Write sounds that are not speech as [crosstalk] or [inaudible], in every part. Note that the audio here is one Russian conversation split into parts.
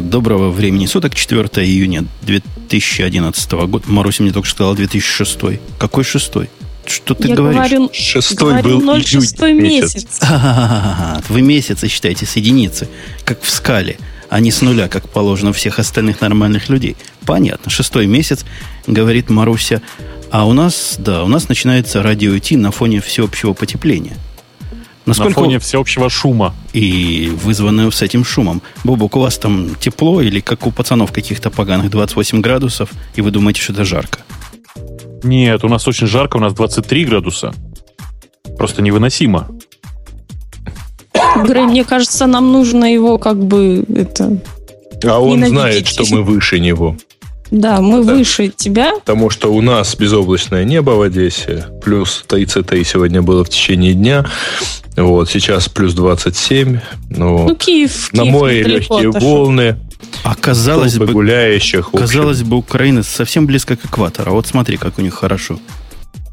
Доброго времени суток, 4 июня 2011 года. Маруся мне только что сказала 2006. Какой шестой? Что ты Я говоришь? говорю, Шестой говорю был 06 июнь месяц. месяц. А-а-а-а. [laughs] Вы месяцы считаете с единицы, как в скале, а не с нуля, как положено у всех остальных нормальных людей. Понятно. Шестой месяц, говорит Маруся. А у нас, да, у нас начинается радио Ти на фоне всеобщего потепления. Насколько На фоне всеобщего шума. и вызванную с этим шумом. Бобок, у вас там тепло или как у пацанов каких-то поганых 28 градусов, и вы думаете, что это жарко? Нет, у нас очень жарко, у нас 23 градуса. Просто невыносимо. Грей, мне кажется, нам нужно его как бы это. А он Ненавидеть. знает, что мы выше него. Да, мы Да. выше тебя. Потому что у нас безоблачное небо в Одессе, плюс 33 сегодня было в течение дня. Вот, сейчас плюс 27. Ну, вот. Ну, Киев. На Киев море легкие отошел. волны, А казалось толпы бы, гуляющих. казалось бы, Украина совсем близко к экватору. А вот смотри, как у них хорошо.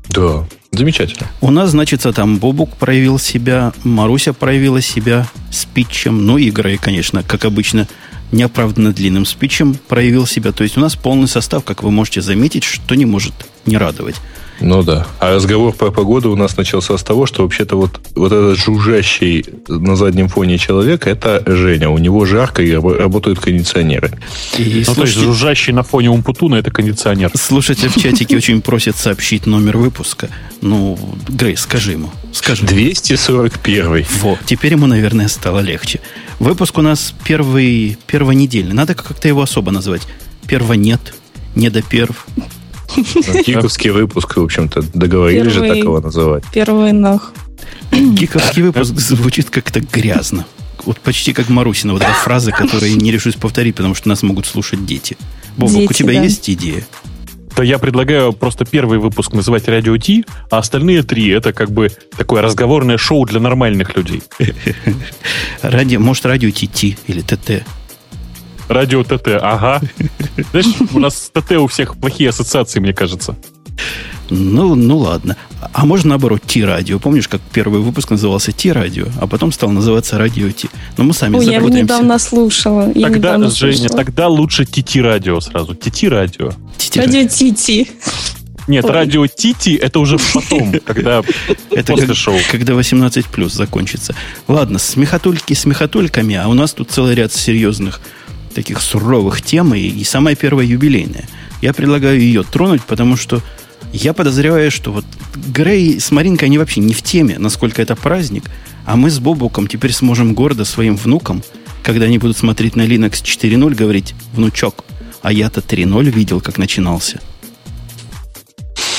Да, замечательно. У нас, значит, там Бобук проявил себя, Маруся проявила себя спичем, ну, и Грей, конечно, как обычно, неоправданно длинным спичем проявил себя. То есть у нас полный состав, как вы можете заметить, что не может не радовать. Ну да. А разговор про погоду у нас начался с того, что вообще-то вот, вот этот жужжащий на заднем фоне человек, это Женя. У него жарко и рабо- работают кондиционеры. И Ну, то есть слушайте- жужжащий на фоне Умпутуна это кондиционер. Слушатель в чатике очень просит сообщить номер выпуска. Ну, Грей, скажи ему. Скажи. 241. Во, теперь ему, наверное, стало легче. Выпуск у нас первый, первонедельный. Надо как-то его особо назвать. Перво нет, недоперв. Киковский выпуск, в общем-то, договорились же так его называть. Первый нах. Гиковский выпуск звучит как-то грязно. Вот почти как Марусина, вот эта фраза, которую я не решусь повторить, потому что нас могут слушать дети. Бобок, у тебя да. есть идея? То я предлагаю просто первый выпуск называть Радио Ти, а остальные три это как бы такое разговорное шоу для нормальных людей. Радио, может, радио ТТ или ТТ. Радио ТТ, ага. Знаешь, у нас с ТТ у всех плохие ассоциации, мне кажется. Ну, ну ладно. А можно наоборот Ти-радио. Помнишь, как первый выпуск назывался Ти-радио, а потом стал называться Радио Ти. Но мы сами Ой, я его запутаемся. недавно слушала. Я Тогда, недавно Женя, слушала. тогда лучше Тити-радио сразу. Тити-радио. Ти-ти-радио. Радио Тити. Нет, Ой. радио Тити это уже потом, [laughs] когда Это после как- шоу. когда 18 плюс закончится. Ладно, смехотульки смехотульками, а у нас тут целый ряд серьезных таких суровых тем, и, и самая первая юбилейная. Я предлагаю ее тронуть, потому что я подозреваю, что вот Грей с Маринкой, они вообще не в теме, насколько это праздник, а мы с Бобуком теперь сможем гордо своим внукам, когда они будут смотреть на Linux 4.0, говорить, внучок, а я-то 3.0 видел, как начинался.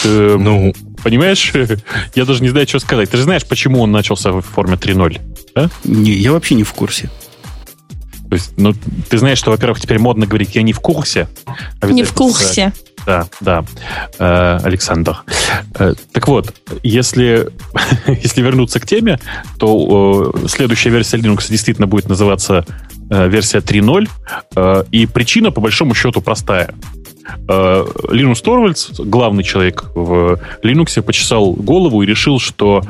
Э, Ну, Понимаешь, [laughs] я даже не знаю, что сказать. Ты же знаешь, почему он начался в форме 3.0? да? Не, я вообще не в курсе. То есть, ну, ты знаешь, что, во-первых, теперь модно говорить «я не в курсе». А Не в курсе. Да, да, Э, Александр. Э, так вот, если, [laughs] если вернуться к теме, то э, следующая версия Linux действительно будет называться э, версия 3.0, э, и причина, по большому счету, простая. Линус Торвальдс, главный человек в Linux, почесал голову и решил, что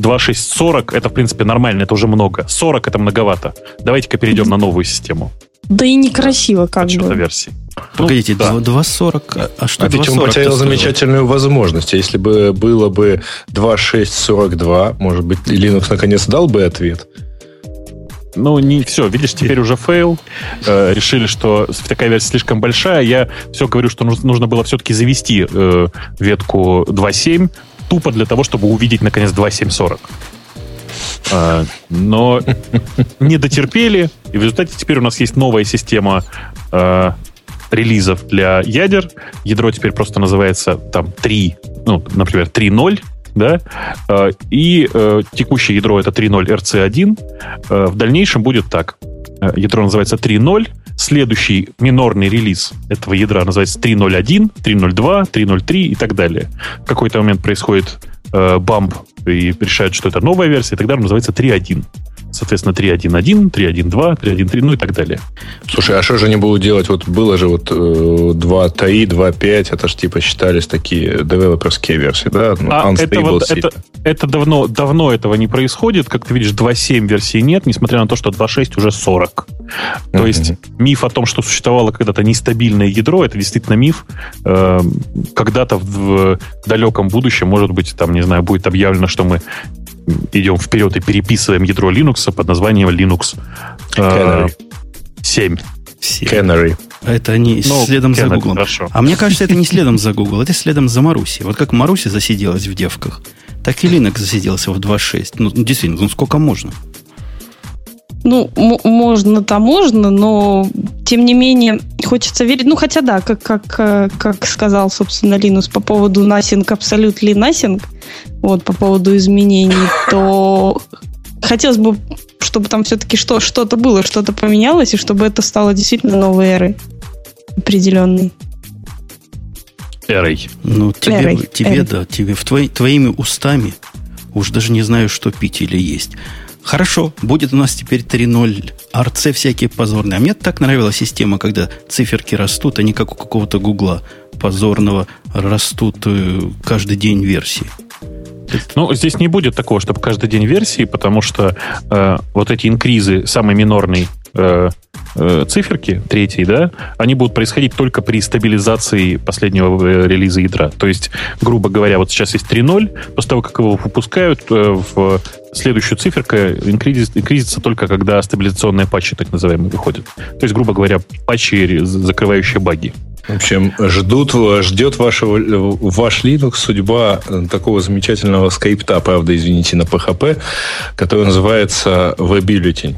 2.6.40 это, в принципе, нормально, это уже много. 40 это многовато. Давайте-ка перейдем на новую систему Да и некрасиво как отчета бы. версий. Погодите, да. 2.40, а, а что а ведь он 2.40 потерял замечательную возможность. Если бы было бы 2.6.42, может быть, и Linux наконец дал бы ответ. Ну, не все. Видишь, теперь уже fail. Э, решили, что такая версия слишком большая. Я все говорю, что нуж- нужно было все-таки завести э, ветку 2.7 тупо для того, чтобы увидеть, наконец, 2.7.40. Э, но [laughs] не дотерпели, и в результате теперь у нас есть новая система э, релизов для ядер. Ядро теперь просто называется там 3, ну, например, 3.0, да, Э, и э, текущее ядро это 3.0 RC1. Э, В дальнейшем будет так. Э, Ядро называется 3.0. Следующий минорный релиз этого ядра называется 3.0.1, 3.0.2, 3.0.3 и так далее. В какой-то момент происходит э, бамп и решают, что это новая версия, и тогда он называется 3.1. соответственно, 3.1.1, 3.1.2, 3.1.3, ну и так далее. Слушай, а что же они будут делать? Вот было же вот э, 2.3, 2.5, это же типа считались такие девелоперские версии, да? Ну, А это, вот, это, это давно, давно этого не происходит. Как ты видишь, 2.7 версии нет, несмотря на то, что 2.6 уже 40. То Мгм. есть миф о том, что существовало когда-то нестабильное ядро, это действительно миф. Э, Когда-то в далеком будущем, может быть, там, не знаю, будет объявлено, что мы идем вперед и переписываем ядро Linux под названием Linux э, Canary. 7. Все. Canary. Это они Ну, следом за Canary, Гуглом. Хорошо. А мне кажется, это не следом за Google, это следом за Маруси. Вот как Маруси засиделась в девках, так и Linux засиделся в 2.6. Ну, действительно, ну сколько можно? Ну, можно-то можно, но тем не менее хочется верить. Ну, хотя да, как, как, э, как сказал, собственно, Линус по поводу nothing, absolutely nothing, вот, по поводу изменений, то хотелось бы, чтобы там все-таки что, что-то было, что-то поменялось, и чтобы это стало действительно новой эрой определенной. Эрой. Ну, тебе, Эрой, тебе эрой. да, тебе в твои, твоими устами уж даже не знаю, что пить или есть. Хорошо, будет у нас теперь 3.0, арце всякие позорные. А мне так нравилась система, когда циферки растут, они как у какого-то гугла позорного растут э, каждый день версии. Ну, здесь не будет такого, чтобы каждый день версии, потому что э, вот эти инкризы, самый минорный э, э, циферки, третий, да, они будут происходить только при стабилизации последнего э, релиза ядра. То есть, грубо говоря, вот сейчас есть 3.0, после того, как его выпускают, э, в следующую циферка инкризится только когда стабилизационные патчи, так называемые, выходят. То есть, грубо говоря, патчи, закрывающие баги. В общем, ждут, ждет вашего, ваш Linux судьба э, такого замечательного скрипта, правда, извините, на PHP, который называется WebBulletin.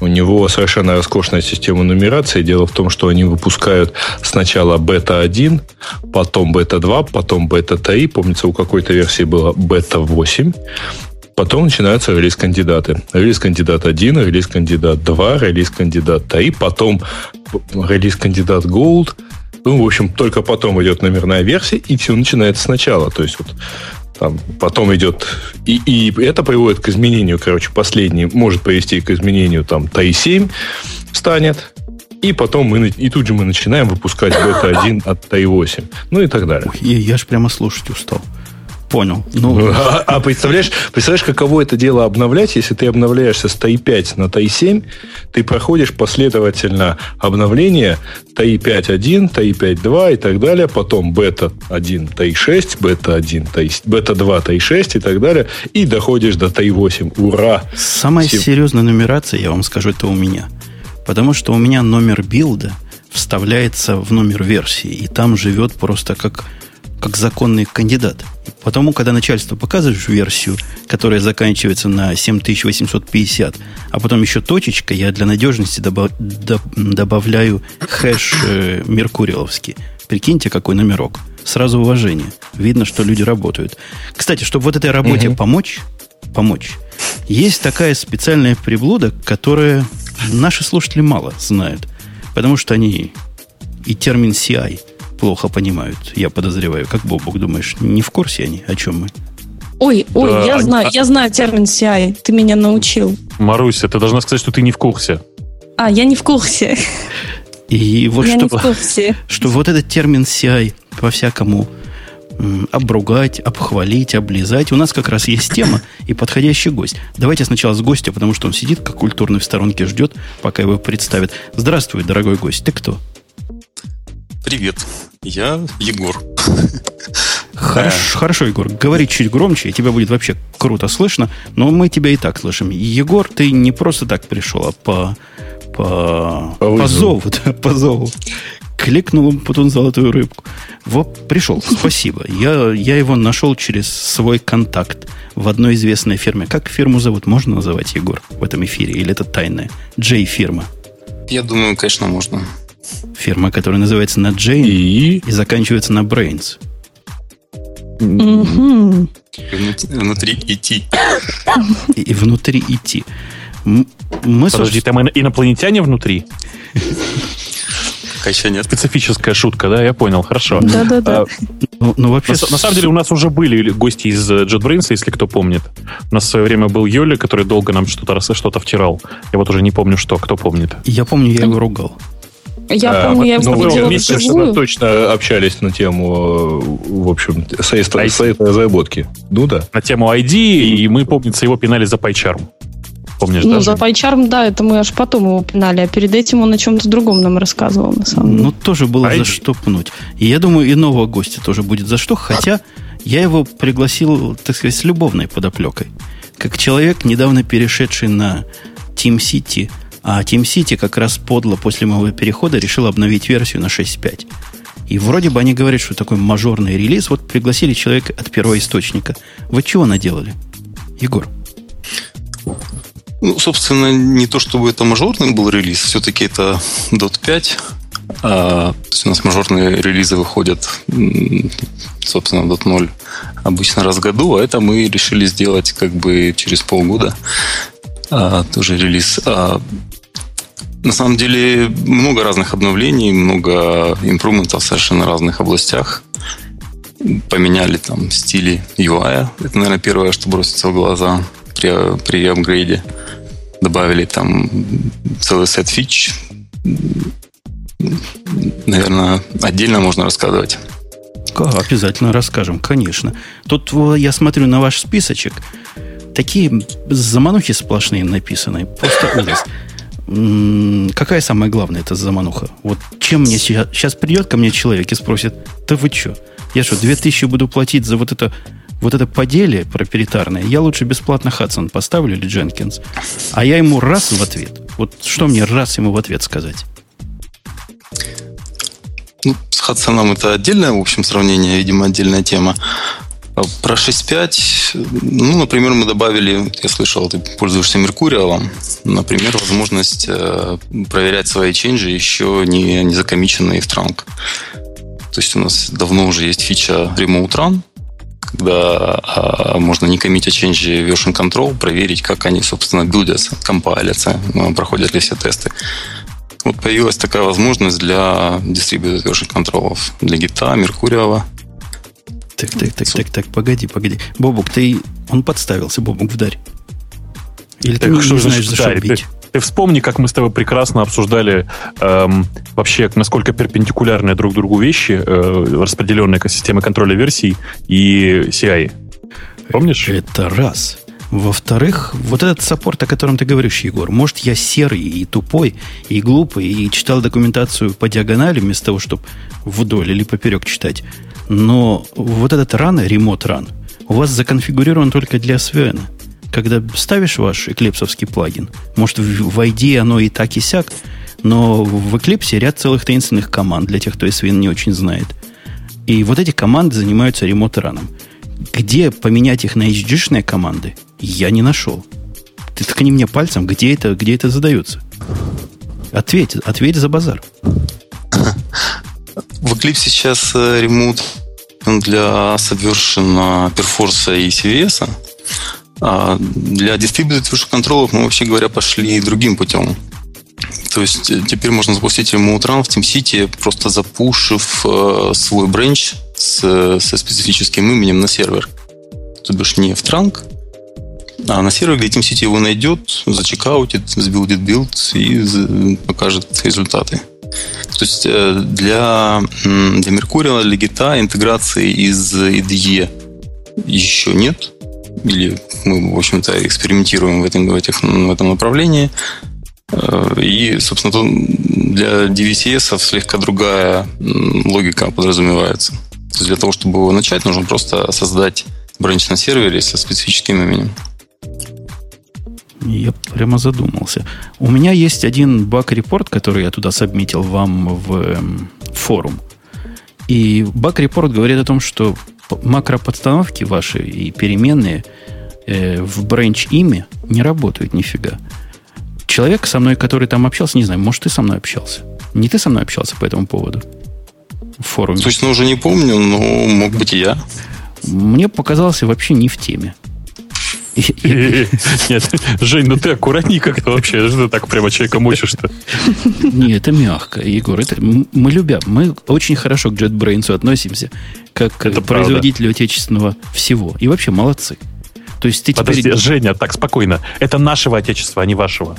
У него совершенно роскошная система нумерации. Дело в том, что они выпускают сначала бета-1, потом бета-2, потом бета-3. Помнится, у какой-то версии было бета-8. Потом начинаются релиз-кандидаты. Релиз-кандидат 1, релиз-кандидат 2, релиз-кандидат 3, потом релиз-кандидат Gold. Ну, в общем, только потом идет номерная версия, и все начинается сначала. То есть вот там потом идет... И, и это приводит к изменению, короче, последний может привести к изменению там TI-7 станет, и потом мы, и тут же мы начинаем выпускать [coughs] бета-1 от TI-8, ну и так далее. Ой, я, я ж прямо слушать устал. Понял. Ну, А, а представляешь, представляешь, каково это дело обновлять, если ты обновляешься с TAI 5 на TAI 7, ты проходишь последовательно обновление TAI 5.1, TAI 5.2 и так далее, потом бета 1 TAI 6, бета 1 TAI, бета 2 TAI 6 и так далее, и доходишь до TAI 8. Ура! Самая Сим- серьезная нумерация, я вам скажу, это у меня. Потому что у меня номер билда вставляется в номер версии, и там живет просто как, как законный кандидат. Потому, когда начальству показываешь версию, которая заканчивается на 7850, а потом еще точечка, я для надежности доба- до- добавляю хэш э, меркуриаловский. Прикиньте, какой номерок. Сразу уважение. Видно, что люди работают. Кстати, чтобы вот этой работе Мгм. помочь, помочь, есть такая специальная приблуда, которая наши слушатели мало знают. Потому что они и термин CI плохо понимают, я подозреваю. Как Бобок думаешь, не в курсе они, о чем мы? Ой, ой, Да, я а- знаю, я знаю термин CI, ты меня научил. Маруся, ты должна сказать, что ты не в курсе. А, я не в курсе. И вот я не чтобы, в курсе. что вот этот термин CI по-всякому обругать, обхвалить, облизать. У нас как раз есть тема и подходящий гость. Давайте сначала с гостя, потому что он сидит как культурный в сторонке, ждет, пока его представят. Здравствуй, дорогой гость. Ты кто? Привет, я Егор. Хорошо, хорошо, Егор, говори чуть громче, и тебя будет вообще круто слышно, но мы тебя и так слышим. Егор, ты не просто так пришел, а по, по, По зову, да, по зову. Кликнул ему потом золотую рыбку. Вот, пришел, [laughs] спасибо. Я, я его нашел через свой контакт в одной известной фирме. Как фирму зовут? Можно называть, Егор, в этом эфире? Или это тайная? Джей-фирма. Я думаю, конечно, можно. Фирма, которая называется на Джейн и, И заканчивается на Brains. Внутри, идти. И, и внутри идти. Мы, Подожди, там ино- инопланетяне внутри? Пока еще нет. Специфическая шутка, да, я понял, хорошо. Да-да-да. А, Ну, ну, вообще, на, на самом деле у нас уже были гости из э, JetBrains, если кто помнит. У нас в свое время был Йоли, который долго нам что-то что-то втирал. Я вот уже не помню что, кто помнит. я помню, я его ругал. Я А, помню, я ну, его вы видела вместе что-то точно общались на тему, э, в общем, сайта, сайта разработки. Ну да. На тему ID, и мы, помнится, его пинали за PyCharm. Помнишь, Ну, да? за? PyCharm, да, это мы аж потом его пинали, а перед этим он о чем-то другом нам рассказывал, на самом деле. Ну, тоже было А за и- что пнуть. И я думаю, и нового гостя тоже будет за что, хотя я его пригласил, так сказать, с любовной подоплекой. Как человек, недавно перешедший на Team City, а Team City как раз подло после моего перехода решил обновить версию на 6.5. И вроде бы они говорят, что такой мажорный релиз. Вот пригласили человека от первоисточника. Вы чего наделали? Егор. Ну, собственно, не то чтобы это мажорный был релиз, все-таки это Dot 5. А, то есть у нас мажорные релизы выходят, собственно, Dot 0 обычно раз в году, а это мы решили сделать как бы через полгода. А, тоже релиз. А, на самом деле много разных обновлений, много импрументов в совершенно разных областях. Поменяли там стили UI. Это, наверное, первое, что бросится в глаза при, при апгрейде. Добавили там целый сет фич. Наверное, отдельно можно рассказывать. Ка- Обязательно расскажем, конечно. Тут во, я смотрю на ваш списочек. Такие заманухи сплошные написаны. Просто [laughs] ужас. Какая самая главная эта замануха? Вот чем мне сейчас, сейчас придет ко мне человек и спросит, да вы что? Я что, 2000 буду платить за вот это, вот это поделие проприетарное? Я лучше бесплатно Хадсон поставлю или Дженкинс. А я ему раз в ответ. Вот что мне раз ему в ответ сказать? Ну, с Хадсоном это отдельное, в общем, сравнение, видимо, отдельная тема. А Про 6.5, ну, например, мы добавили, я слышал, ты пользуешься Меркуриалом, например, возможность э, проверять свои ченджи еще не, не закомиченные в транк. То есть у нас давно уже есть фича Remote Run, когда а, можно не коммитя ченджи version control, проверить, как они, собственно, билдятся, компайлятся, ну, проходят ли все тесты. Вот появилась такая возможность для distributed version контролов, для гита, Меркуриала. Так, так, так, так, так, погоди, погоди. Бобук, ты... Он подставился, Бобук, вдарь. Или ты Так не, что не знаешь, за что бить? Ты вспомни, как мы с тобой прекрасно обсуждали эм, вообще, насколько перпендикулярные друг другу вещи, э, распределенные системы контроля версий и CI. Помнишь? Это раз. Во-вторых, вот этот саппорт, о котором ты говоришь, Егор, может, я серый и тупой, и глупый, и читал документацию по диагонали вместо того, чтобы вдоль или поперек читать. Но вот этот ран, ремонт ран, у вас законфигурирован только для SVN. Когда ставишь ваш эклипсовский плагин, может, в, ID оно и так и сяк, но в Eclipse ряд целых таинственных команд для тех, кто SVN не очень знает. И вот эти команды занимаются ремонт-раном. Где поменять их на HG-шные команды, я не нашел. Ты ткни мне пальцем, где это, где это задается. Ответь, ответь за базар. [laughs] В Eclipse сейчас э, Remote Run для Subversion, Perforce и CVS. А для Distributed Version Control ов мы, вообще говоря, пошли другим путем. То есть э, теперь можно запустить Remote Run в TeamCity, просто за push ив э, свой branch с, со специфическим именем на сервер. То бишь не в trunk, а на сервер, где TeamCity его найдет, зачекаутит, сбилдит билд и покажет результаты. То есть э, для, для Mercurial, для Git интеграции из IDE еще нет. Или мы, в общем-то, экспериментируем в этом, в этих, в этом направлении. Э, И, собственно, тут для DVCS слегка другая логика подразумевается. То есть для того, чтобы его начать, нужно просто создать бренч на сервере со специфическим именем. Я прямо задумался. У меня есть один баг-репорт, который я туда сабмитил вам в эм, форум. И баг-репорт говорит о том, что макроподстановки ваши и переменные э, в бренч имя не работают нифига. Человек со мной, который там общался, не знаю, может, ты со мной общался. Не ты со мной общался по этому поводу? В форуме. Точно уже не помню, но мог быть и я. мне показался вообще не в теме. [laughs] Нет, Жень, ну ты аккуратней как-то вообще. Что ты так прямо человека мочишь-то? Не, это мягко, Егор. Это, мы любя, мы очень хорошо к JetBrains относимся, как к производителю отечественного всего. И вообще молодцы. То есть ты Подожди, теперь... Женя, так, спокойно. Это нашего отечества, а не вашего.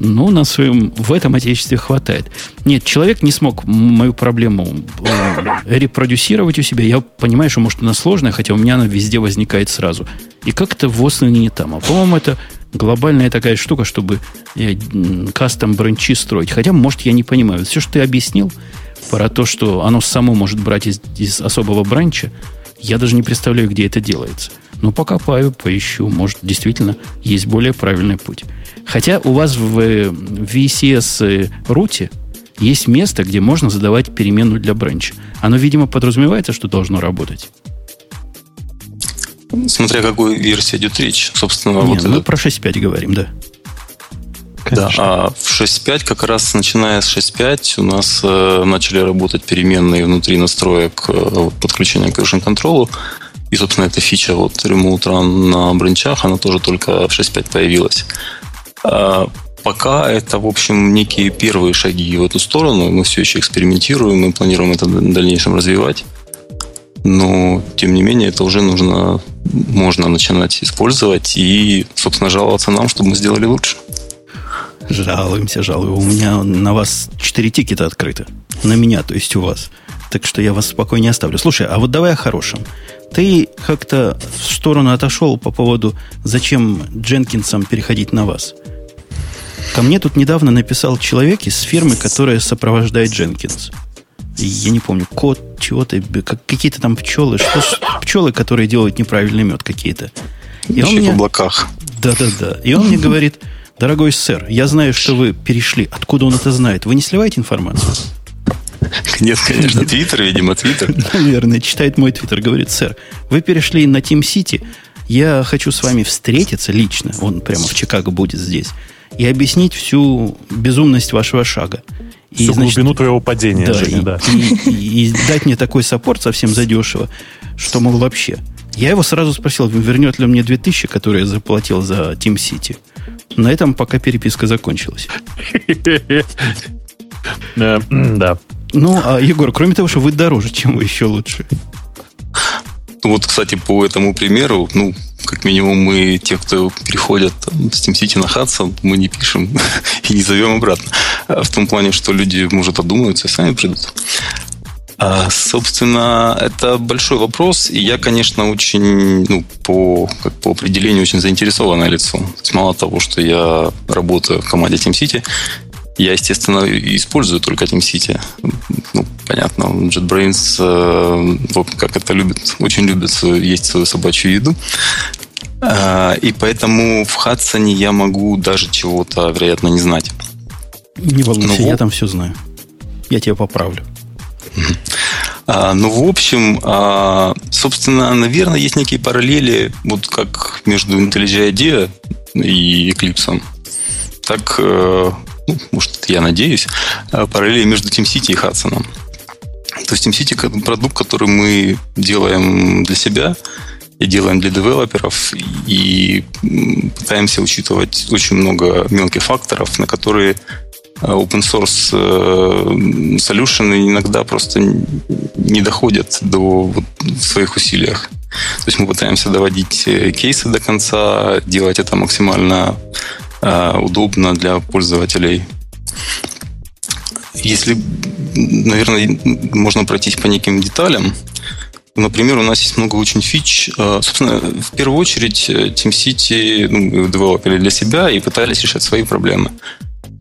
Ну, на своем, в этом отечестве хватает. Нет, человек не смог мою проблему э, репродюсировать у себя. Я понимаю, что, может, она сложная, хотя у меня она везде возникает сразу. И как-то в Ослине не там. А, по-моему, это глобальная такая штука, чтобы э, кастом бранчи строить. Хотя, может, я не понимаю. Все, что ты объяснил про то, что оно само может брать из, из особого бранча, я даже не представляю, где это делается. Но покопаю, поищу. Может, действительно есть более правильный путь. Хотя у вас в VCS руте есть место, где можно задавать переменную для бренча. Оно, видимо, подразумевается, что должно работать. Смотря какую версию идет речь. Собственно, Нет, вот мы это... про 6.5 говорим, да. Конечно. Да, а в 6.5 как раз начиная с 6.5 у нас э, начали работать переменные внутри настроек э, подключения к version control. И, собственно, эта фича вот Remote Run на бренчах, она тоже только в 6.5 появилась. А, пока это, в общем, некие первые шаги в эту сторону. Мы все еще экспериментируем, мы планируем это в дальнейшем развивать. Но, тем не менее, это уже нужно, можно начинать использовать и, собственно, жаловаться нам, чтобы мы сделали лучше. Жалуемся, жалуем. У меня на вас четыре тикета открыты. На меня, то есть у вас. Так что я вас спокойнее оставлю. Слушай, а вот давай о хорошем. Ты как-то в сторону отошел по поводу, зачем Дженкинсам переходить на вас. Ко мне тут недавно написал человек из фирмы, которая сопровождает Дженкинс. Я не помню, кот чего-то, как, какие-то там пчелы, что пчелы, которые делают неправильный мед какие-то. И он мне, в облаках. Да-да-да. И он мне говорит, дорогой сэр, я знаю, что вы перешли. Откуда он это знает? Вы не сливаете информацию? Нет, конечно, Твиттер, видимо, Твиттер. Наверное, читает мой Твиттер, говорит, сэр, вы перешли на Team City, я хочу с вами встретиться лично, он прямо в Чикаго будет здесь, и объяснить всю безумность вашего шага. И, Всю значит, глубину твоего падения, да, Женя, и, да. И, и, и дать мне такой саппорт совсем задешево, что, мол, вообще. Я его сразу спросил, вернет ли мне 2000, которые я заплатил за Team City. На этом пока переписка закончилась. Да. Ну, а, Егор, кроме того, что вы дороже, чем вы еще лучше. Вот, кстати, по этому примеру, ну, как минимум мы, те, кто переходят там, с на Hudson, мы не пишем [laughs] и не зовем обратно. А в том плане, что люди, может, одумаются и сами придут. А, собственно, это большой вопрос, и я, конечно, очень, ну, по, как по определению, очень заинтересованное лицо. То есть, мало того, что я работаю в команде TeamCity, я, естественно, использую только TeamCity. Ну, понятно, JetBrains, э, как это любит, очень любит есть свою собачью еду. Э, и поэтому в Хадсоне я могу даже чего-то, вероятно, не знать. Не волнуйся, Но, я там все знаю. Я тебя поправлю. А, ну, в общем, а, собственно, наверное, есть некие параллели, вот как между IntelliJ IDEA и Eclipse. Так э, ну, может, я надеюсь, э, параллели между TeamCity и Hudson. То есть TeamCity – продукт, который мы делаем для себя и делаем для девелоперов, и пытаемся учитывать очень много мелких факторов, на которые э, open source э, solution иногда просто не доходят до вот своих усилиях. То есть мы пытаемся доводить кейсы до конца, делать это максимально удобно для пользователей. Если, наверное, можно пройтись по неким деталям, Например, у нас есть много очень фич. Э, собственно, в первую очередь э, TeamCity ну, девелопили для себя и пытались решать свои проблемы.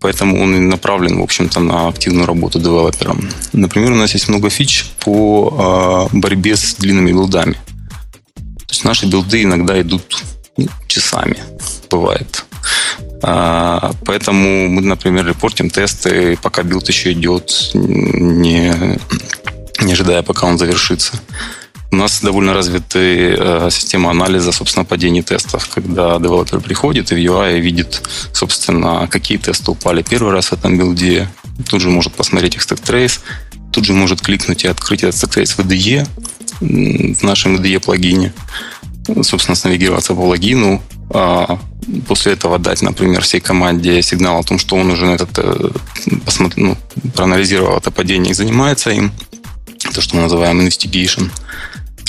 Поэтому он и направлен, в общем-то, на активную работу девелопером. Например, у нас есть много фич по борьбе с длинными билдами. То есть наши build ы иногда идут ну, часами, бывает. А, поэтому мы, например, report им тесты, пока build еще идет, не, не ожидая, пока он завершится. У нас довольно развитая э, система анализа, собственно, падений тестов, когда девелопер приходит и в UI видит, собственно, какие тесты упали первый раз в этом build е, тут же может посмотреть их stack trace, тут же может кликнуть и открыть этот stack trace в IDE, в нашем IDE плагине. собственно, навигироваться по логину, а после этого дать, например, всей команде сигнал о том, что он уже на этот, э, посмотри, ну, проанализировал это падение и занимается им. То, что мы называем investigation.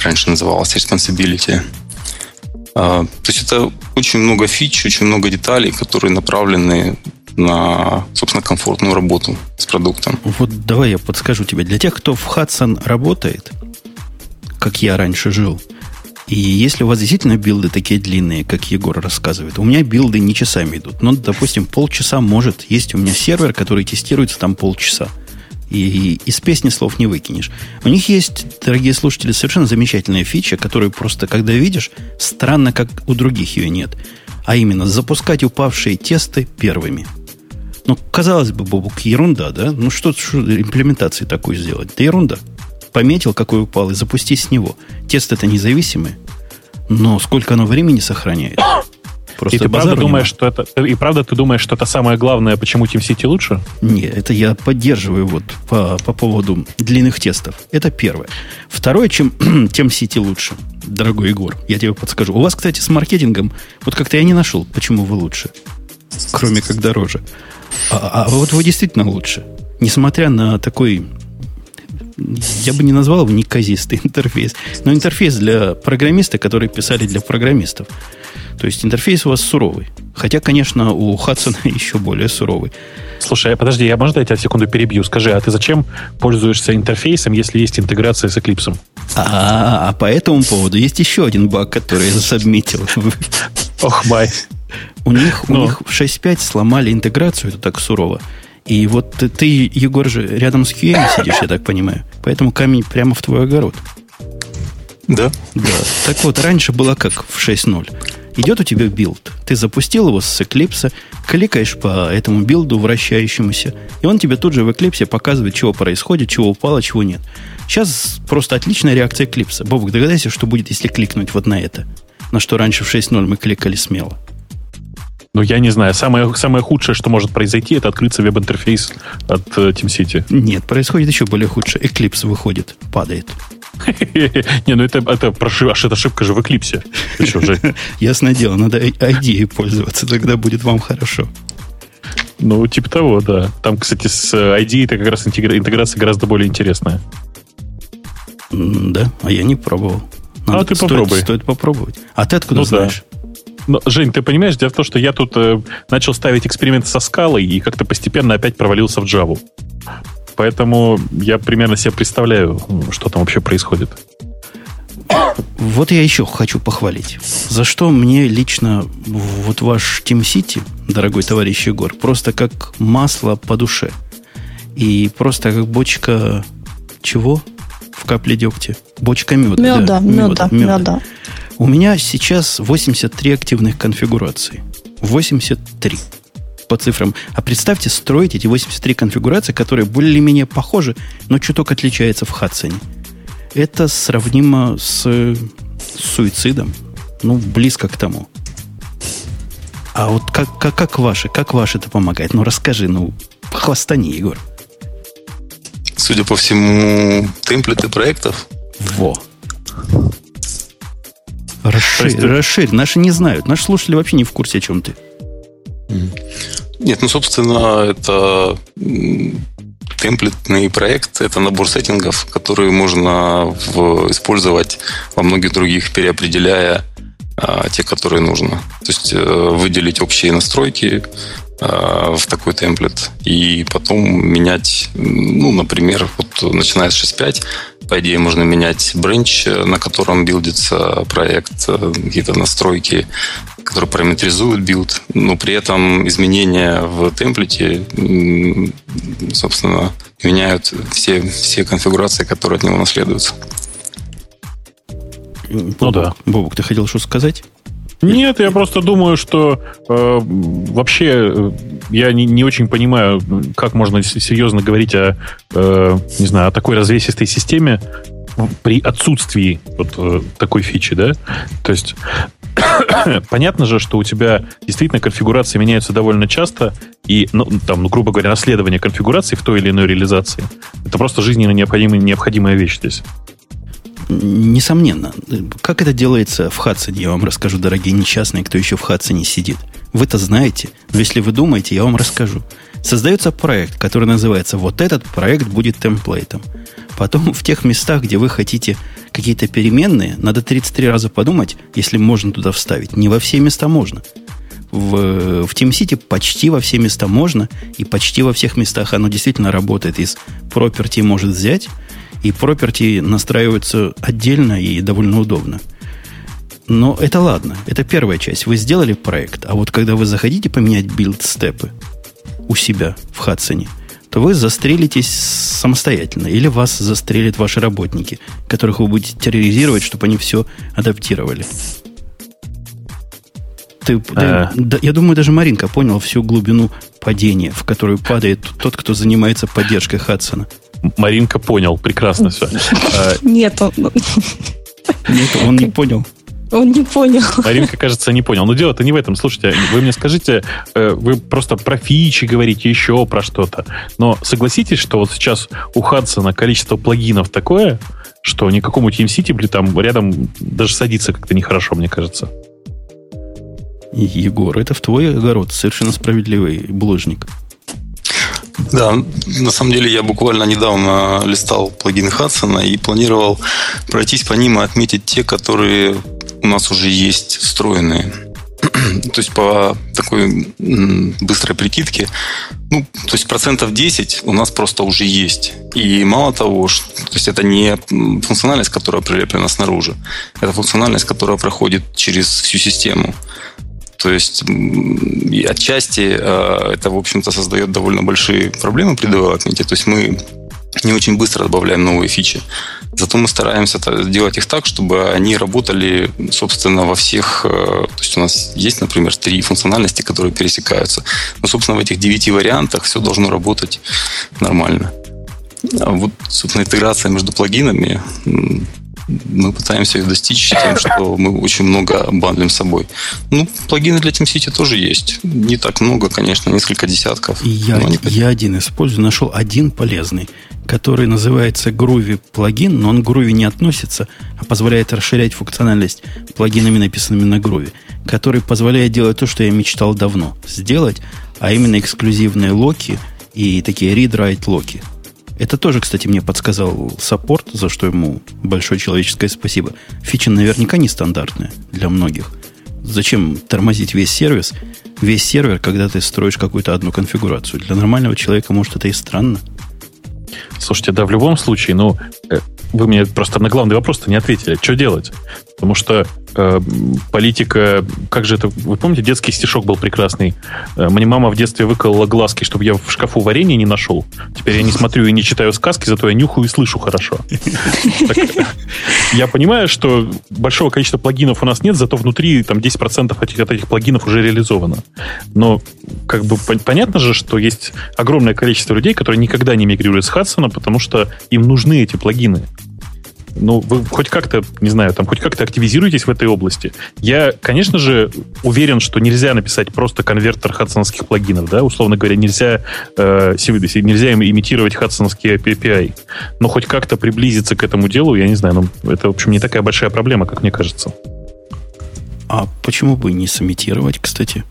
Раньше называлось responsibility. А, то есть это очень много фич, очень много деталей, которые направлены на, собственно, комфортную работу с продуктом. Вот давай я подскажу тебе. Для тех, кто в Hudson работает, как я раньше жил, и если у вас действительно билды такие длинные, как Егор рассказывает, у меня билды не часами идут. Но, допустим, полчаса может. Есть у меня сервер, который тестируется там полчаса. И из песни слов не выкинешь. У них есть, дорогие слушатели, совершенно замечательная фича, которую просто, когда видишь, странно, как у других ее нет. А именно, запускать упавшие тесты первыми. Ну, казалось бы, Бобук, ерунда, да? Ну, что, что имплементации такой сделать? Да ерунда пометил, какой упал, и запусти с него. Тест это независимый, но сколько оно времени сохраняет? Просто и ты правда думаешь, что это и правда ты думаешь, что это самое главное, почему TeamCity лучше? Нет, это я поддерживаю вот по, по поводу длинных тестов. Это первое. Второе, чем [clears throat] TeamCity лучше, дорогой Егор, я тебе подскажу. У вас, кстати, с маркетингом вот как-то я не нашел, почему вы лучше, кроме как дороже. А, а вот вы действительно лучше, несмотря на такой я бы не назвал его неказистый [laughs] интерфейс, но интерфейс для программиста, который писали для программистов. То есть интерфейс у вас суровый. Хотя, конечно, у Хадсона [laughs] еще более суровый. Слушай, подожди, я можно я тебя секунду перебью? Скажи, а ты зачем пользуешься интерфейсом, если есть интеграция с Eclipse? А, а по этому поводу есть еще один баг, который я за submit ил. Ох, бай. У них, у них в 6.5 сломали интеграцию, это так сурово. И вот ты, ты, Егор же, рядом с QM сидишь, я так понимаю. Поэтому камень прямо в твой огород. Да. Да. Так вот, раньше было как в 6.0. Идет у тебя build. Ты запустил его с Eclipse, кликаешь по этому билду вращающемуся, и он тебе тут же в Eclipse показывает, чего происходит, чего упало, чего нет. Сейчас просто отличная реакция Eclipse. Бобок, догадайся, что будет, если кликнуть вот на это. На что раньше в 6.0 мы кликали смело. Ну, я не знаю. Самое, самое худшее, что может произойти, это открыться веб-интерфейс от э, TeamCity. Нет, происходит еще более худшее. Eclipse выходит, падает. [laughs] Не, ну это, это, аж это ошибка же в Eclipse. [laughs] Ясное дело, надо ID пользоваться, тогда будет вам хорошо. Ну, типа того, да. Там, кстати, с ID это как раз интеграция гораздо более интересная. Да, а я не пробовал. Надо, а ты стоит, попробуй. Стоит попробовать. А ты откуда ну, знаешь? Да. Но, Жень, ты понимаешь, дело в том, что я тут э, начал ставить эксперименты со скалой и как-то постепенно опять провалился в Java. Поэтому я примерно себе представляю, что там вообще происходит. Вот я еще хочу похвалить. За что мне лично вот ваш Team City, дорогой товарищ Егор, просто как масло по душе. И просто как бочка чего? В капле дегтя. Бочка меда. Меда, да, меда, меда. меда. У меня сейчас 83 активных конфигурации. 83 по цифрам. А представьте, строить эти 83 конфигурации, которые более-менее похожи, но чуток отличаются в Хадсоне. Это сравнимо с, с суицидом. Ну, близко к тому. А вот как, как, как ваши, как ваши это помогает? Ну, расскажи, ну, хвостани, Егор. Судя по всему, темплеты проектов. Во. Расширь, есть, расширь. Наши не знают. Наши слушатели вообще не в курсе, о чем ты. Нет, ну, собственно, это темплетный проект, это набор сеттингов, которые можно в, использовать во многих других, переопределяя а, те, которые нужно. То есть э, выделить общие настройки а, в такой темплет и потом менять, ну, например, вот начиная с 6.5 по идее, можно менять бренч, на котором билдится проект, э, какие-то настройки, которые параметризуют build, но при этом изменения в template е, собственно, меняют все, все конфигурации, которые от него наследуются. Ну Бобук, да. Бобук, ты хотел что сказать? Нет, я просто думаю, что э, вообще э, я не, не очень понимаю, как можно серьезно говорить о, э, не знаю, о такой развесистой системе при отсутствии вот э, такой фичи, да? То есть [coughs] понятно же, что у тебя действительно конфигурации меняются довольно часто, и, ну, там, ну, грубо говоря, наследование конфигурации в той или иной реализации это просто жизненно необходимая, необходимая вещь здесь. Несомненно. Как это делается в Хадсоне, я вам расскажу, дорогие несчастные, кто еще в Хадсоне сидит. Вы-то знаете, но если вы думаете, я вам расскажу. Создается проект, который называется «Вот этот проект будет темплейтом». Потом в тех местах, где вы хотите какие-то переменные, надо 33 раза подумать, если можно туда вставить. Не во все места можно. В, в TeamCity почти во все места можно, и почти во всех местах оно действительно работает. Из property может взять, и property настраиваются отдельно и довольно удобно. Но это ладно, это первая часть. Вы сделали проект, а вот когда вы захотите поменять билд-степы у себя в Хадсоне, то вы застрелитесь самостоятельно. Или вас застрелят ваши работники, которых вы будете терроризировать, чтобы они все адаптировали. Ты, а... да, я думаю, даже Маринка понял всю глубину падения, в которую падает тот, кто занимается поддержкой Хадсона. Маринка понял, прекрасно все. [laughs] Нет, он... Нет, он не понял. Он не понял. Маринка, кажется, не понял. Но дело-то не в этом. Слушайте, вы мне скажите, э, вы просто про фичи говорите, еще про что-то. Но согласитесь, что вот сейчас у Хадсона количество плагинов такое, что никакому TeamCity, блин, там рядом даже садиться как-то нехорошо, мне кажется. Егор, это в твой огород совершенно справедливый бложник. Да, на самом деле я буквально недавно листал плагины Хадсона и планировал пройтись по ним и отметить те, которые у нас уже есть встроенные. [clears throat] то есть по такой быстрой прикидке, ну, то есть процентов 10 у нас просто уже есть. И мало того, что, то есть это не функциональность, которая прилеплена снаружи, это функциональность, которая проходит через всю систему. То есть отчасти э, это, в общем-то, создает довольно большие проблемы при девелопменте. То есть мы не очень быстро добавляем новые фичи. Зато мы стараемся делать их так, чтобы они работали, собственно, во всех... Э, то есть у нас есть, например, три функциональности, которые пересекаются. Но, собственно, в этих девяти вариантах все должно работать нормально. А вот, собственно, интеграция между плагинами мы пытаемся их достичь тем, [laughs] что мы очень много бандлим с собой. Ну, плагины для TeamCity тоже есть. Не так много, конечно, несколько десятков. Я, они... я один использую, нашел один полезный, который называется Groovy плагин, но он к Groovy не относится, а позволяет расширять функциональность плагинами, написанными на Groovy, который позволяет делать то, что я мечтал давно сделать, а именно эксклюзивные локи и такие read-write локи – это тоже, кстати, мне подсказал саппорт, за что ему большое человеческое спасибо. Фича наверняка нестандартная для многих. Зачем тормозить весь сервис, весь сервер, когда ты строишь какую-то одну конфигурацию? Для нормального человека, может, это и странно. Слушайте, да, в любом случае, ну, э, вы мне просто на главный вопрос-то не ответили. Что делать? Потому что э, политика... Как же это... Вы помните, детский стишок был прекрасный? Э, мне мама в детстве выколола глазки, чтобы я в шкафу варенье не нашел. Теперь я не смотрю и не читаю сказки, зато я нюхаю и слышу хорошо. Я понимаю, что большого количества плагинов у нас нет, зато внутри там 10% этих, от этих плагинов уже реализовано. Но как бы понятно же, что есть огромное количество людей, которые никогда не мигрируют с Хадсона, потому что им нужны эти плагины ну, вы хоть как-то, не знаю, там, хоть как-то активизируетесь в этой области. Я, конечно же, уверен, что нельзя написать просто конвертер хадсонских плагинов, да, условно говоря, нельзя, э, нельзя имитировать хадсонские API. Но хоть как-то приблизиться к этому делу, я не знаю, ну, это, в общем, не такая большая проблема, как мне кажется. А почему бы не сымитировать, кстати?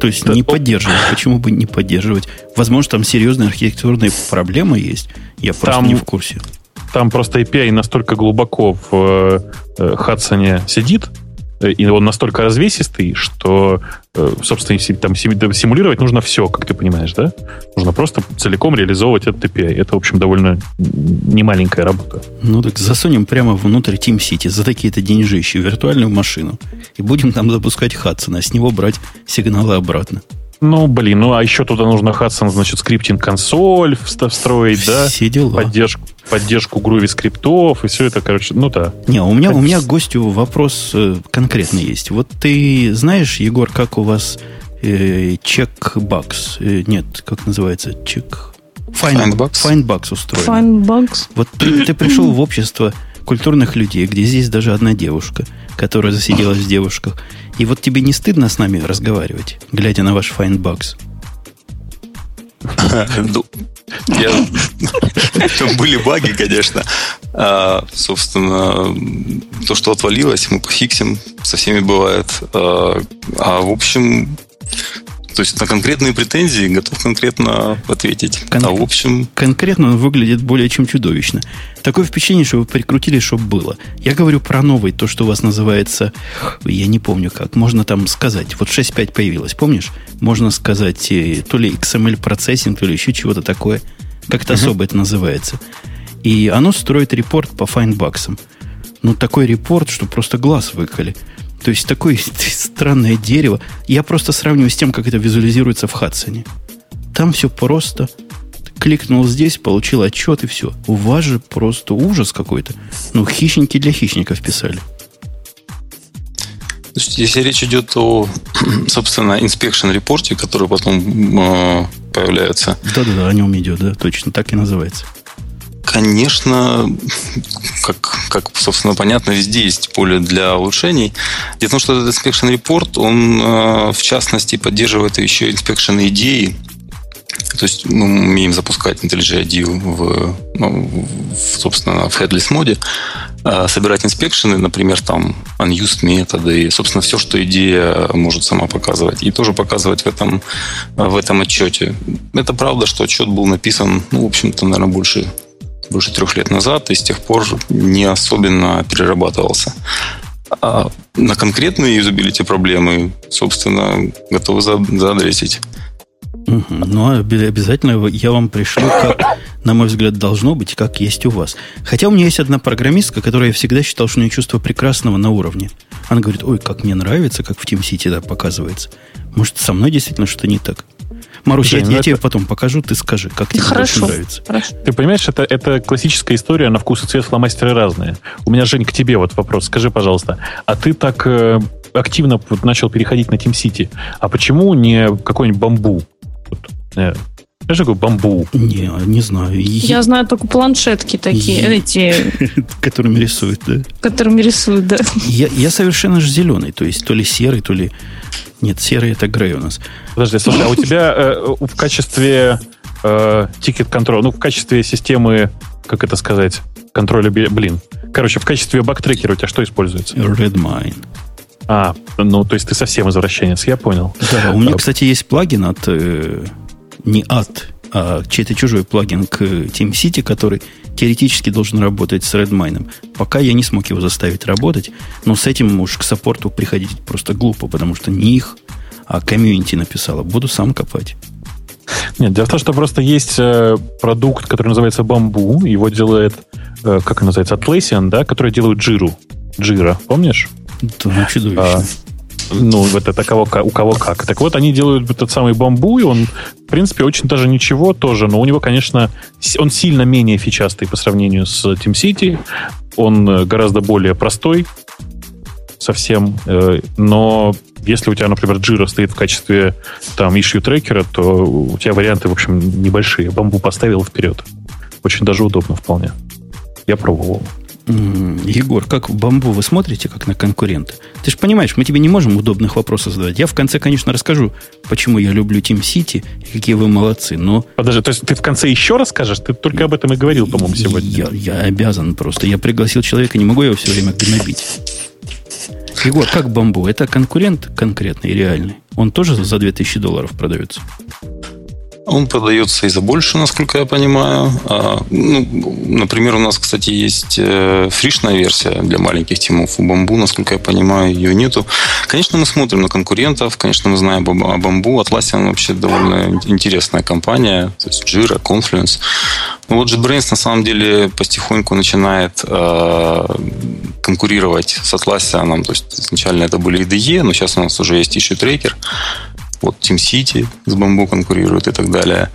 То есть да, не поддерживать. Почему бы не поддерживать? Возможно, там серьезные архитектурные проблемы есть. Я просто там, не в курсе там просто API настолько глубоко в э, Хадсоне сидит, э, и он настолько развесистый, что, э, собственно, там симулировать нужно все, как ты понимаешь, да? Нужно просто целиком реализовывать этот API. Это, в общем, довольно немаленькая работа. Ну так засунем прямо внутрь TeamCity за такие-то деньжищи виртуальную машину и будем там запускать Хадсона, а с него брать сигналы обратно. Ну, блин, ну а еще туда нужно Hudson, значит, скриптинг консоль встроить, да? Все дела. Поддержку, поддержку груви скриптов и все это, короче, ну да. Не, у меня, у меня к гостю вопрос э, конкретный есть. Вот ты знаешь, Егор, как у вас э, чекбакс? Э, нет, как называется? Чек... Findbox. Findbox устроен. Findbox. Вот ты, ты пришел в общество культурных людей, где здесь даже одна девушка, которая засиделась в девушках. И вот тебе не стыдно с нами разговаривать, глядя на ваш Findbox? [laughs] Ну, были баги, конечно. А, собственно, то, что отвалилось, мы пофиксим. Со всеми бывает. А, а в общем, то есть на конкретные претензии готов конкретно ответить. Кон- а в общем... Конкретно он выглядит более чем чудовищно. Такое впечатление, что вы прикрутили, чтобы было. Я говорю про новый, то, что у вас называется, я не помню как, можно там сказать. Вот 6.5 появилось, помнишь? Можно сказать э, то ли XML процессинг, то ли еще чего-то такое. Как-то uh-huh. особо это называется. И оно строит репорт по файнбаксам. Ну, такой репорт, что просто глаз выколи. То есть такое [laughs] странное дерево. Я просто сравниваю с тем, как это визуализируется в Хадсоне. Там все просто. Кликнул здесь, получил отчет и все. У вас же просто ужас какой-то. Ну, хищники для хищников писали. Если речь идет о, [clears throat] собственно, inspection репорте, который потом э, появляется. Да-да-да, о нем идет, да, точно, так и называется. Конечно, как, как, собственно, понятно, везде есть поле для улучшений. Дело в том, что этот inspection report, он, э, в частности, поддерживает еще inspection идеи. То есть мы умеем запускать IntelliJ IDEA в, ну, в, собственно, в headless моде, э, собирать инспекшены, например, там unused методы, и, собственно, все, что идея может сама показывать, и тоже показывать в этом, в этом отчете. Это правда, что отчет был написан, ну, в общем-то, наверное, больше больше трех лет назад, и с тех пор не особенно перерабатывался. А на конкретные юзабилити проблемы, собственно, готовы заадресить. Угу. Ну, а обязательно я вам пришлю, как, на мой взгляд, должно быть, как есть у вас. Хотя у меня есть одна программистка, которая я всегда считал, что у нее чувство прекрасного на уровне. Она говорит, ой, как мне нравится, как в TeamCity да, показывается. Может, со мной действительно что-то не так. Маруся, Жень, я, я тебе потом покажу, ты скажи, как тебе Хорошо. больше нравится. Хорошо. Ты понимаешь, это, это классическая история, на вкус и цвет фломастеры разные. У меня, Жень, к тебе вот вопрос. Скажи, пожалуйста, а ты так э, активно вот начал переходить на Team City, а почему не какой-нибудь бамбу? Вот, э, я же говорю, бамбу. Не, не знаю. Я знаю только планшетки такие, Е- эти, [laughs] Которыми рисуют, да? которыми рисуют, да. Я, я совершенно же зеленый, то есть то ли серый, то ли... Нет, серый это грей у нас. Подожди, слушай, а у тебя э, в качестве э, тикет контроля, ну, в качестве системы, как это сказать, контроля, блин. Короче, в качестве бактрекера у тебя что используется? Redmine. А, ну, то есть ты совсем извращенец, я понял. Да, у меня, кстати, есть плагин от... не от, а чей-то чужой плагин к TeamCity, который теоретически должен работать с Redmine. Пока я не смог его заставить работать, но с этим уж к саппорту приходить просто глупо, потому что не их, а комьюнити написала. Буду сам копать. Нет, дело в том, что просто есть э, продукт, который называется Бамбу. Его делает, э, как он называется, Atlassian, да, который делают Джиру. Джира, помнишь? Ну, чудовищно. А, ну, вот это кого, у кого как. Так вот, они делают этот самый бамбу, и он, в принципе, очень даже ничего тоже, но у него, конечно, он сильно менее фичастый по сравнению с TeamCity. Он э, гораздо более простой совсем, э, но если у тебя, например, Jira стоит в качестве там issue трекера, то у тебя варианты, в общем, небольшие. Бамбу поставил вперед. Очень даже удобно вполне. Я пробовал. Егор, как в бамбу вы смотрите, как на конкурента? Ты же понимаешь, мы тебе не можем удобных вопросов задавать. Я в конце, конечно, расскажу, почему я люблю Team City и какие вы молодцы, но Подожди, то есть ты в конце еще расскажешь? Ты только об этом и говорил, по-моему, сегодня. я, я обязан просто. Я пригласил человека, не могу его все время гнобить. Егор, как бамбу? Это конкурент конкретный и реальный? Он тоже за 2000 долларов продается? Он продается и за больше, насколько я понимаю. А, ну, например, у нас, кстати, есть э, фришная версия для маленьких тимов. У Бамбу, насколько я понимаю, ее нету. Конечно, мы смотрим на конкурентов, конечно, мы знаем о Бамбу. Atlassian вообще довольно интересная компания. То есть Jira, Confluence. Ну, вот JetBrains на самом деле потихоньку начинает э, конкурировать с Atlassian. То есть изначально это были IDE, но сейчас у нас уже есть issue трекер. Вот TeamCity с Бамбу конкурирует и так далее.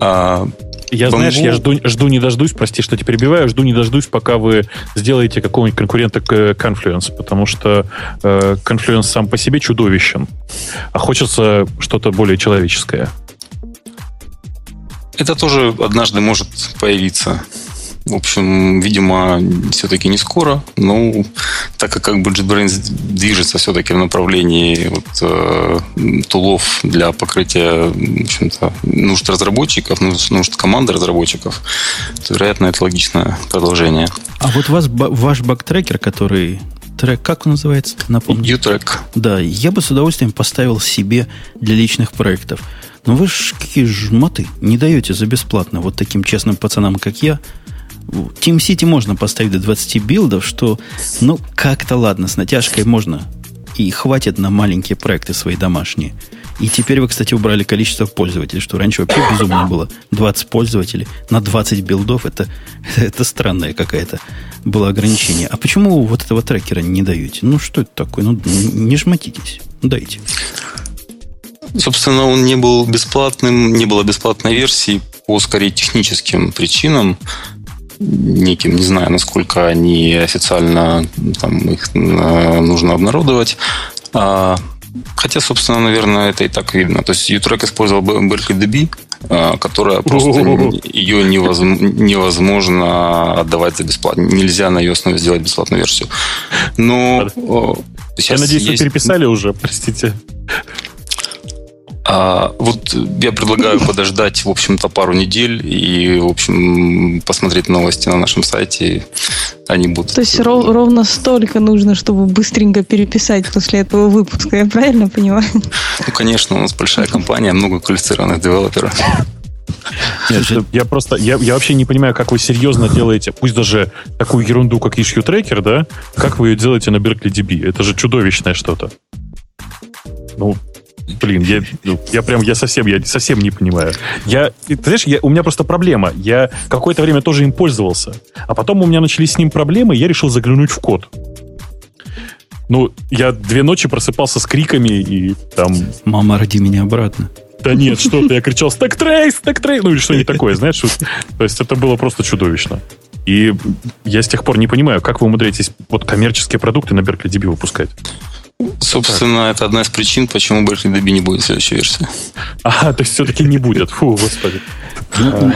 А, Я, Бамбу- знаешь, я жду, жду не дождусь, прости, что тебя перебиваю, жду не дождусь, пока вы сделаете какого-нибудь конкурента к Confluence, потому что э, Confluence сам по себе чудовищен, а хочется что-то более человеческое. Это тоже однажды может появиться. В общем, видимо, все-таки не скоро. Ну, так как как бы JetBrains движется все-таки в направлении вот, э, тулов для покрытия в общем-то, нужд разработчиков, нужд, нужд команды разработчиков, то, вероятно, это логичное продолжение. А вот вас ваш бактрекер, который трек, как он называется? Напомню. U-Track. Да, я бы с удовольствием поставил себе для личных проектов. Но вы же какие жмоты, не даете за бесплатно вот таким честным пацанам, как я. Team City можно поставить до 20 билдов, что, ну, как-то ладно, с натяжкой можно. И хватит на маленькие проекты свои домашние. И теперь вы, кстати, убрали количество пользователей, что раньше вообще безумно было. 20 пользователей на 20 билдов, это, [laughs] это странное какое-то было ограничение. А почему вот этого трекера не даете? Ну, что это такое? Ну, не жмотитесь. Дайте. Собственно, он не был бесплатным, не было бесплатной версии по скорее техническим причинам неким, не знаю, насколько они официально там, их э, нужно обнародовать. А, хотя, собственно, наверное, это и так видно. То есть U-Track использовал Berkeley DB, а, которая просто [laughs] ее невозможно отдавать за бесплатно. Нельзя на ее основе сделать бесплатную версию. Но Я надеюсь, есть... вы переписали уже, простите. А, вот я предлагаю [laughs] подождать, в общем-то, пару недель и, в общем, посмотреть новости на нашем сайте. Они будут. То есть ров, ровно столько нужно, чтобы быстренько переписать после этого выпуска, я правильно понимаю? Ну, конечно, у нас большая компания, много квалифицированных девелоперов. Нет, я просто, я, я вообще не понимаю, как вы серьезно делаете, пусть даже такую ерунду, как issue tracker, да, как вы ее делаете на Berkeley DB? Это же чудовищное что-то. Ну, Блин, я, я прям, я совсем, я совсем не понимаю. Я, ты знаешь, я, у меня просто проблема. Я какое-то время тоже им пользовался, а потом у меня начались с ним проблемы, и я решил заглянуть в код. Ну, я две ночи просыпался с криками и там... Мама, роди меня обратно. Да нет, что-то, я кричал «Стек трейс! Стек трейс!» Ну или что-нибудь [laughs] такое, знаешь? То есть это было просто чудовищно. И я с тех пор не понимаю, как вы умудряетесь вот коммерческие продукты на Berkeley DB выпускать. Собственно, это одна из причин, почему Berkeley DB не будет следующей версии. [laughs] А, то есть все-таки не будет. Фу, господи. Ну,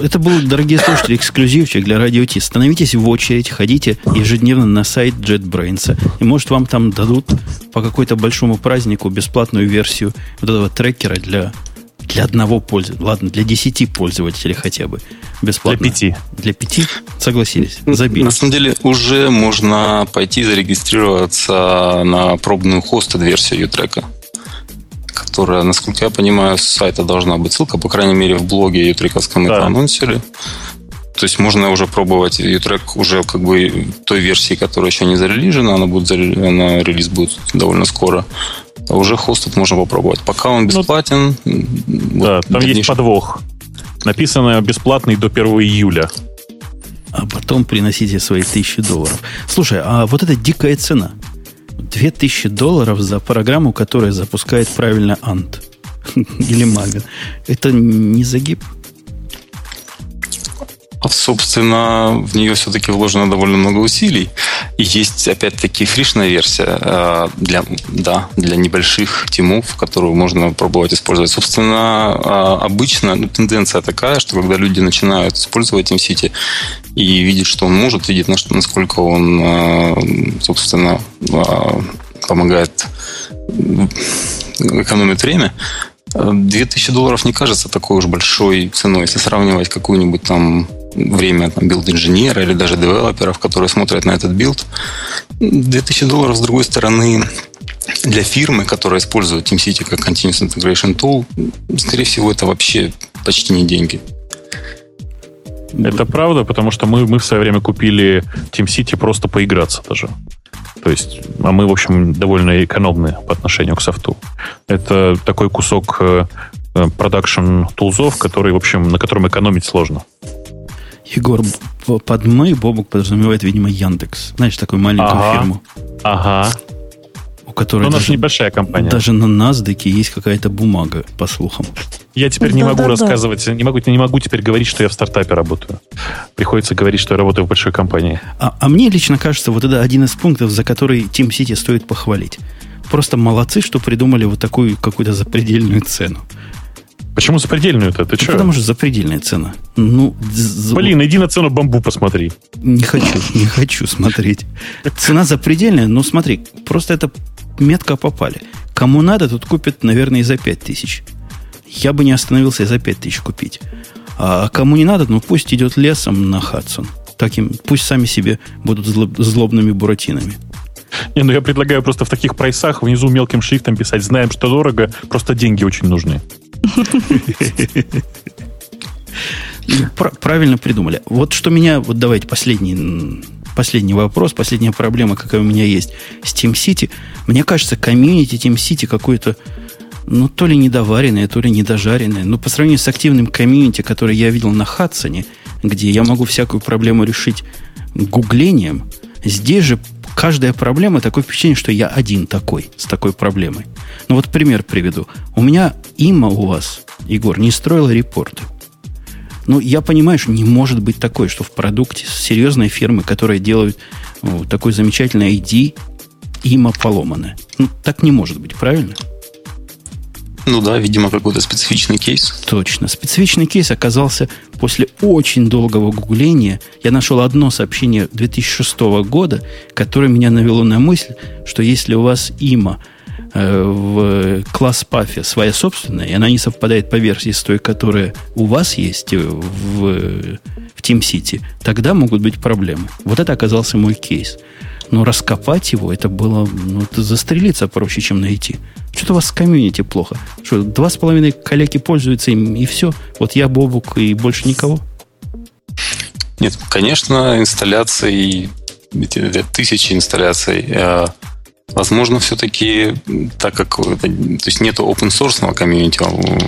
это был, дорогие слушатели, эксклюзивчик для Радио Ти. Становитесь в очередь, ходите ежедневно на сайт JetBrains. И, может, вам там дадут по какой-то большому празднику бесплатную версию вот этого трекера для для одного пользователя. Ладно, для десяти пользователей хотя бы. Бесплатно. Для пяти. Для пяти? Согласились. Забили. На самом деле уже можно пойти зарегистрироваться на пробную хостед версию Ютрека которая, насколько я понимаю, с сайта должна быть ссылка, по крайней мере, в блоге Ютрековском да. это анонсили. То есть можно уже пробовать Ютрек уже как бы той версии, которая еще не зарелижена, она будет она релиз будет довольно скоро. А уже хостед можно попробовать. Пока он ну, бесплатен. Ну, да, там дальнейшем... есть подвох. Написано бесплатный до 1 июля. А потом приносите свои тысячи долларов. Слушай, а вот эта дикая цена. 2000 долларов за программу, которая запускает правильно Ант. [laughs] Или Maven. Это не загиб? Собственно, в нее все-таки вложено довольно много усилий. Есть, опять-таки, фришная версия э, для, да, для небольших тимов, которую можно пробовать использовать. Собственно, э, обычно ну, тенденция такая, что когда люди начинают использовать MCT и видят, что он может, видят, насколько он, э, собственно, помогает экономить время, 2000 долларов не кажется такой уж большой ценой, если сравнивать какую-нибудь там время там, build-инженера или даже девелоперов, которые смотрят на этот build. 2000 долларов, с другой стороны, для фирмы, которая использует TeamCity как Continuous Integration Tool, скорее всего, это вообще почти не деньги. Это правда, потому что мы, мы в свое время купили TeamCity просто поиграться даже. То есть, а мы, в общем, довольно экономны по отношению к софту. Это такой кусок продакшн э, тулзов, который, в общем, на котором экономить сложно. Егор, под мы Бобук подразумевает, видимо, Яндекс. Знаешь, такую маленькую ага. фирму. Ага. Которой Но у нас небольшая компания. Даже на NASDAQ есть какая-то бумага, по слухам. Я теперь не могу рассказывать, не могу, не могу теперь говорить, что я в стартапе работаю. Приходится говорить, что я работаю в большой компании. А, а мне лично кажется, вот это один из пунктов, за который Team City стоит похвалить. Просто молодцы, что придумали вот такую какую-то запредельную цену. Почему запредельную-то? Ты что? потому что запредельная цена. Ну, з- Блин, иди на цену бамбу посмотри. Не хочу, не хочу смотреть. Цена запредельная, но смотри, просто это метко попали. Кому надо, тут купят, наверное, и за 5 тысяч. Я бы не остановился и за 5 тысяч купить. А кому не надо, ну пусть идет лесом на Хадсон. Таким, пусть сами себе будут злоб- злобными буратинами. Не, ну я предлагаю просто в таких прайсах внизу мелким шрифтом писать «Знаем, что дорого, просто деньги очень нужны». Ну, пр- правильно придумали. Вот что меня, вот давайте последний, последний вопрос, последняя проблема, какая у меня есть с Team City. Мне кажется, комьюнити Team City какое-то, ну, то ли недоваренное, то ли недожаренное. Но по сравнению с активным комьюнити, который я видел на Хадсоне, где я могу всякую проблему решить гуглением, здесь же каждая проблема такое впечатление, что я один такой, с такой проблемой. Ну вот пример приведу. У меня има у вас, Егор, не строила репорты. Ну, я понимаю, что не может быть такое, что в продукте серьезной фирмы, которая делает ну, такой замечательный ID, има поломанное. Ну, так не может быть, правильно? Ну да, видимо, какой-то специфичный кейс. Точно. Специфичный кейс оказался после очень долгого гугления. Я нашел одно сообщение 2006 года, которое меня навело на мысль, что если у вас има в класс пафе своя собственная, и она не совпадает по версии с той, которая у вас есть э, в, в Team City, тогда могут быть проблемы. Вот это оказался мой кейс. Но раскопать его, это было, ну, это застрелиться проще, чем найти. Что-то у вас с комьюнити плохо. Что, два с половиной коллеги пользуются им, и все. Вот я, Бобук, и больше никого. Нет, конечно, инсталляций, ведь это тысячи инсталляций. Возможно, все-таки, так как это, то есть нету open source комьюнити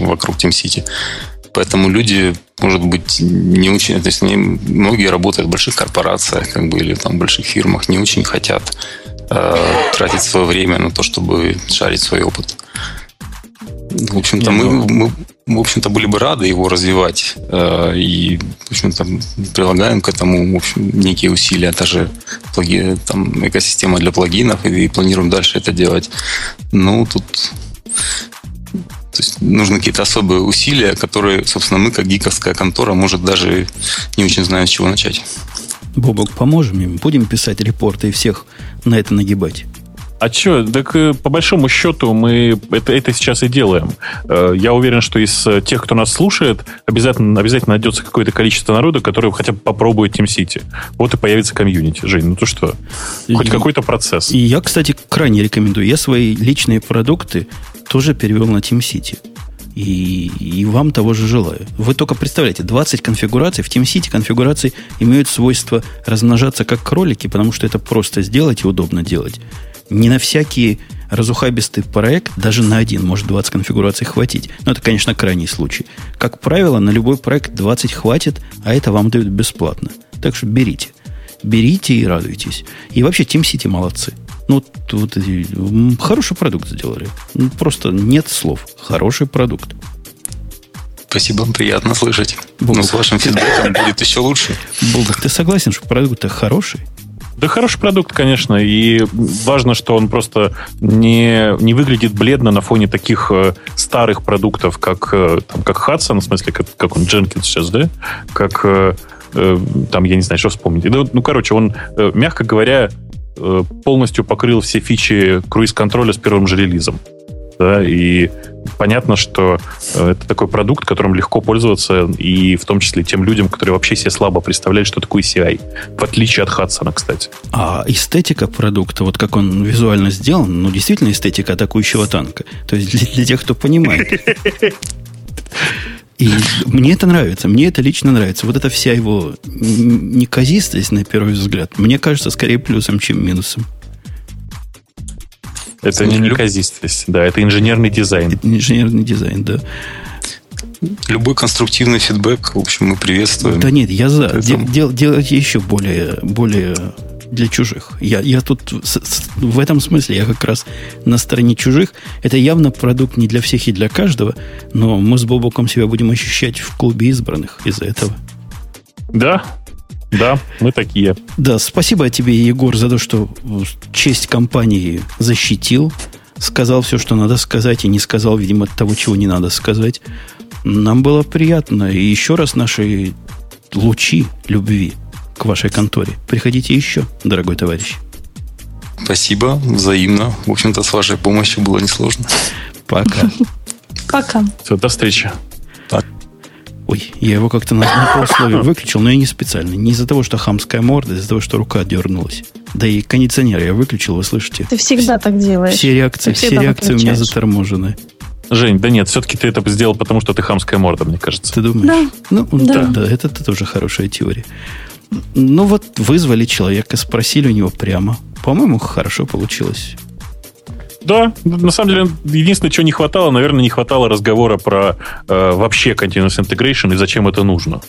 вокруг TeamCity, поэтому люди, может быть, не очень, то есть они, многие работают в больших корпорациях, как бы, или там в больших фирмах, не очень хотят э, тратить свое время на то, чтобы шарить свой опыт. В общем-то, мы, ну- мы, в общем-то, были бы рады его развивать. э, И, в общем-то, прилагаем к этому в общем, некие усилия. Даже плаги, там, экосистема для плагинов, и планируем дальше это делать. Ну, тут то есть нужны какие-то особые усилия, которые, собственно, мы, как гиковская контора, может, даже не очень знаем, с чего начать. Бобук, поможем им. Будем писать репорты и всех на это нагибать. А что, так э, по большому счету мы это, это сейчас и делаем. Э, Я уверен, что из э, тех, кто нас слушает, обязательно, обязательно найдется какое-то количество народа, которые хотя бы попробуют TeamCity. Вот и появится комьюнити. Жень, ну то что? Хоть И- какой-то процесс. И я, кстати, крайне рекомендую. Я свои личные продукты тоже перевел на TeamCity. И, и вам того же желаю. Вы только представляете, 20 конфигураций, в TeamCity конфигурации имеют свойство размножаться как кролики, потому что это просто сделать и удобно делать. Не на всякий разухабистый проект, даже на один может 20 конфигураций хватить. Но это, конечно, крайний случай. Как правило, на любой проект 20 хватит, а это вам дают бесплатно. Так что берите. Берите и радуйтесь. И вообще, TeamCity молодцы. Ну, вот, хороший продукт сделали. Ну, просто нет слов. Хороший продукт. Спасибо, приятно слышать. Бог. Но с вашим [laughs] фидбэком будет еще лучше. Бог, ты согласен, что продукт-то хороший? Да хороший продукт, конечно, и важно, что он просто не, не выглядит бледно на фоне таких э, старых продуктов, как, э, там, как Hudson, в смысле, как, как он, Jenkins сейчас, да? Как, э, там, я не знаю, что вспомнить. Да, ну, короче, он, мягко говоря, полностью покрыл все фичи круиз-контроля с первым же релизом. Да, и понятно, что э, это такой продукт, которым легко пользоваться, и в том числе тем людям, которые вообще себе слабо представляют, что такое CI. В отличие от Хадсона, кстати. А эстетика продукта, вот как он визуально сделан, ну, действительно эстетика атакующего танка. То есть для, для тех, кто понимает. И мне это нравится, мне это лично нравится. Вот эта вся его неказистость, на первый взгляд, мне кажется скорее плюсом, чем минусом. Это не неказистость, да, это инженерный дизайн. Это инженерный дизайн, да. Любой конструктивный фидбэк, в общем, мы приветствуем. Да нет, я за. Поэтому- Де- дел- делайте еще более, более для чужих. Я, я тут с- с- в этом смысле я как раз на стороне чужих. Это явно продукт не для всех и для каждого, но мы с Бобоком себя будем ощущать в клубе избранных из-за этого. Да, да, мы такие. Да, спасибо тебе, Егор, за то, что честь компании защитил, сказал все, что надо сказать, и не сказал, видимо, того, чего не надо сказать. Нам было приятно. И еще раз наши лучи любви к вашей конторе. Приходите еще, дорогой товарищ. Спасибо, взаимно. В общем-то, с вашей помощью было несложно. Пока. Пока. Все, до встречи. Ой, я его как-то на, на полусловие [laughs] выключил, но я не специально. Не из-за того, что хамская морда, а из-за того, что рука дернулась. Да и кондиционер я выключил, вы слышите? Ты всегда так делаешь. Все реакции, все реакции у меня заторможены. Жень, да нет, все-таки ты это сделал, потому что ты хамская морда, мне кажется. Ты думаешь? Да. Ну, да, Да. да, это, это тоже хорошая теория. Ну вот, вызвали человека, спросили у него прямо. По-моему, хорошо получилось. Да, на самом деле, единственное, чего не хватало, наверное, не хватало разговора про э, вообще Continuous Integration и зачем это нужно.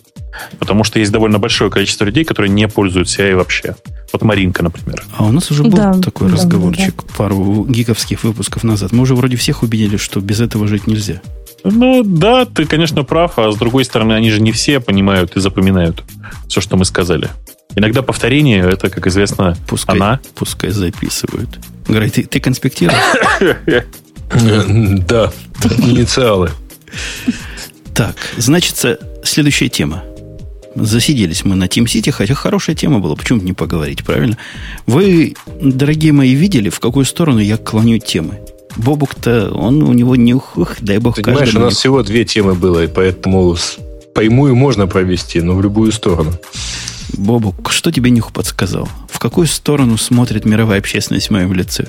Потому что есть довольно большое количество людей, которые не пользуются CI вообще. Вот Маринка, например. А у нас уже был Да, такой да, разговорчик пару гиковских выпусков назад. Мы уже вроде всех убедили, что без этого жить нельзя. Ну, да, ты, конечно, прав, а с другой стороны, они же не все понимают и запоминают все, что мы сказали. Иногда повторение, это, как известно, Пускай, она. пускай записывают. Грей, ты, ты конспектируешь? Да, инициалы. Так, значит, следующая тема. Засиделись мы на Team City, хотя хорошая тема была, почему бы не поговорить, правильно? Вы, дорогие мои, видели, в какую сторону я клоню темы? Бобук-то, он у него нюх, ух, дай бог Понимаешь, у нас нюх. всего две темы было, и поэтому с- поймую можно провести, но в любую сторону. Бобук, что тебе нюх подсказал? В какую сторону смотрит мировая общественность в моем лице?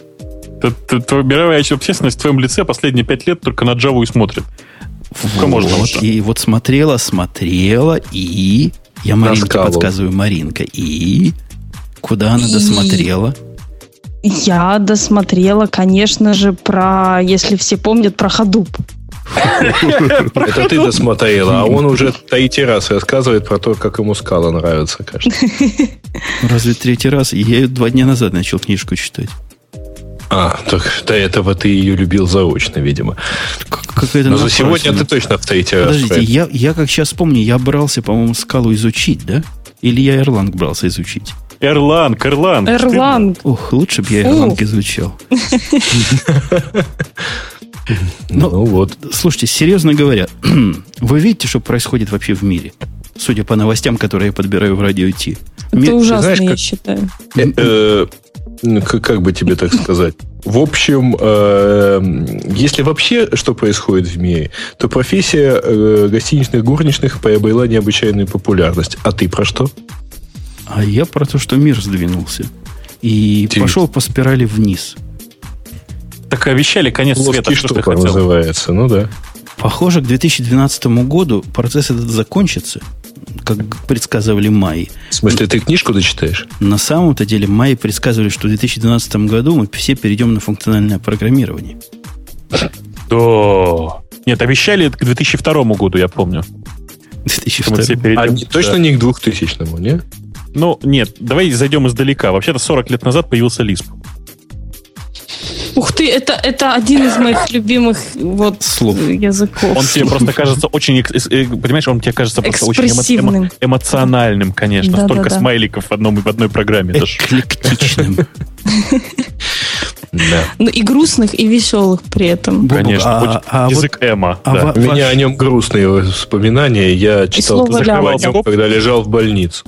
Мировая общественность в твоем лице последние пять лет только на Java и смотрит. Можно Вот, уже? и вот смотрела, смотрела, и... Я Маринке подсказываю, Маринка, и... Куда она И- досмотрела? Я досмотрела, конечно же, про, если все помнят, про Hadoop. [laughs] Это ты досмотрела, а он уже третий раз рассказывает про то, как ему скала нравится, кажется. [laughs] Разве третий раз? Я ее два дня назад начал книжку читать. А, так до этого ты ее любил заочно, видимо. Как- Какая-то Но за сегодня ты точно в третий раз. Подождите, я, я как сейчас помню, я брался, по-моему, скалу изучить, да? Или я Erlang брался изучить? Эрланг, Эрланг. Erlang. Ух, лучше бы я. Erlang изучал. [laughs] Ну, Ну вот. Слушайте, серьезно говоря, [clears throat] вы видите, что происходит вообще в мире? Судя по новостям, которые я подбираю в радио Ти. Это ужасно, знаешь, я как- считаю. Э, э, ну, как как бы тебе так сказать? В общем, э, если вообще что происходит в мире, то профессия э, гостиничных горничных приобрела необычайную популярность. А ты про что? А я про то, что мир сдвинулся. И Интересно. пошел по спирали вниз. Так обещали конец света. Плоский Что ты хотел? называется. Ну да. Похоже, к 2012 году процесс этот закончится, как предсказывали майи. В смысле, ты книжку дочитаешь? На самом-то деле майи предсказывали, что в 2012 году мы все перейдем на функциональное программирование. Да. Нет, обещали к 2002 году, я помню. что мы 2002. все перейдем. А не- точно не к 2000-му, не? Ну, нет, давай зайдем издалека. Вообще-то 40 лет назад появился Lisp. Ух ты, это, это один из моих любимых вот Слов. языков. Он тебе просто кажется очень, экс- э, понимаешь, он тебе кажется просто очень эмо- эмо- эмоциональным, конечно. Да, Столько да, да. смайликов в, одном, в одной программе. Эклектичным. Да. Ну, и грустных, и веселых при этом. Конечно, а- а вот- язык эмо. а да. У меня ваш- о нем грустные воспоминания. Я читал слово только «лява». о нем, когда лежал в больницу.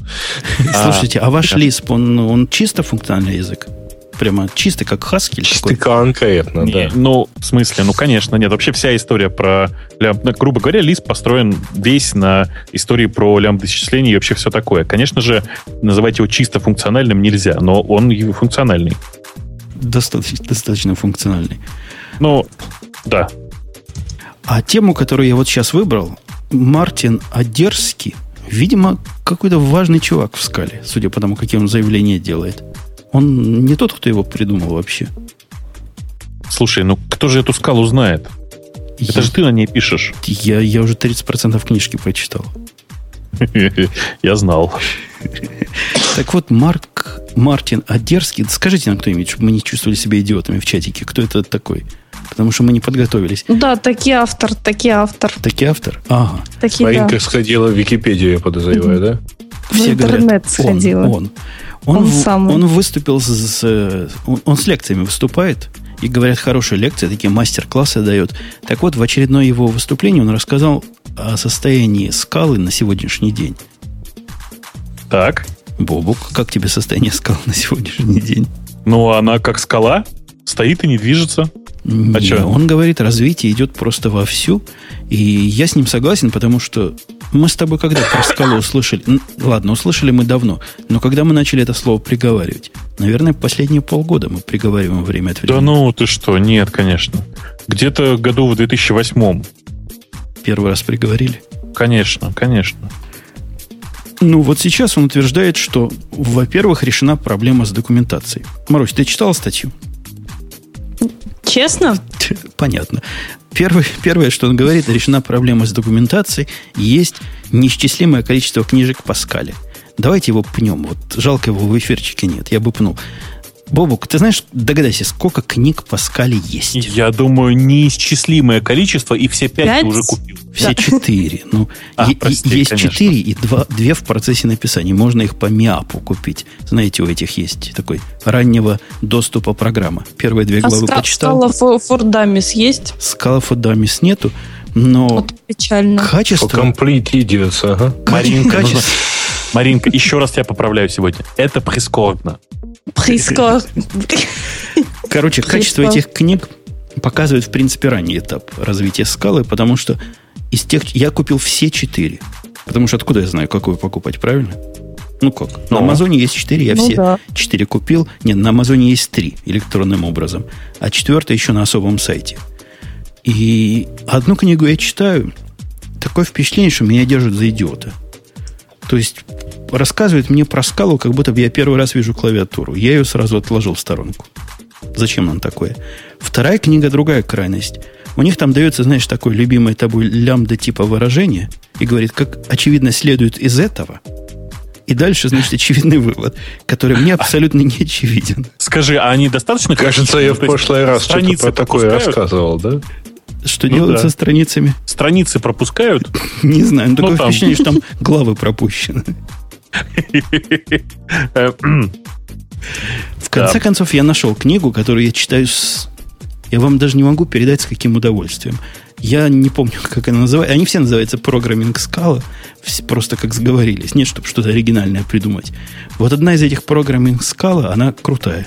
Слушайте, а ваш он, он чисто функциональный язык? Прямо чистый, как Haskell? Чисто такой? конкретно, Не, да. Ну, в смысле, ну, конечно, нет. Вообще вся история про ну, грубо говоря, лист построен весь на истории про лямбда исчисления и вообще все такое. Конечно же, называть его чисто функциональным нельзя, но он функциональный. Достаточно, достаточно функциональный. Ну, да. А тему, которую я вот сейчас выбрал, Мартин Одерский, видимо, какой-то важный чувак в скале, судя по тому, какие он заявления делает. Он не тот, кто его придумал вообще. Слушай, ну кто же эту скалу знает? Это я, же ты на ней пишешь. я, я уже 30% книжки прочитал. [laughs] Я знал. Так вот, Марк Мартин Одерский, скажите нам кто-нибудь, чтобы мы не чувствовали себя идиотами в чатике, кто это такой? Потому что мы не подготовились. Ну Да, таки автор, таки автор. Таки автор? Ага. Таки да. Маринка сходила в Википедию, я подозреваю, да? В интернет сходила. Он, он. Он, Он в- самый. он выступил с... с- он, он с лекциями выступает, и говорят, хорошие лекции, такие мастер-классы дает. Так вот, в очередное его выступление он рассказал о состоянии скалы на сегодняшний день. Так. Бобук, как тебе состояние скалы на сегодняшний день? Ну, она как скала, стоит и не движется. Не, чё? он говорит, развитие идет просто вовсю. И я с ним согласен, потому что мы с тобой когда про скалу услышали? Ладно, услышали мы давно. Но когда мы начали это слово приговаривать? Наверное, последние полгода мы приговариваем время от времени. Да ну, ты что, нет, конечно. Где-то году в 2008 Первый раз приговорили. Конечно, конечно. Ну, вот сейчас он утверждает, что, во-первых, решена проблема с документацией. Марусь, ты читала статью? Честно? [laughs] Понятно. Первое, первое, что он говорит, решена проблема с документацией. Есть неисчислимое количество книжек по скале. Давайте его пнем. Вот жалко его в эфирчике нет. Я бы пнул. Бобук, ты знаешь, догадайся, сколько книг по скале есть? Я думаю, неисчислимое количество, и все пять Пять? ты уже купил. Все четыре. Ну, А, е- прости, есть конечно. четыре и два, две в процессе написания. Можно их по МИАПу купить. Знаете, у этих есть такой раннего доступа программа. Первые две А главы ска- почитал. скала фо- for Dummies есть? Скала Фудамис нету, но Вот печально. Качество... complete idiots, ага. Маринка, качество- нужно- Маринка, еще раз тебя поправляю сегодня. Это прискорбно. Прискор. Короче, качество этих книг показывает, в принципе, ранний этап развития скалы, потому что из тех... Я купил все четыре. Потому что откуда я знаю, какую покупать, правильно? Ну как? На Ну. Амазоне есть четыре, я Ну все да. четыре купил. Нет, на Амазоне есть три электронным образом. А четвертая еще на особом сайте. И одну книгу я читаю, такое впечатление, что меня держат за идиота. То есть рассказывает мне про скалу, как будто бы я первый раз вижу клавиатуру. Я ее сразу отложил в сторонку. Зачем нам такое? Вторая книга другая крайность. У них там дается, знаешь, такое любимое тобой лямбда типа выражение и говорит, как очевидно следует из этого. И дальше, значит, очевидный вывод, который мне абсолютно не очевиден. Скажи, а они достаточно... Кажется, я в прошлый раз что-то про такое рассказывал, да? Что Ну делают да. со страницами? Страницы пропускают? [laughs] Не знаю, но такое там. впечатление, что там главы пропущены. [laughs] В конце концов, я нашел книгу, которую я читаю с... Я вам даже не могу передать, с каким удовольствием. Я не помню, [laughs] как она называется. Они все называются программинг скала. Просто как сговорились. Нет, чтобы что-то оригинальное придумать. Вот одна из этих программинг скала, она крутая.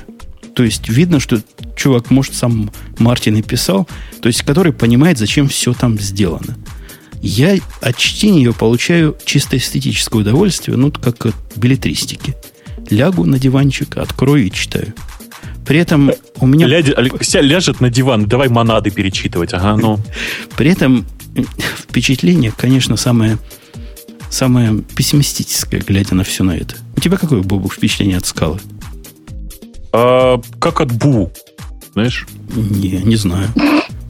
То есть видно, что чувак, может, сам Мартин и писал, то есть который понимает, зачем все там сделано. Я от чтения ее получаю чисто эстетическое удовольствие, ну, как от билетристики. Лягу на диванчик, открою и читаю. При этом у меня Ляди- Алексей ляжет на диван, давай монады перечитывать. Ага, ну. [laughs] При этом впечатление, конечно, самое, самое пессимистическое, глядя на все на это. У тебя какое, Бобу, впечатление от скалы? А, как от Бу, знаешь? Не, не знаю.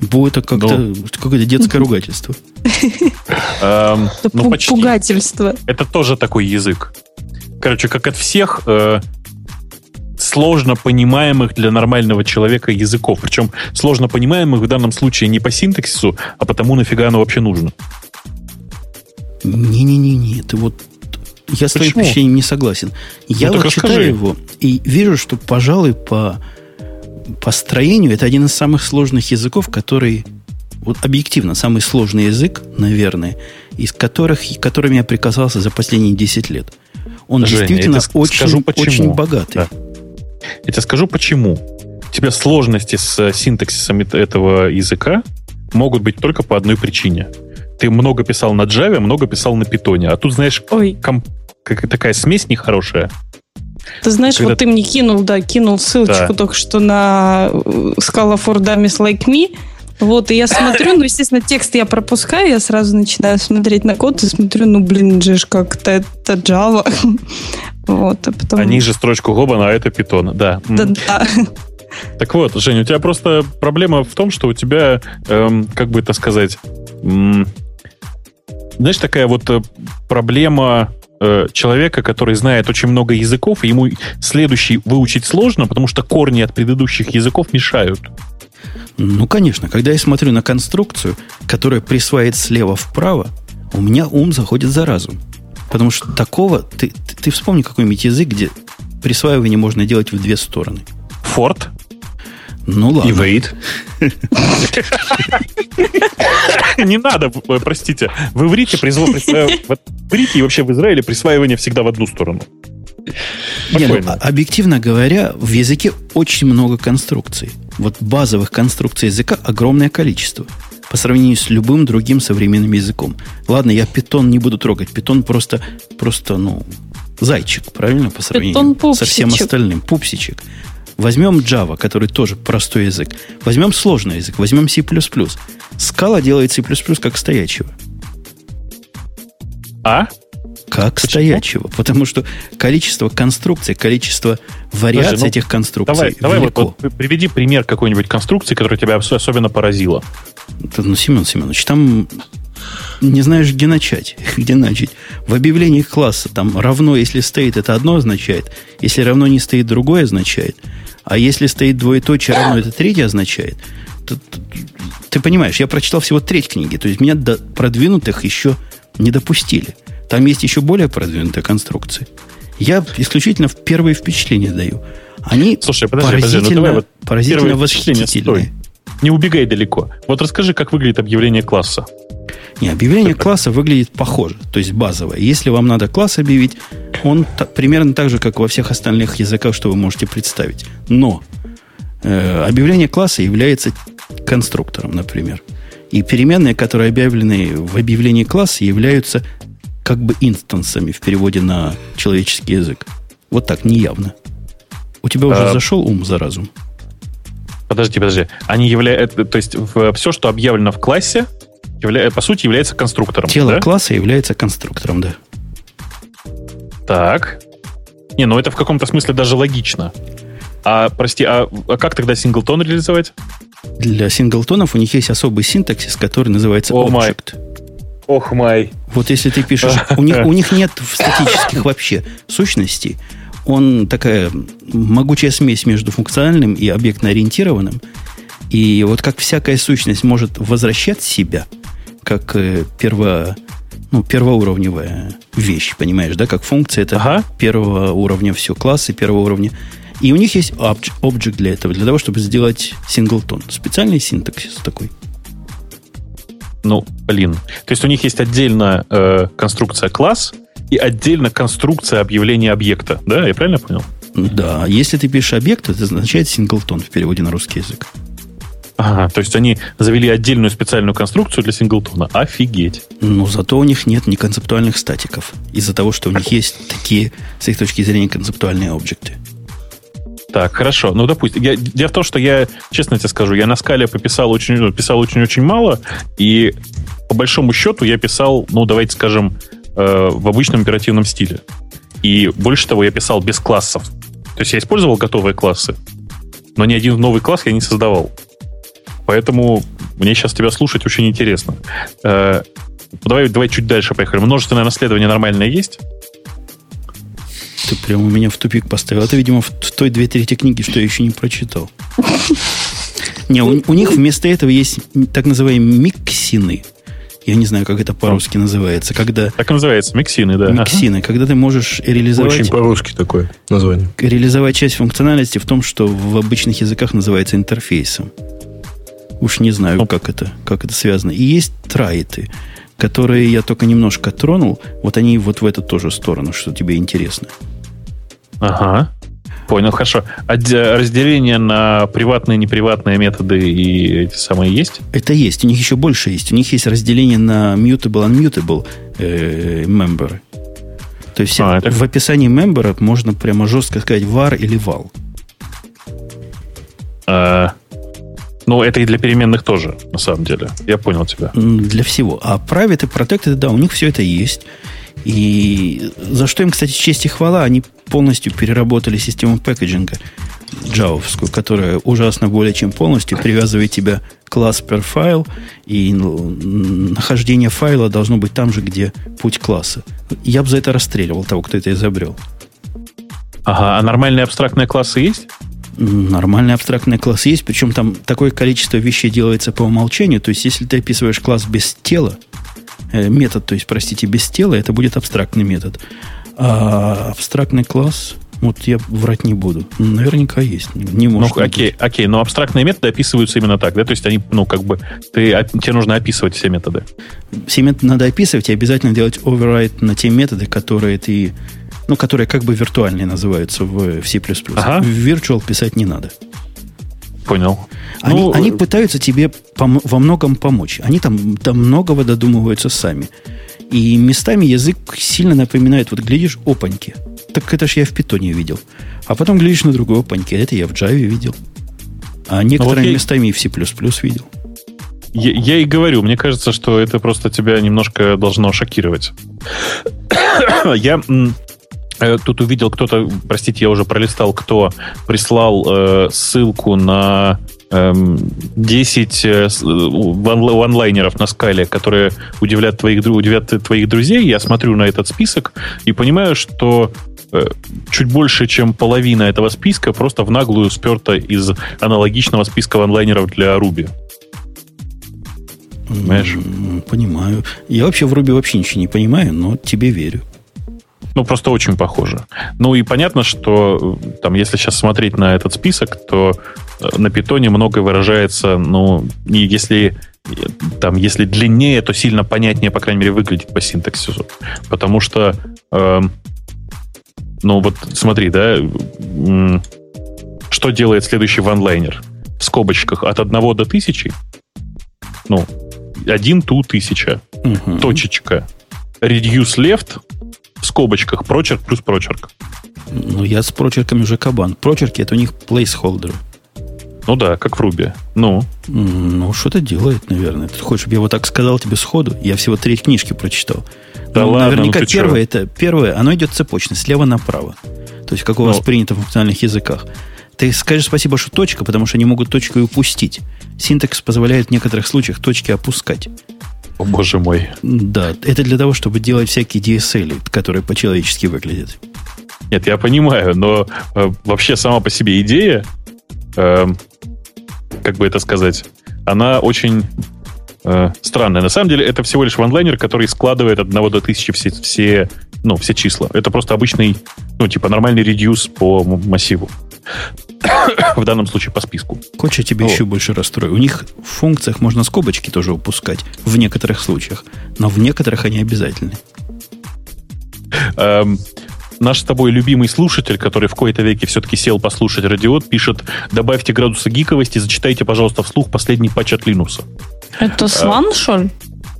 Бу это как-то какое-то детское ругательство. Эм, Это ну, почти. пугательство. Это тоже такой язык. Короче, как от всех э, сложно понимаемых для нормального человека языков. Причем сложно понимаемых в данном случае не по синтаксису, а потому нафига оно вообще нужно. Не-не-не-не, ты вот... Я с твоим впечатлением не согласен. Я Ну, так вот читаю расскажи. его и вижу, что, пожалуй, по, по строению это один из самых сложных языков, который... Вот объективно, самый сложный язык, наверное, из которых, которыми я прикасался за последние 10 лет. Он Женя, действительно я очень, скажу, почему. очень богатый. Да. Я тебе скажу почему. У тебя сложности с синтаксисом эт- этого языка могут быть только по одной причине. Ты много писал на Java, много писал на Python. А тут, знаешь, Ой, ком- как- такая смесь нехорошая. ты знаешь, Когда- вот ты мне кинул, да, кинул ссылочку Да. только что на э, Scala for Dummies Like Me. Вот, и я смотрю, ну, естественно, текст я пропускаю, я сразу начинаю смотреть на код и смотрю, ну, блин, же ж как-то это Java. [laughs] Вот, а потом... А ниже строчку Гобана, а это Python. Да. Да-да. Так вот, Женя, у тебя просто проблема в том, что у тебя, эм, как бы это сказать, знаешь, такая вот э, проблема э, человека, который знает очень много языков, и ему следующий выучить сложно, потому что корни от предыдущих языков мешают. Ну, конечно, когда я смотрю на конструкцию, которая присваивает слева вправо, у меня ум заходит за разум. Потому что такого... Ты, ты, ты вспомни какой-нибудь язык, где присваивание можно делать в две стороны. Форд? Ну ладно. И wait. Не надо, э, простите. В иврите присва- в иврите и вообще в Израиле присваивание всегда в одну сторону. Не, ну, а- объективно говоря, в языке очень много конструкций. Вот базовых конструкций языка огромное количество. По сравнению с любым другим современным языком. Ладно, я питон не буду трогать. Питон просто, просто, ну, зайчик, правильно, по сравнению со всем остальным. Пупсичек. Возьмем Java, который тоже простой язык. Возьмем сложный язык. Возьмем C++. Скала делает C++ как стоячего. А? Как стоячего. Потому что количество конструкций, количество вариаций Подожди, ну, этих конструкций Давай, давай вот, вот приведи пример какой-нибудь конструкции, которая тебя ос- особенно поразила. Да, Ну, Семен Семенович, там не знаешь, где начать. [laughs] Где начать. В объявлении класса там равно, если стоит, это одно означает. Если равно не стоит, другое означает. А если стоит двоеточие равно, это третье означает. Т- т- Ты понимаешь, я прочитал всего треть книги. То есть меня до продвинутых еще не допустили. Там есть еще более продвинутые конструкции. Я исключительно в первые впечатления даю. Они Слушай, подожди, подожди, ну поразительно, давай вот поразительно восхитительные. стой. Не убегай далеко. Вот расскажи, как выглядит объявление класса. Не, объявление [laughs] класса выглядит похоже, то есть базовое. Если вам надо класс объявить, он та- примерно так же, как во всех остальных языках, что вы можете представить. Но э, объявление класса является конструктором, например. И переменные, которые объявлены в объявлении класса, являются как бы инстансами в переводе на человеческий язык. Вот так, неявно. У тебя уже А, зашел ум за разум? Подожди, подожди. Они являются, то есть все, что объявлено в классе, явля- по сути является конструктором. Тело да? класса является конструктором, да. Так. Не, ну это в каком-то смысле даже логично. А, прости, а, а как тогда синглтон реализовать? Для синглтонов у них есть особый синтаксис, который называется май. object. Ох, май. Вот если ты пишешь, у них, у них нет статических [laughs] вообще сущностей. Он такая могучая смесь между функциональным и объектно-ориентированным. И вот как всякая сущность может возвращать себя, как э, перво, ну, первоуровневая вещь, понимаешь, да, как функция это Ага. первого уровня все, классы первого уровня. И у них есть объект для этого, для того, чтобы сделать синглтон. Специальный синтаксис такой. Ну, блин. То есть у них есть отдельно э, конструкция класс и отдельно конструкция объявления объекта. Да, я правильно понял? Да, если ты пишешь объект, это означает синглтон в переводе на русский язык. Ага, то есть они завели отдельную специальную конструкцию для синглтона. Офигеть. Но зато у них нет ни концептуальных статиков. Из-за того, что у них есть такие, с их точки зрения, концептуальные объекты. Так, хорошо. Ну, допустим, я, дело в том, что я, честно тебе скажу, я на скале пописал очень, ну, писал очень-очень мало, и по большому счету я писал, ну, давайте скажем, э, в обычном оперативном стиле. И больше того, я писал без классов. То есть я использовал готовые классы, но ни один новый класс я не создавал. Поэтому мне сейчас тебя слушать очень интересно. Э, давай, давай чуть дальше поехали. Множественное наследование нормальное есть? Ты прямо меня в тупик поставил. Это, видимо, в, той две трети книги, что я еще не прочитал. Не, у, у них вместо этого есть так называемые миксины. Я не знаю, как это по-русски называется. Когда Так и называется, миксины, да. Ага. миксины, когда ты можешь реализовать, Очень по-русски такое название. реализовать часть функциональности в том, что в обычных языках называется интерфейсом. Уж не знаю, Ну. как это, как это связано. И есть трайты, которые я только немножко тронул. Вот они вот в эту тоже сторону, что тебе интересно. Ага. Понял, хорошо. Отде- разделение на приватные и неприватные методы и эти самые есть? Это есть. У них еще больше есть. У них есть разделение на mutable, unmutable э, member. То есть А, это- в описании мембера можно прямо жестко сказать var или val. А, ну, это и для переменных тоже, на самом деле. Я понял тебя. Для всего. А private и protected, да, у них все это есть. И за что им, кстати, честь и хвала, они полностью переработали систему пэкэджинга джавовскую, которая ужасно более чем полностью привязывает тебя класс per файл, и нахождение файла должно быть там же, где путь класса. Я бы за это расстреливал того, кто это изобрел. Ага, а нормальные абстрактные классы есть? Нормальный абстрактный класс есть, причем там такое количество вещей делается по умолчанию. То есть, если ты описываешь класс без тела, э, метод, то есть, простите, без тела, это будет абстрактный метод. А абстрактный класс, Вот я врать не буду. Наверняка есть. Не может ну, окей, быть. окей, но абстрактные методы описываются именно так, да? То есть они, ну, как бы, ты, тебе нужно описывать все методы. Все методы надо описывать и обязательно делать override на те методы, которые ты, ну, которые как бы виртуальные называются в, в C++. Ага. В virtual писать не надо. Понял. Они, ну, они пытаются тебе пом- во многом помочь. Они там, там многого додумываются сами. И местами язык сильно напоминает, вот глядишь, опаньки. Так это ж я в питоне видел. А потом глядишь на другой опаньки, это я в Java видел. А некоторыми вот я... местами и в C++ видел. Я, я и говорю, мне кажется, что это просто тебя немножко должно шокировать. [coughs] я Э, тут увидел кто-то, простите, я уже пролистал, кто прислал э, ссылку на э, 10 э, онлайнеров на скале, которые удивлят твоих, удивят твоих друзей. Я смотрю на этот список и понимаю, что э, чуть больше, чем половина этого списка просто в наглую сперта из аналогичного списка онлайнеров для. Понимаешь? Понимаю. Я вообще в Ruby вообще ничего не понимаю, но тебе верю. Ну, просто очень похоже. Ну и понятно, что э, там, если сейчас смотреть на этот список, то э, на питоне многое выражается, ну, и если э, там, если длиннее, то сильно понятнее, по крайней мере, выглядит по синтаксису. Потому что, э, ну вот смотри, да, э, что делает следующий ванлайнер? В скобочках от 1 до 1000, ну, 1 ту 1000, угу. точечка, reduce left, в скобочках прочерк плюс прочерк. Ну, я с прочерками уже кабан. Прочерки это у них placeholder. Ну да, как в Руби. Ну. Ну, что-то делает, наверное. Ты хочешь, чтобы я вот так сказал тебе сходу? Я всего три книжки прочитал. Да ну, ладно, наверняка ну первое, это первое, оно идет цепочно, слева направо. То есть, как у вас ну. принято в функциональных языках. Ты скажешь спасибо, что точка, потому что они могут точку и упустить. Синтекс позволяет в некоторых случаях точки опускать. О, боже мой. Да, это для того, чтобы делать всякие DSL, которые по-человечески выглядят. Нет, я понимаю, но э, вообще сама по себе идея, э, как бы это сказать, она очень э, странная. На самом деле это всего лишь ванлайнер, который складывает от 1 до 1000 все, все, ну, все числа. Это просто обычный, ну, типа нормальный редюс по массиву. [coughs] в данном случае по списку. Хочешь, я тебе вот. еще больше расстрою. У них в функциях можно скобочки тоже упускать в некоторых случаях, но в некоторых они обязательны. Эм, наш с тобой любимый слушатель, который в кои-то веке все-таки сел послушать радиот, пишет, добавьте градуса гиковости, зачитайте, пожалуйста, вслух последний патч от Линуса. Это Сван, э, что ли?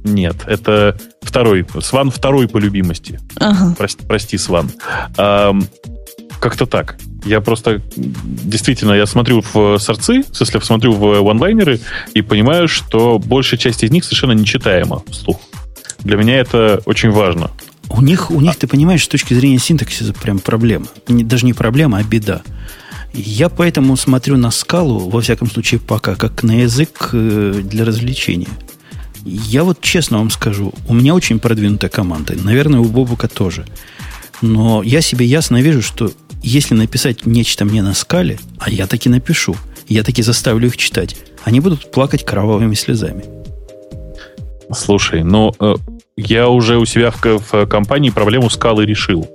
Нет, это второй. Сван второй по любимости. Ага. Прости, прости Сван. Эм, как-то так. Я просто действительно, я смотрю в сорцы, в смысле, смотрю в онлайнеры и понимаю, что большая часть из них совершенно нечитаема вслух. Для меня это очень важно. У них, у них, а. ты понимаешь, с точки зрения синтаксиса прям проблема. Не, даже не проблема, а беда. Я поэтому смотрю на скалу, во всяком случае пока, как на язык э, для развлечения. Я вот честно вам скажу, у меня очень продвинутая команда. Наверное, у Бобука тоже. Но я себе ясно вижу, что если написать нечто мне на скале, а я таки напишу, я таки заставлю их читать, они будут плакать кровавыми слезами. Слушай, ну, э, я уже у себя в, компании проблему скалы решил.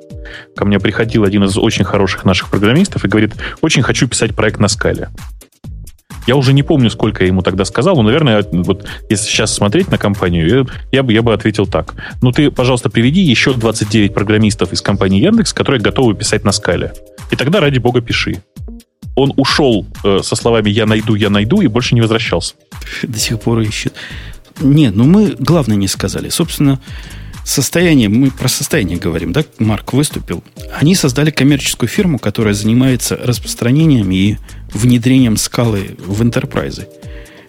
Ко мне приходил один из очень хороших наших программистов и говорит, очень хочу писать проект на скале. Я уже не помню, сколько я ему тогда сказал, но, наверное, вот если сейчас смотреть на компанию, я бы, я бы ответил так. Ну, ты, пожалуйста, приведи еще 29 программистов из компании Яндекс, которые готовы писать на скале. И тогда, ради бога, пиши. Он ушел э, со словами «я найду, я найду» и больше не возвращался. До сих пор ищет. Нет, ну мы главное не сказали. Собственно, состояние, мы про состояние говорим, да, Марк выступил. Они создали коммерческую фирму, которая занимается распространением и внедрением скалы в интерпрайзы.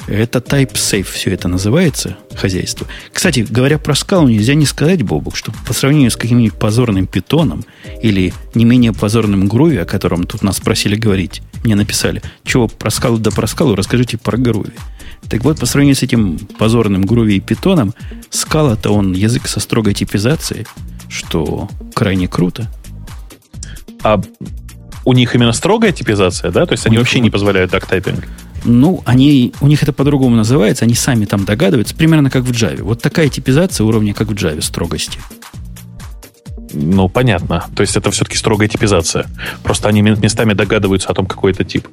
Это Type Safe все это называется, хозяйство. Кстати, говоря про скалу, нельзя не сказать, Бобук, что по сравнению с каким-нибудь позорным питоном или не менее позорным груви, о котором тут нас просили говорить, мне написали, чего про скалу да про скалу, расскажите про груви. Так вот, по сравнению с этим позорным груви и питоном, скала-то он язык со строгой типизацией, что крайне круто. А у них именно строгая типизация, да? То есть они вообще не позволяют дактайпинг? Ну, они, у них это по-другому называется, они сами там догадываются, примерно как в Java. Вот такая типизация уровня, как в Java, строгости. Ну, понятно. То есть это все-таки строгая типизация. Просто они местами догадываются о том, какой это тип.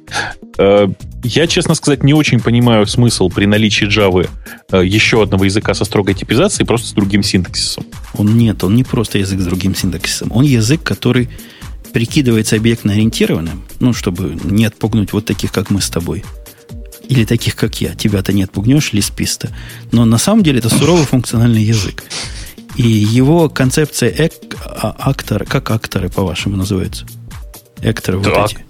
Э, я, честно сказать, не очень понимаю смысл при наличии Java э, еще одного языка со строгой типизацией, просто с другим синтаксисом. Он нет, он не просто язык с другим синтаксисом. Он язык, который прикидывается объектно-ориентированным, ну, чтобы не отпугнуть вот таких, как мы с тобой. Или таких, как я. Тебя-то не отпугнешь, лисписта. Но на самом деле это суровый функциональный язык. И его концепция эк, а, актор, как акторы, по-вашему, называются? Экторы вот эти.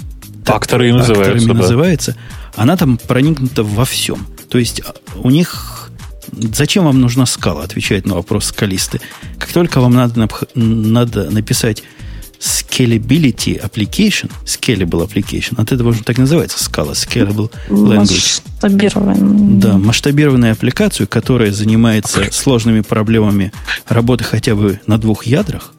Акторы и называются. Акторами да. называется. Она там проникнута во всем. То есть а, у них... Зачем вам нужна скала? Отвечает на вопрос скалисты. Как только вам надо, надо написать scalability application, scalable application, от этого же так называется скала, scalable language. Масштабированная. Да, масштабированную аппликацию, которая занимается сложными проблемами работы хотя бы на двух ядрах,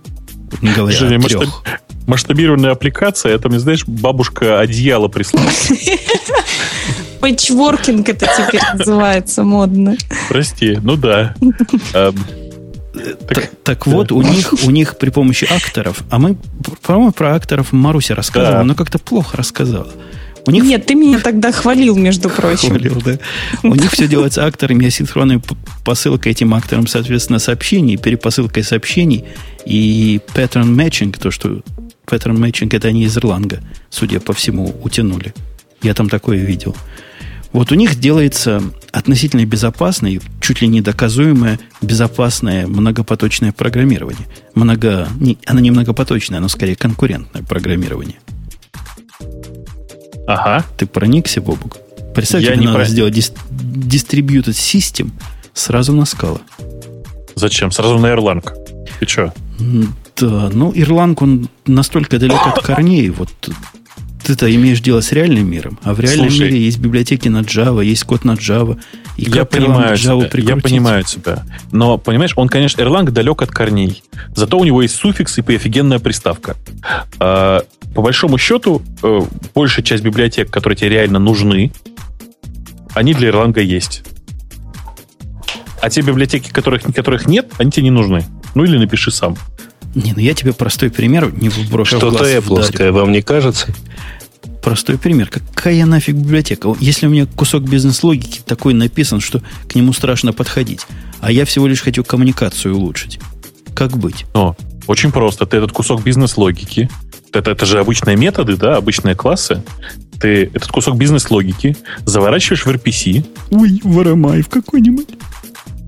не говоря Женя, о трех. Масштаб... Масштабированная аппликация, это, мне знаешь, бабушка одеяло прислала. [laughs] Пэтчворкинг это теперь называется модно. Прости, ну да. Так, так вот, у них, у них при помощи акторов, а мы, по-моему, про акторов Маруся рассказывала, да. но как-то плохо рассказала. У них... Нет, ты меня тогда хвалил, между прочим. Хвалил, да. У них все делается акторами, асинхронной посылкой этим акторам, соответственно, сообщений, перепосылкой сообщений и pattern matching, то, что pattern matching это они из Ирланга, судя по всему, утянули. Я там такое видел. Вот у них делается относительно безопасное, чуть ли не доказуемое безопасное многопоточное программирование. Много, не, оно не многопоточное, оно скорее конкурентное программирование. Ага. Ты проникся, Бобук? Представь, Я тебе надо про... сделать дис- distributed system сразу на скала. Зачем? Сразу на Erlang. Ты что? Да, ну, Erlang, он настолько далек от [coughs] корней. Вот ты-то имеешь дело с реальным миром, а в реальном Слушай, мире есть библиотеки на Java, есть код на Java. И я понимаю Java тебя, я понимаю тебя. Но, понимаешь, он, конечно, Erlang далек от корней. Зато у него есть суффикс и офигенная приставка. А, по большому счету, э, большая часть библиотек, которые тебе реально нужны, они для Erlang есть. А те библиотеки, которых, которых нет, они тебе не нужны. Ну или напиши сам. Не, ну я тебе простой пример не вброшу Что-то Apple, вам не кажется? Простой пример. Какая нафиг библиотека? Если у меня кусок бизнес-логики такой написан, что к нему страшно подходить, а я всего лишь хочу коммуникацию улучшить. Как быть? О, очень просто. Ты этот кусок бизнес-логики, это, это же обычные методы, да, обычные классы. Ты этот кусок бизнес-логики заворачиваешь в RPC. Ой, в RMI в какой-нибудь.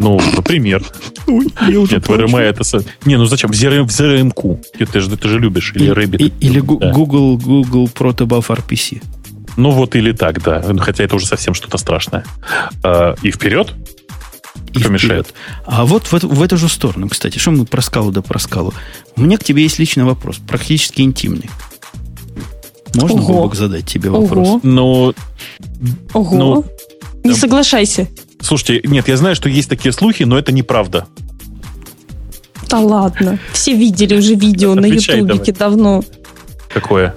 Ну, например. Нет, в RMI это... Не, ну зачем? В ZRM-ку. Ты же, ты же любишь. Или Rabbit. или. Google, Google Protobuf RPC. Ну, вот или так, да. Хотя это уже совсем что-то страшное. А, и вперед? И Кто мешает? А вот в, в эту же сторону, кстати, что мы про скалу да про скалу. У меня к тебе есть личный вопрос, практически интимный. Можно, Ого. Бобок, задать тебе вопрос? Ого. Ну, Ого. Ну, Не соглашайся. Слушайте, нет, я знаю, что есть такие слухи, но это неправда. Да ладно. Все видели уже видео Отвечай на ютубике давно. Какое?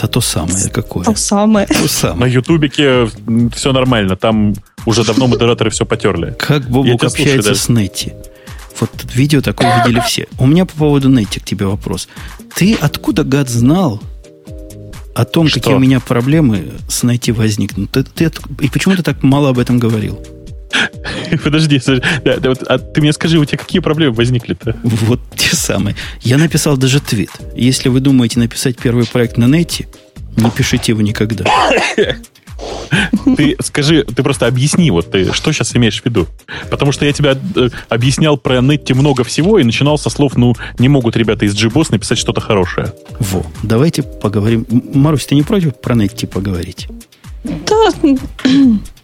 Да то самое какое. То самое. То самое. На ютубике все нормально. Там уже давно модераторы все потерли. Как Бобук общается с Нетти? Вот видео такое видели все. У меня по поводу Нетти к тебе вопрос. Ты откуда, гад, знал, о том, Что? какие у меня проблемы с найти возникнут. Ты, ты, и почему ты так мало об этом говорил? [laughs] Подожди, да, да, вот, а ты мне скажи, у тебя какие проблемы возникли-то? Вот [laughs] те самые. Я написал даже твит. Если вы думаете написать первый проект на нете, не пишите его никогда. [laughs] Ты скажи, ты просто объясни, вот ты что сейчас имеешь в виду? Потому что я тебя э, объяснял про Netty много всего и начинал со слов, ну, не могут ребята из GBoss написать что-то хорошее. Во, давайте поговорим. Марусь, ты не против про Netty поговорить? Да, [clears throat]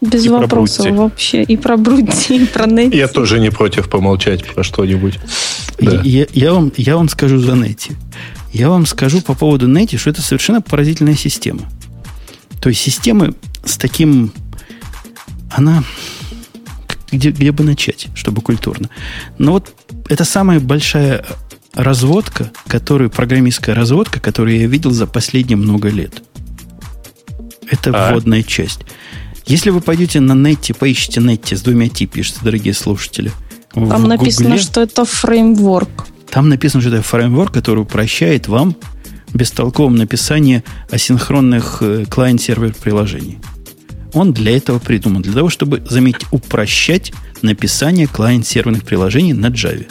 без и вопросов вообще. И про Брудди, и про Netty. Я тоже не против помолчать про что-нибудь. Да. Я, я, вам, я вам скажу за Netty. Я вам скажу по поводу Netty, что это совершенно поразительная система. То есть системы с таким... Она... Где, где бы начать, чтобы культурно? Но вот это самая большая разводка, которую, программистская разводка, которую я видел за последние много лет. Это а? вводная часть. Если вы пойдете на нете, поищите нете с двумя ти, пишется, дорогие слушатели. Там написано, Гугле, что это фреймворк. Там написано, что это фреймворк, который упрощает вам бестолковом написание асинхронных э, клиент-сервер приложений. Он для этого придуман, для того, чтобы, заметьте, упрощать написание клиент-серверных приложений на Java.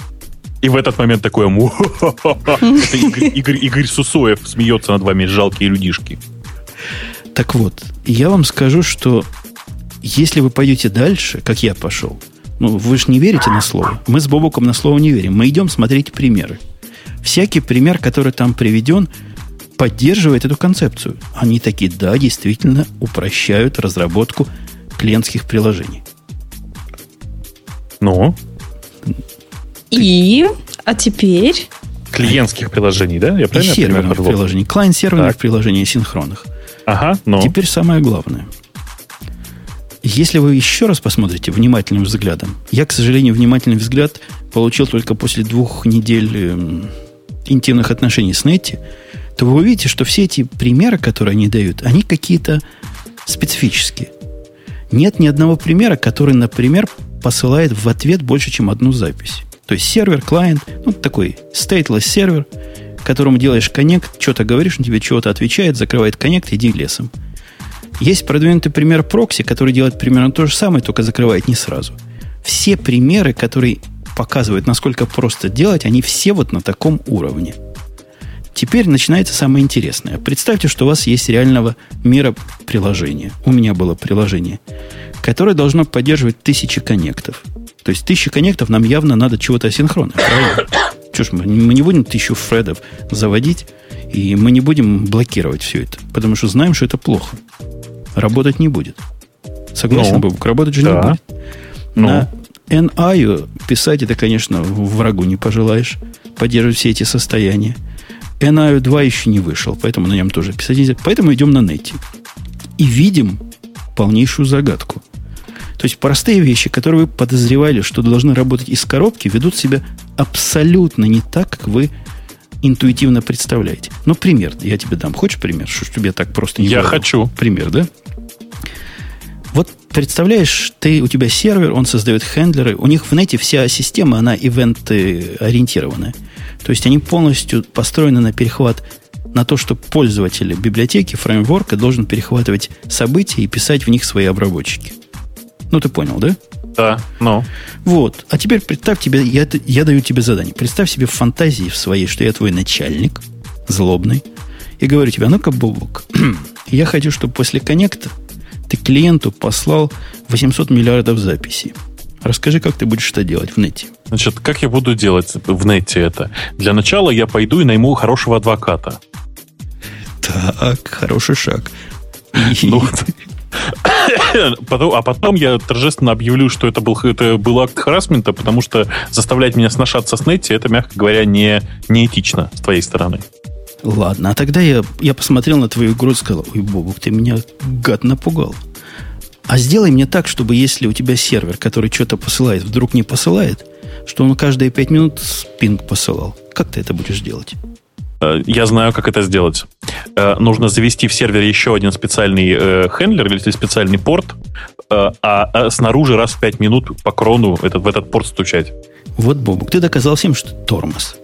И в этот момент. [laughs] Игорь, Игорь, Игорь Сусоев смеется над вами, жалкие людишки. Так вот, я вам скажу, что если вы пойдете дальше, как я пошел, ну, вы же не верите на слово. Мы с Бобуком на слово не верим. Мы идем смотреть примеры. Всякий пример, который там приведен, поддерживает эту концепцию. Они такие, да, действительно упрощают разработку клиентских приложений. Ну? И, а теперь... Клиентских приложений, да? Я И правильно серверных понимаю? приложений. Клиент-серверных приложений синхронных. Ага, ну. Теперь самое главное. Если вы еще раз посмотрите внимательным взглядом, я, к сожалению, внимательный взгляд получил только после двух недель эм, интимных отношений с Нетти, то вы увидите, что все эти примеры, которые они дают, они какие-то специфические. Нет ни одного примера, который, например, посылает в ответ больше, чем одну запись. То есть сервер, клиент, ну, такой stateless сервер, которому делаешь коннект, что-то говоришь, он тебе чего-то отвечает, закрывает коннект, иди лесом. Есть продвинутый пример прокси, который делает примерно то же самое, только закрывает не сразу. Все примеры, которые показывают, насколько просто делать, они все вот на таком уровне. Теперь начинается самое интересное. Представьте, что у вас есть реального мира приложения. У меня было приложение, которое должно поддерживать тысячи коннектов. То есть тысячи коннектов нам явно надо чего-то? [coughs] Чё ж мы, мы не будем тысячу фредов заводить, и мы не будем блокировать все это, потому что знаем, что это плохо. Работать не будет. Согласен, Ну, Бобук? Работать же не да. будет. Ну. На NIO писать это, конечно, врагу не пожелаешь. Поддерживать все эти состояния. NIO 2 еще не вышел, поэтому на нем тоже писать нельзя. Поэтому идем на нете. И видим полнейшую загадку. То есть простые вещи, которые вы подозревали, что должны работать из коробки, ведут себя абсолютно не так, как вы интуитивно представляете. Ну, пример я тебе дам. Хочешь пример? Что ж тебе так просто не Я говорю? хочу. Пример, да? Вот представляешь, ты, у тебя сервер, он создает хендлеры. У них в нете вся система, она ивент-ориентированная. То есть они полностью построены на перехват на то, что пользователь библиотеки, фреймворка должен перехватывать события и писать в них свои обработчики. Ну, ты понял, да? Да, ну. Вот. А теперь представь тебе, я, я даю тебе задание. Представь себе в фантазии в своей, что я твой начальник, злобный, и говорю тебе, а ну-ка, Бобок, [clears throat] я хочу, чтобы после коннекта ты клиенту послал 800 миллиардов записей. Расскажи, как ты будешь это делать в нете. Значит, как я буду делать в нете это? Для начала я пойду и найму хорошего адвоката. Так, хороший шаг. [laughs] Ну, а потом я торжественно объявлю, что это был, это был акт харасмента, потому что заставлять меня сношаться с Нетти, это, мягко говоря, не, неэтично с твоей стороны. Ладно, а тогда я, я посмотрел на твою игру и сказал, ой, Бобук, ты меня гад напугал. А сделай мне так, чтобы если у тебя сервер, который что-то посылает, вдруг не посылает, что он каждые пять минут пинг посылал. Как ты это будешь делать? Э, Я знаю, как это сделать. Э, Нужно завести в сервере еще один специальный э, хендлер или специальный порт, а, снаружи раз в 5 минут по крону этот, в этот порт стучать. Вот, Бобук, ты доказал всем, что тормоз.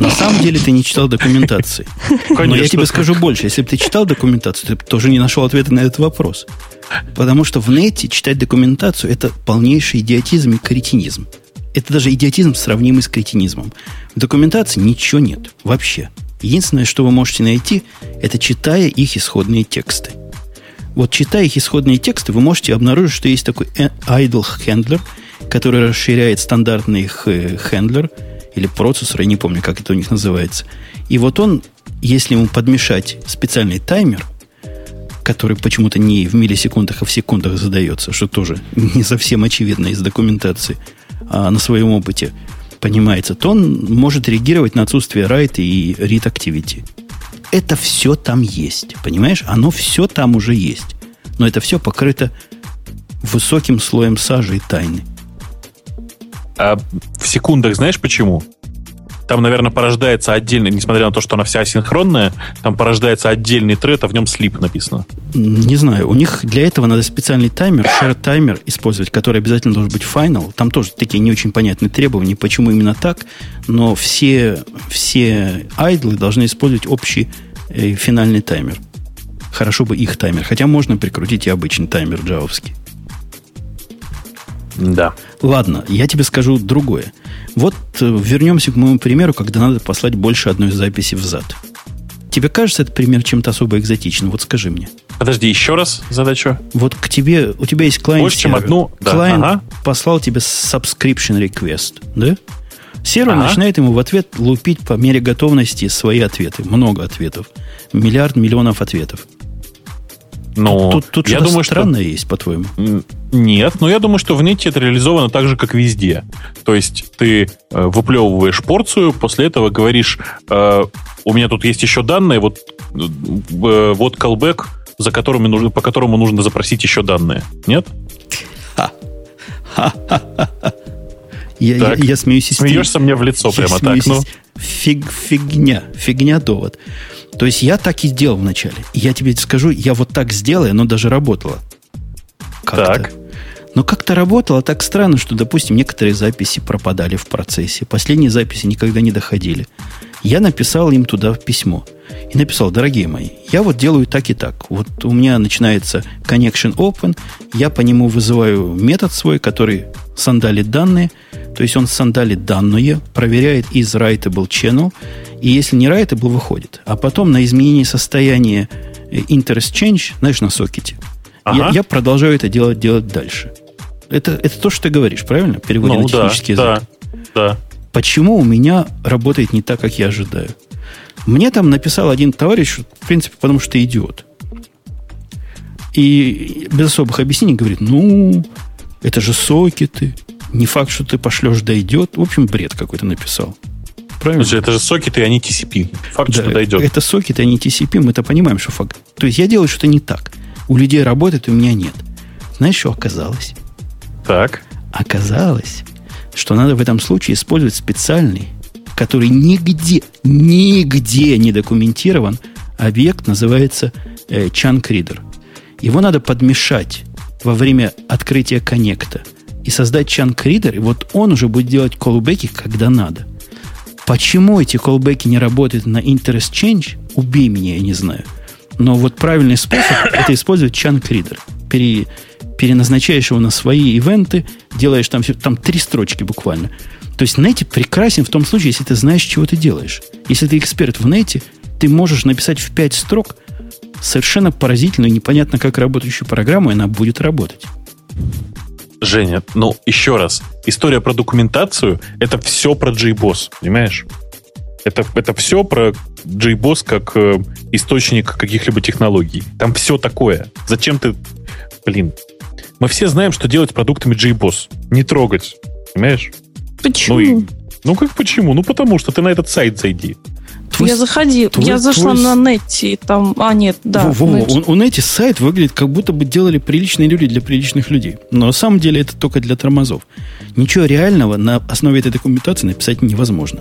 На самом деле ты не читал документации. [laughs] Но я Конечно. тебе скажу больше. Если бы ты читал документацию, ты бы тоже не нашел ответа на этот вопрос. Потому что в нете читать документацию – это полнейший идиотизм и кретинизм. Это даже идиотизм, сравнимый с кретинизмом. В документации ничего нет. Вообще. Единственное, что вы можете найти, это читая их исходные тексты. Вот читая их исходные тексты, вы можете обнаружить, что есть такой э- idle handler, который расширяет стандартный их э, хендлер или процессор, я не помню, как это у них называется. И вот он, если ему подмешать специальный таймер, который почему-то не в миллисекундах, а в секундах задается, что тоже [laughs] не совсем очевидно из документации, а на своем опыте понимается, то он может реагировать на отсутствие write и read activity. Это все там есть, понимаешь? Оно все там уже есть. Но это все покрыто высоким слоем сажи и тайны. А в секундах знаешь почему? там, наверное, порождается отдельный, несмотря на то, что она вся асинхронная, там порождается отдельный тред, а в нем слип написано. Не знаю, у них для этого надо специальный таймер, share таймер использовать, который обязательно должен быть final. Там тоже такие не очень понятные требования, почему именно так, но все, все айдлы должны использовать общий э, финальный таймер. Хорошо бы их таймер, хотя можно прикрутить и обычный таймер джавовский. Да. Ладно, я тебе скажу другое. Вот э, вернемся к моему примеру, когда надо послать больше одной записи в зад. Тебе кажется этот пример чем-то особо экзотичным? Вот скажи мне. Подожди, еще раз задачу. Вот к тебе, у тебя есть клиент Больше, чем одну. Да. Клиент Ага. послал тебе subscription request, да? Сервер Ага. начинает ему в ответ лупить по мере готовности свои ответы. Много ответов. Миллиард миллионов ответов. Ну, тут тут я что-то думаю, странное есть, по-твоему. что... Нет, но я думаю, что в нете это реализовано так же, как везде. То есть ты э, выплевываешь порцию, после этого говоришь, э, у меня тут есть еще данные, вот, э, вот callback, за которыми нужно, по которому нужно запросить еще данные. Нет? Я, я, я смеюсь из Смеешься мне в лицо Я прямо так. Ну, Фиг, фигня, фигня довод. То есть я так и сделал вначале. Я тебе скажу, я вот так сделал, и оно даже работало. Как-то. Так. Но как-то работало так странно, что, допустим, некоторые записи пропадали в процессе. Последние записи никогда не доходили. Я написал им туда письмо. И написал, дорогие мои, я вот делаю так и так. Вот у меня начинается connection open, я по нему вызываю метод свой, который сандалит данные, то есть он сандалит данные, проверяет из writable channel, и если не writable, выходит. А потом на изменение состояния э, interest change, знаешь, на сокете, Ага. я, я продолжаю это делать, делать дальше. Это, это то, что ты говоришь, правильно? Переводя ну на да, технический язык. да, да. Почему у меня работает не так, как я ожидаю? Мне там написал один товарищ, в принципе, потому что идиот. И без особых объяснений говорит, ну, это же сокеты. Не факт, что ты пошлешь, дойдет. В общем, бред какой-то написал. Правильно? Слушай, это же сокеты, а не TCP. Факт, Да, что дойдет. Это сокеты, а не TCP, мы это понимаем, что факт. То есть я делаю что-то не так. У людей работает, у меня нет. Знаешь, что оказалось? Так. Оказалось, что надо в этом случае использовать специальный, который нигде, нигде не документирован, объект называется э, chunk reader. Его надо подмешать во время открытия коннекта и создать chunk reader, и вот он уже будет делать колбеки, когда надо. Почему эти колбеки не работают на interest change, убей меня, я не знаю. Но вот правильный способ это использовать chunk reader. Пере, переназначаешь его на свои ивенты, делаешь там, всё- там три строчки буквально. То есть нете прекрасен в том случае, если ты знаешь, чего ты делаешь. Если ты эксперт в нете, ты можешь написать в пять строк совершенно поразительную, непонятно как работающую программу, и она будет работать. Женя, ну, еще раз. История про документацию – это все про JBoss, понимаешь? Это, это все про JBoss как э, источник каких-либо технологий. Там все такое. Зачем ты... Блин. Мы все знаем, что делать с продуктами JBoss. Не трогать. Понимаешь? Почему? Ну, и, ну как почему? Ну потому что ты на этот сайт зайди. Твой я заходила, твой- я зашла твой на нете, и там, а нет, да. Во- во- Net. у, у Нети сайт выглядит, как будто бы делали приличные люди для приличных людей. Но на самом деле это только для тормозов. Ничего реального на основе этой документации написать невозможно.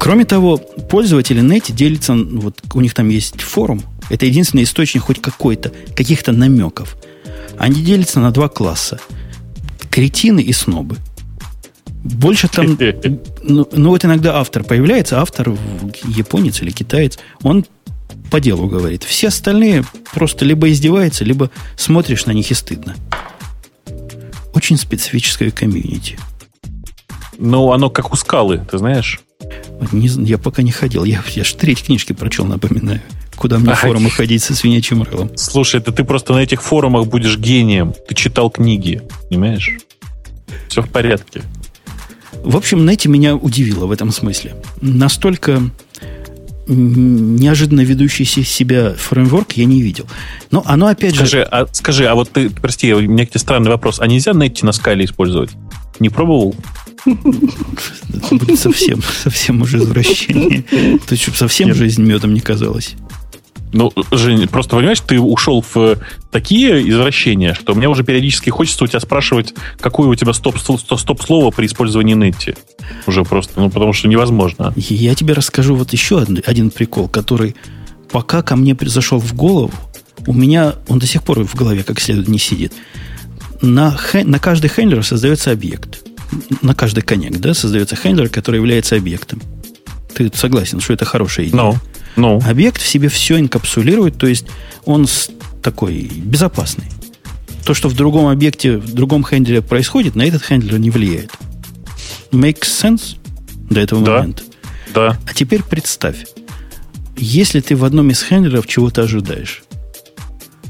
Кроме того, пользователи Нети делятся, вот у них там есть форум, это единственный источник хоть какой-то, каких-то намеков. Они делятся на два класса. Кретины и снобы. Больше там... [laughs] Ну, ну, вот иногда автор появляется, автор японец или китаец, он по делу говорит. Все остальные просто либо издеваются, либо смотришь на них и стыдно. Очень специфическое комьюнити. Ну, оно как у скалы, ты знаешь? Не я пока не ходил. Я, я ж треть книжки прочел, напоминаю. Куда мне Ай. форумы ходить со свинячьим рылом. Слушай, это ты просто на этих форумах будешь гением. Ты читал книги, понимаешь? Все в порядке. В общем, Нети меня удивило в этом смысле. Настолько неожиданно ведущий се- себя фреймворк я не видел. Но оно опять же... Скажи, а, скажи, а вот ты, прости, у меня к тебе странный вопрос. А нельзя Netty на скале использовать? Не пробовал? Это будет совсем, совсем уже извращение. То есть, чтобы совсем жизнь медом не казалась. Ну, Жень, просто понимаешь, ты ушел в э, такие извращения, что мне уже периодически хочется у тебя спрашивать, какое у тебя стоп- стоп-слово при использовании Netty. Уже просто, ну, потому что невозможно. Я тебе расскажу вот еще один, один прикол, который пока ко мне зашел в голову, у меня он до сих пор в голове как следует не сидит. На, на каждый хендлер создается объект. На каждый коннект, да, создается хендлер, который является объектом. Ты согласен, что это хорошая идея? Ну, ну. Объект в себе все инкапсулирует, то есть он такой безопасный. То, что в другом объекте, в другом хендлере происходит, на этот хендлер не влияет. Makes sense до этого да. момента? Да. А теперь представь, если ты в одном из хендлеров чего-то ожидаешь.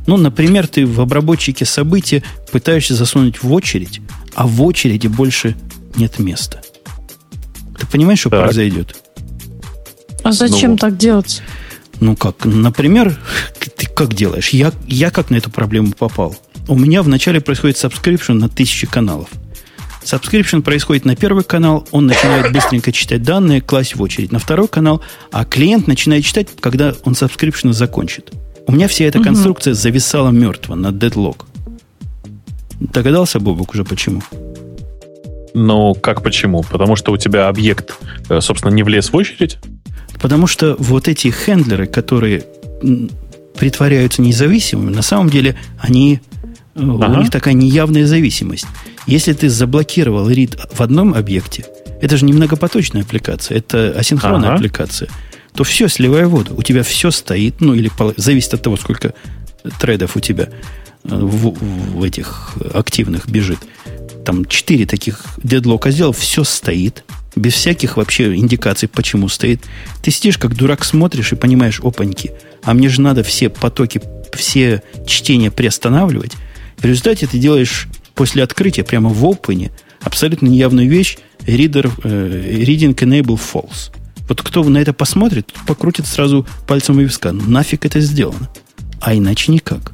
Ну, например, ты в обработчике события пытаешься засунуть в очередь, а в очереди больше нет места. Ты понимаешь, что так. произойдет? А зачем ну, так делать? Ну как, например, [laughs] ты как делаешь? Я, я как на эту проблему попал? У меня вначале происходит subscription на тысячи каналов. Subscription происходит на первый канал, он начинает быстренько читать данные, класть в очередь на второй канал, а клиент начинает читать, когда он subscription закончит. У меня вся эта угу. конструкция зависала мертво на deadlock. Догадался, Бобок, уже почему? Ну, как почему? Потому что у тебя объект, э, собственно, не влез в очередь? Потому что вот эти хендлеры, которые притворяются независимыми, на самом деле они ага. у них такая неявная зависимость. Если ты заблокировал read в одном объекте, это же не многопоточная аппликация, это асинхронная ага. аппликация, то все, сливая воду. У тебя все стоит, ну или зависит от того, сколько тредов у тебя э, в, в этих активных бежит. Там четыре таких дедлока сделал, все стоит, без всяких вообще индикаций, почему стоит. Ты сидишь, как дурак, смотришь и понимаешь, опаньки, а мне же надо все потоки, все чтения приостанавливать. В результате ты делаешь после открытия прямо в опене абсолютно неявную вещь reader, э, reading enable false. Вот кто на это посмотрит, покрутит сразу пальцем у виска. Нафиг это сделано? А иначе никак.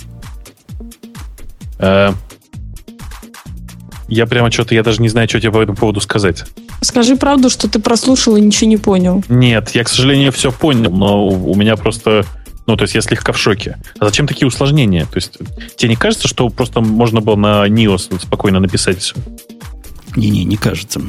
Э, я прямо что-то, я даже не знаю, что тебе по этому поводу сказать. Скажи правду, что ты прослушал и ничего не понял. Нет, я, к сожалению, все понял, но у меня просто... Ну, то есть я слегка в шоке. А зачем такие усложнения? То есть тебе не кажется, что просто можно было на NIOS спокойно написать все? Не-не, не кажется.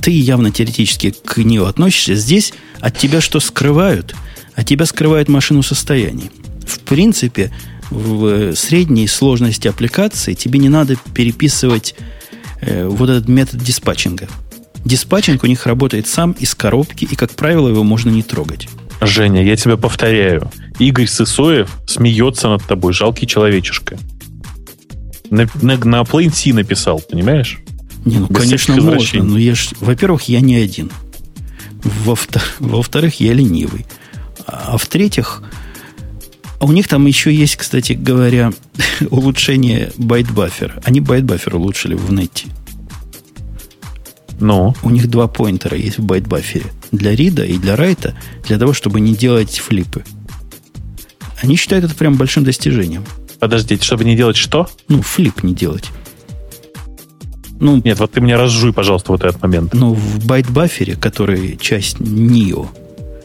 Ты явно теоретически к NIO относишься. Здесь от тебя что скрывают? От тебя скрывает машину состояний. В принципе, в средней сложности аппликации тебе не надо переписывать э, вот этот метод диспатчинга. Диспатчинг у них работает сам из коробки, и, как правило, его можно не трогать. Женя, я тебя повторяю. Игорь Сысоев смеется над тобой, жалкий человечишка. На, на, на Plain C написал, понимаешь? Не, ну, Без конечно, можно, но я ж, во-первых, я не один. Во-вторых, я ленивый. А в-третьих, у них там еще есть, кстати говоря, [laughs] улучшение byte buffer а. Они byte buffer улучшили в Netty. Ну? У них два pointer а есть в byte buffer е. Для read а и для write а, для того, чтобы не делать flip ы. Они считают это прям большим достижением. Подождите, чтобы не делать что? Ну, flip не делать. Ну, Нет, вот ты мне разжуй, пожалуйста, вот этот момент. Ну, в byte buffer е, который часть NIO,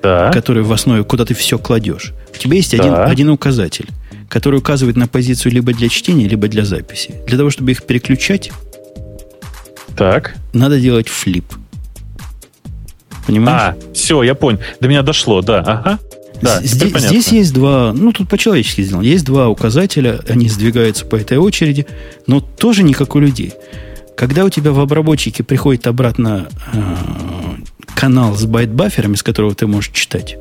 да. который в основе, куда ты все кладешь, у тебя есть да. один, один указатель, который указывает на позицию либо для чтения, либо для записи. Для того, чтобы их переключать, так. Надо делать flip. Понимаешь? А, все, я понял. До меня дошло, да. Ага. Да, здесь, здесь есть два, ну тут по-человечески сделано, есть два указателя, они сдвигаются по этой очереди, но тоже не как у людей. Когда у тебя в обработчике приходит обратно э, канал с byte-буферами, с которого ты можешь читать,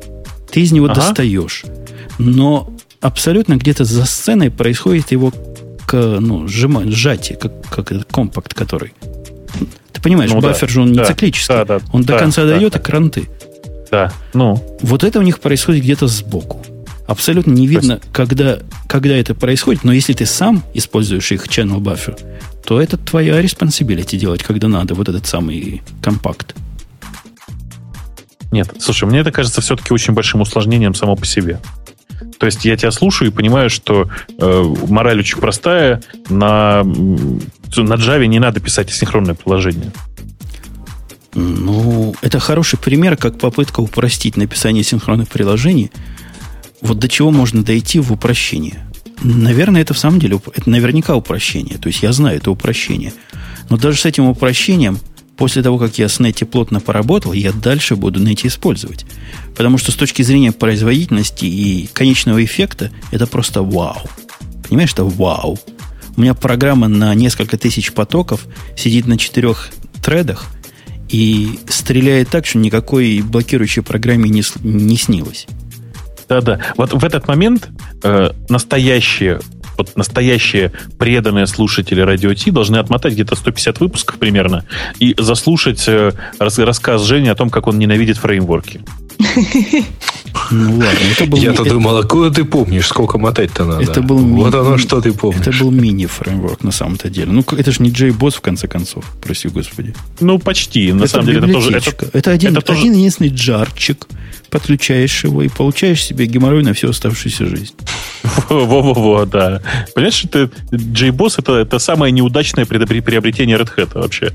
ты из него ага. достаешь. Но абсолютно где-то за сценой происходит его к, ну, сжимать, сжатие, как, как этот compact, который ты понимаешь, ну, баффер да, же он не да, циклический. Да, да, он да, до конца да, дает да. и кранты. Да, ну. Вот это у них происходит где-то сбоку. Абсолютно не видно, есть... когда, когда это происходит, но если ты сам используешь их channel buffer, то это твоя responsibility делать, когда надо, вот этот самый компакт. Нет, слушай, мне это кажется все-таки очень большим усложнением само по себе. То есть я тебя слушаю и понимаю, что э, мораль очень простая. На, на Java не надо писать асинхронное приложение. Ну, это хороший пример, как попытка упростить написание синхронных приложений. Вот до чего можно дойти в упрощении. Наверное, это в самом деле, это наверняка упрощение. То есть я знаю, это упрощение. Но даже с этим упрощением после того, как я с Netty плотно поработал, я дальше буду Netty использовать. Потому что с точки зрения производительности и конечного эффекта, это просто вау. Понимаешь, это вау. У меня программа на несколько тысяч потоков сидит на четырех тредах и стреляет так, что никакой блокирующей программе не, не снилось. Да-да. Вот в этот момент э, настоящие вот настоящие преданные слушатели Радио Ти должны отмотать где-то 150 выпусков примерно и заслушать э, рас, рассказ Жени о том, как он ненавидит фреймворки. Ну ладно, это был... Я-то думал, откуда ты помнишь, сколько мотать-то надо? Это был вот ми... оно, что ты помнишь. Это был мини-фреймворк на самом-то деле. Ну, это же не JBoss, в конце концов, прости господи. Ну, почти. На это самом деле, это тоже... Это, это один, это тоже... один единственный джарчик, подключаешь его и получаешь себе геморрой на всю оставшуюся жизнь. Во-во-во, да. Понимаешь, это JBoss это, это самое неудачное приобретение Red Hat вообще.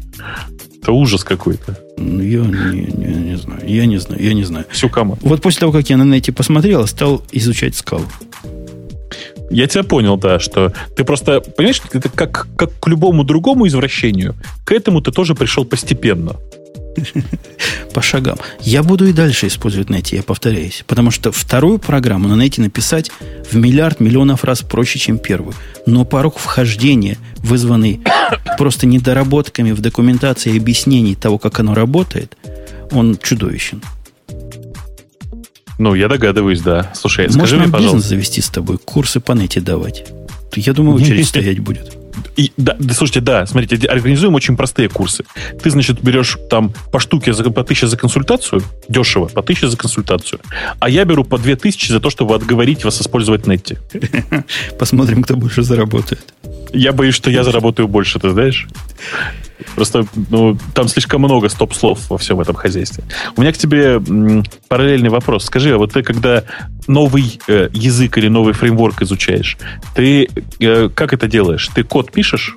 Это ужас какой-то. Ну, я не, не, не знаю. Я не знаю. Я не знаю. Всю команду. Вот после того, как я на нете посмотрел, стал изучать скалу. Я тебя понял, да, что ты просто, понимаешь, это как, как к любому другому извращению, к этому ты тоже пришел постепенно. По шагам. Я буду и дальше использовать Netty, я повторяюсь. Потому что вторую программу на Netty написать в миллиард миллионов раз проще, чем первую. Но порог вхождения, вызванный [coughs] просто недоработками в документации и объяснении того, как оно работает, он чудовищен. Ну, я догадываюсь, да. Слушай, Можно скажи мне, пожалуйста. бизнес завести с тобой, курсы по нете давать. Я думаю, [laughs] очередь стоять будет. И, да, да, слушайте, да, смотрите, организуем очень простые курсы. Ты, значит, берешь там по штуке за, по тысяче за консультацию, дешево, по тысяче за консультацию, а я беру по две тысячи за то, чтобы отговорить вас использовать Нетти. [laughs] Посмотрим, кто больше заработает. Я боюсь, что я заработаю больше, ты знаешь? Просто ну, там слишком много стоп-слов во всем этом хозяйстве. У меня к тебе параллельный вопрос. Скажи, а вот ты когда новый э, язык или новый фреймворк изучаешь, ты э, как это делаешь? Ты код пишешь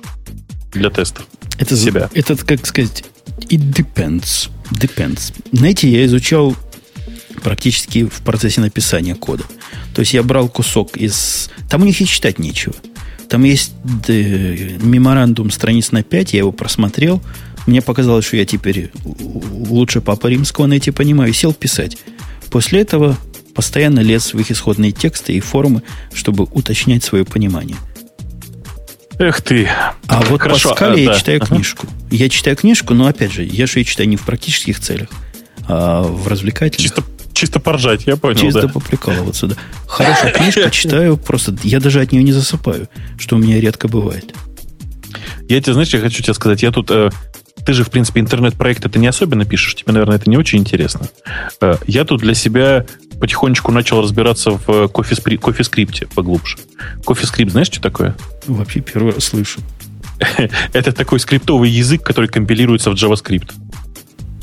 для тестов? Это себя? Это, как сказать, it depends. Depends. Знаете, я изучал практически в процессе написания кода. То есть я брал кусок из... Там у них и читать нечего. Там есть э, меморандум страниц на 5, я его просмотрел. Мне показалось, что я теперь лучше Папа Римского на эти понимаю, и сел писать. После этого постоянно лез в их исходные тексты и формы, чтобы уточнять свое понимание. Эх ты. А вот Хорошо, Паскале а, я да. читаю ага. книжку. Я читаю книжку, но опять же, я же ее читаю не в практических целях, а в развлекательных. Чисто Чисто поржать, я понял. Чисто да. поприкалываться, да. Хорошая [laughs] книжка, читаю, просто я даже от нее не засыпаю, что у меня редко бывает. Я тебе, знаешь, я хочу тебе сказать, я тут... Э, ты же, в принципе, интернет-проекты ты не особенно пишешь, тебе, наверное, это не очень интересно. Э, я тут для себя потихонечку начал разбираться в кофе-скрипте поглубже. Кофе-скрипт, знаешь, что такое? Вообще первый раз слышу. [laughs] это такой скриптовый язык, который компилируется в JavaScript.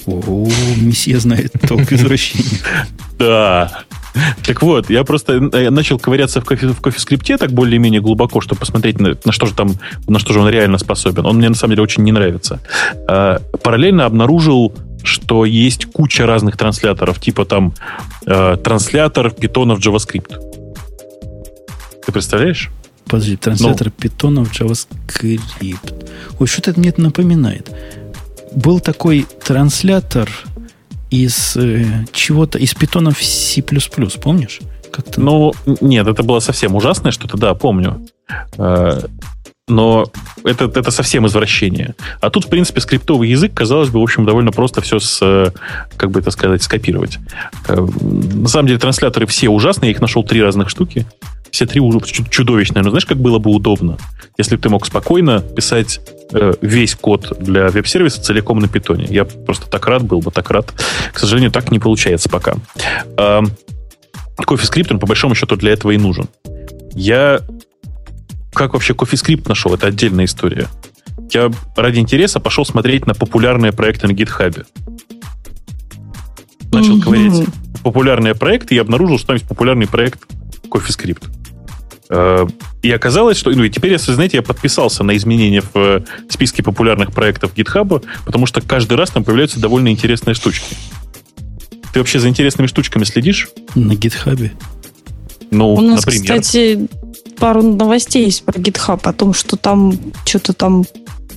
О, месье знает толк извращения. Да. Так вот, я просто я начал ковыряться в, кофе, в кофе-скрипте так более-менее глубоко, чтобы посмотреть, на, на что же там, на что же он реально способен. Он мне на самом деле очень не нравится. А, параллельно обнаружил, что есть куча разных трансляторов, типа там э, транслятор питона в JavaScript. Ты представляешь? Подожди, транслятор ну, питона в JavaScript. Ой, что-то это мне это напоминает был такой транслятор из э, чего-то, из питонов C++, помнишь? Как-то... Ну, нет, это было совсем ужасное что-то, да, помню. Э, но это, это совсем извращение. А тут, в принципе, скриптовый язык, казалось бы, в общем, довольно просто все, с, э, как бы это сказать, скопировать. Э, на самом деле, трансляторы все ужасные, я их нашел три разных штуки. Все три чудовищные. Но знаешь, как было бы удобно, если бы ты мог спокойно писать весь код для веб-сервиса целиком на питоне. Я просто так рад был бы, так рад. К сожалению, так не получается пока. Э, CoffeeScript, он по большому счету для этого и нужен. Я как вообще CoffeeScript нашел, это отдельная история. Я ради интереса пошел смотреть на популярные проекты на GitHub. Начал mm-hmm. ковырять популярные проекты и обнаружил, что там есть популярный проект CoffeeScript. Э, и оказалось, что... Ну, и теперь, если знаете, я подписался на изменения в э, списке популярных проектов GitHub, потому что каждый раз там появляются довольно интересные штучки. Ты вообще за интересными штучками следишь? На GitHub? Ну, У нас, например. кстати, пару новостей есть про GitHub о том, что там что-то там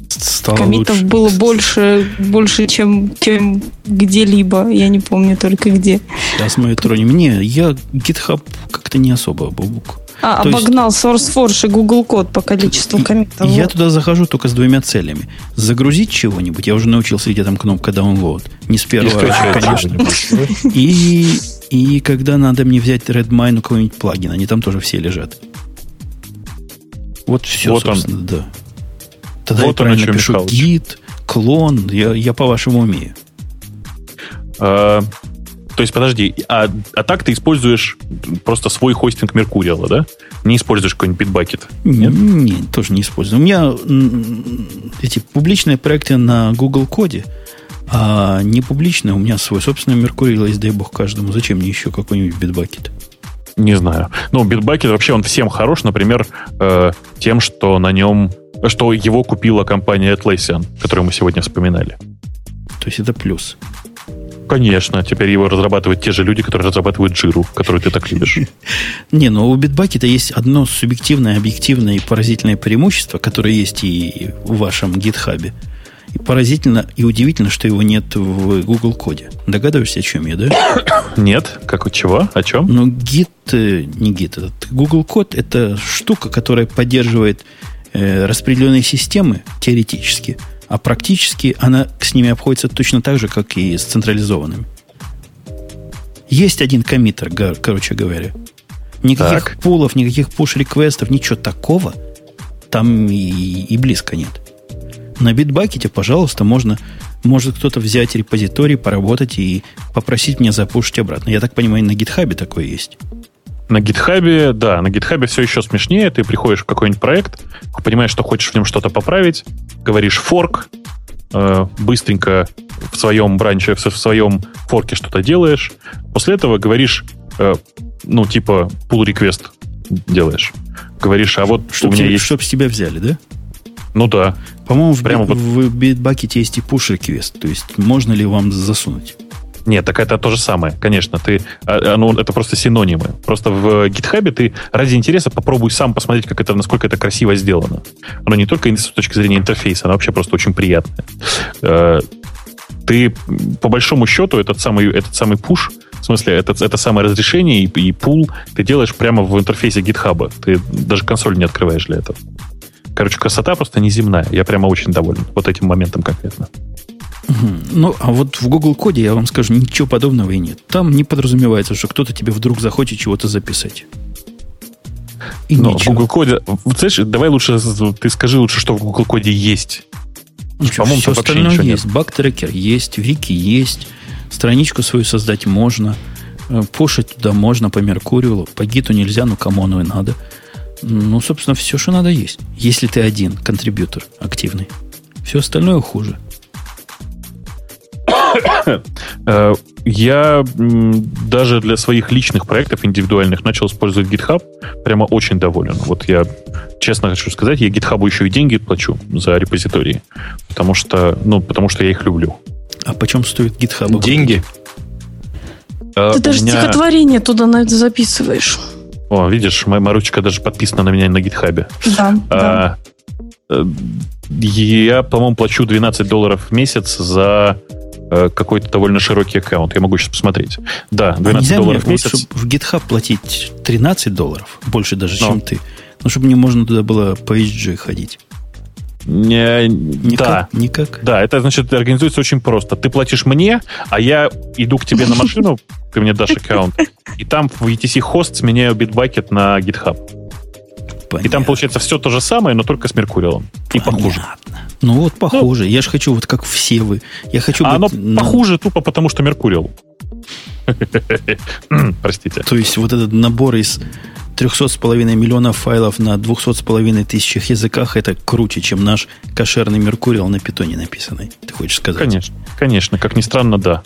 Стало Комитов лучше. было больше, больше чем, чем где-либо. Я не помню только где. Сейчас мы тронем. Не, я GitHub как-то не особо, Бабук. А, То есть- обогнал SourceForge и Google Код по количеству комитов. Я Вот. туда захожу только с двумя целями. Загрузить чего-нибудь. Я уже научился, где там кнопка download. Не с первого раза, конечно. И, и когда надо мне взять Redmine у какого-нибудь плагина, они там тоже все лежат. Вот все, Вот он. собственно, да. Тогда Вот я он правильно пишу Михалыч. гид, клон, я, я по-вашему умею. А, то есть, подожди, а, а так ты используешь просто свой хостинг Меркуриала, да? Не используешь какой-нибудь Bitbucket? Нет? Не, тоже не использую. У меня эти публичные проекты на Google Коде, а не публичные, у меня свой собственный Меркурий, есть, дай бог каждому. Зачем мне еще какой-нибудь битбакет? Не знаю. Ну, Bitbucket вообще он всем хорош, например, э, тем, что на нем, что его купила компания Atlassian, которую мы сегодня вспоминали. То есть это плюс. Конечно, теперь его разрабатывают те же люди, которые разрабатывают Jira, которую ты так любишь. [laughs] Не, но у битбакета есть одно субъективное, объективное и поразительное преимущество, которое есть и в вашем гитхабе. И поразительно и удивительно, что его нет в Google коде. Догадываешься, о чем я, да? [coughs] Нет? Как у чего? О чем? Но гит, э, не гит, этот Google код это штука, которая поддерживает э, распределенные системы теоретически, а практически она с ними обходится точно так же, как и с централизованными. Есть один коммитер, га- короче говоря. Никаких Так. пулов, никаких push-реквестов, ничего такого там и, и близко нет. На битбакете, пожалуйста, можно, может кто-то взять репозиторий, поработать и попросить меня запушить обратно. Я так понимаю, на гитхабе такое есть. На гитхабе, да, на гитхабе все еще смешнее. Ты приходишь в какой-нибудь проект, понимаешь, что хочешь в нем что-то поправить, говоришь форк, э, быстренько в своем бранче, в своем форке что-то делаешь. После этого говоришь, э, ну, типа, pull request делаешь. Говоришь, а вот Чтоб, у меня тебе- есть... чтоб с тебя взяли, да? Ну да. По-моему, в, Прямо би- вот- в битбакете есть и push request. То есть, можно ли вам засунуть? Нет, так это то же самое, конечно. Ты, а, оно, это просто синонимы. Просто в гитхабе ты ради интереса попробуй сам посмотреть, как это, насколько это красиво сделано. Оно не только с точки зрения интерфейса, оно вообще просто очень приятное. Э, Ты, по большому счету, этот самый, этот самый пуш, в смысле, это, это самое разрешение и, и пул ты делаешь прямо в интерфейсе гитхаба. Ты даже консоль не открываешь для этого. Короче, красота просто неземная. Я прямо очень доволен вот этим моментом конкретно. Ну, а вот в Google коде, я вам скажу, ничего подобного и нет. Там не подразумевается, что кто-то тебе вдруг захочет чего-то записать. И Но в ничего. Google коде... Знаешь, давай лучше ты скажи лучше, что в Google коде есть. Ну, что, по-моему, все остальное ничего нет. есть. Бактрекер есть, вики есть, страничку свою создать можно, э, пушить туда можно по Меркурию, по гиту нельзя, но кому оно и надо. Ну, собственно, все, что надо есть. Если ты один контрибьютор активный. Все остальное хуже. Э, Я даже для своих личных проектов индивидуальных начал использовать GitHub. Прямо очень доволен. Вот я честно хочу сказать, я GitHub еще и деньги плачу за репозитории. Потому что, ну, потому что я их люблю. А почем стоит GitHub? Деньги? Э, Ты даже меня- стихотворение туда на это записываешь. О, видишь, моя Маручка даже подписана на меня на GitHub. Да, да. А, э, я, по-моему, плачу 12 долларов в месяц за какой-то довольно широкий аккаунт. Я могу сейчас посмотреть. Да, А 12 нельзя долларов в месяц. в GitHub платить 13 долларов, больше даже, Ну. чем ты. Ну, чтобы мне можно туда было по HG ходить. Не, Никак? да. Никак? Да, это значит организуется очень просто. Ты платишь мне, а я иду к тебе на машину, ты мне дашь аккаунт, и там в ETC хост сменяю битбакет на GitHub. И там Понятно. получается все то же самое, но только с Меркуриалом. И похуже. Понятно. Ну вот похоже. Я же хочу вот как все вы. Я хочу А оно на- похуже тупо потому, что Меркуриал. Простите. То есть вот этот набор из 300,5 миллионов файлов на 200,5 тысячах языках это круче, чем наш кошерный Меркуриал на питоне написанный. Ты хочешь сказать? Конечно, конечно, как ни странно, да.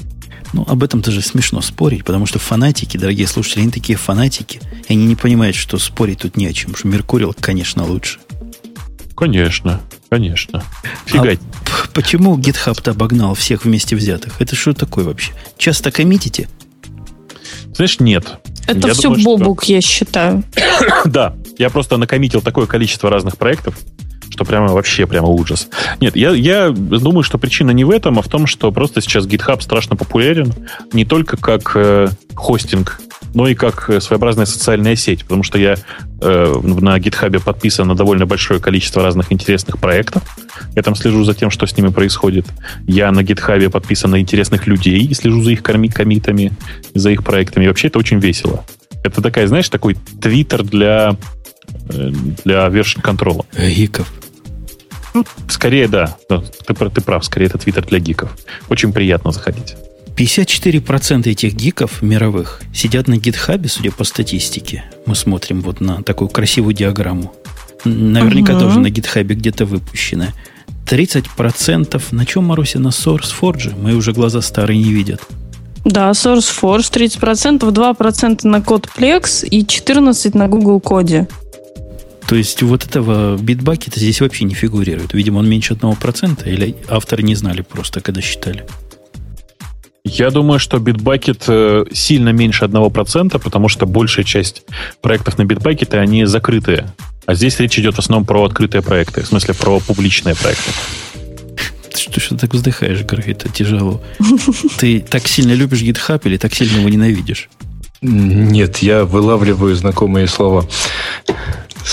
Ну, об этом даже смешно спорить, потому что фанатики, дорогие слушатели, они такие фанатики, и они не понимают, что спорить тут не о чем, что Меркуриал, конечно, лучше. Конечно, конечно. Фигать. А почему GitHub-то обогнал всех вместе взятых? Это что такое вообще? Часто коммитите? Знаешь, нет. Это Я все думаю, что- Бобук, я считаю. [coughs] Да, я просто накоммитил такое количество разных проектов, что прямо вообще прямо ужас. Нет, я, я думаю, что причина не в этом, а в том, что просто сейчас GitHub страшно популярен не только как э, хостинг, но и как э, своеобразная социальная сеть, потому что я э, на GitHub подписан на довольно большое количество разных интересных проектов. Я там слежу за тем, что с ними происходит. Я на GitHub подписан на интересных людей и слежу за их комитами, за их проектами. И вообще это очень весело. Это такая, знаешь, такой твиттер для, э, для version контрола. Гиков. Ну, скорее, да. Ты, ты прав, скорее это твиттер для гиков. Очень приятно заходить. 54% этих гиков мировых сидят на гитхабе, судя по статистике. Мы смотрим вот на такую красивую диаграмму. Наверняка угу. тоже на гитхабе где-то выпущенная. 30% на чем, Маруся, на SourceForge? Мои уже глаза старые не видят. Да, SourceForge 30%, 2% на CodePlex и 14% на Google Коде. То есть вот этого битбакета здесь вообще не фигурирует. Видимо, он меньше одного процента, или авторы не знали просто, когда считали. Я думаю, что Bitbucket э, сильно меньше одного процента, потому что большая часть проектов на Bitbucket, они закрытые. А здесь речь идет в основном про открытые проекты, в смысле про публичные проекты. Что ж ты так вздыхаешь, Грей, это тяжело. [laughs] Ты так сильно любишь GitHub или так сильно его ненавидишь? Нет, я вылавливаю знакомые слова.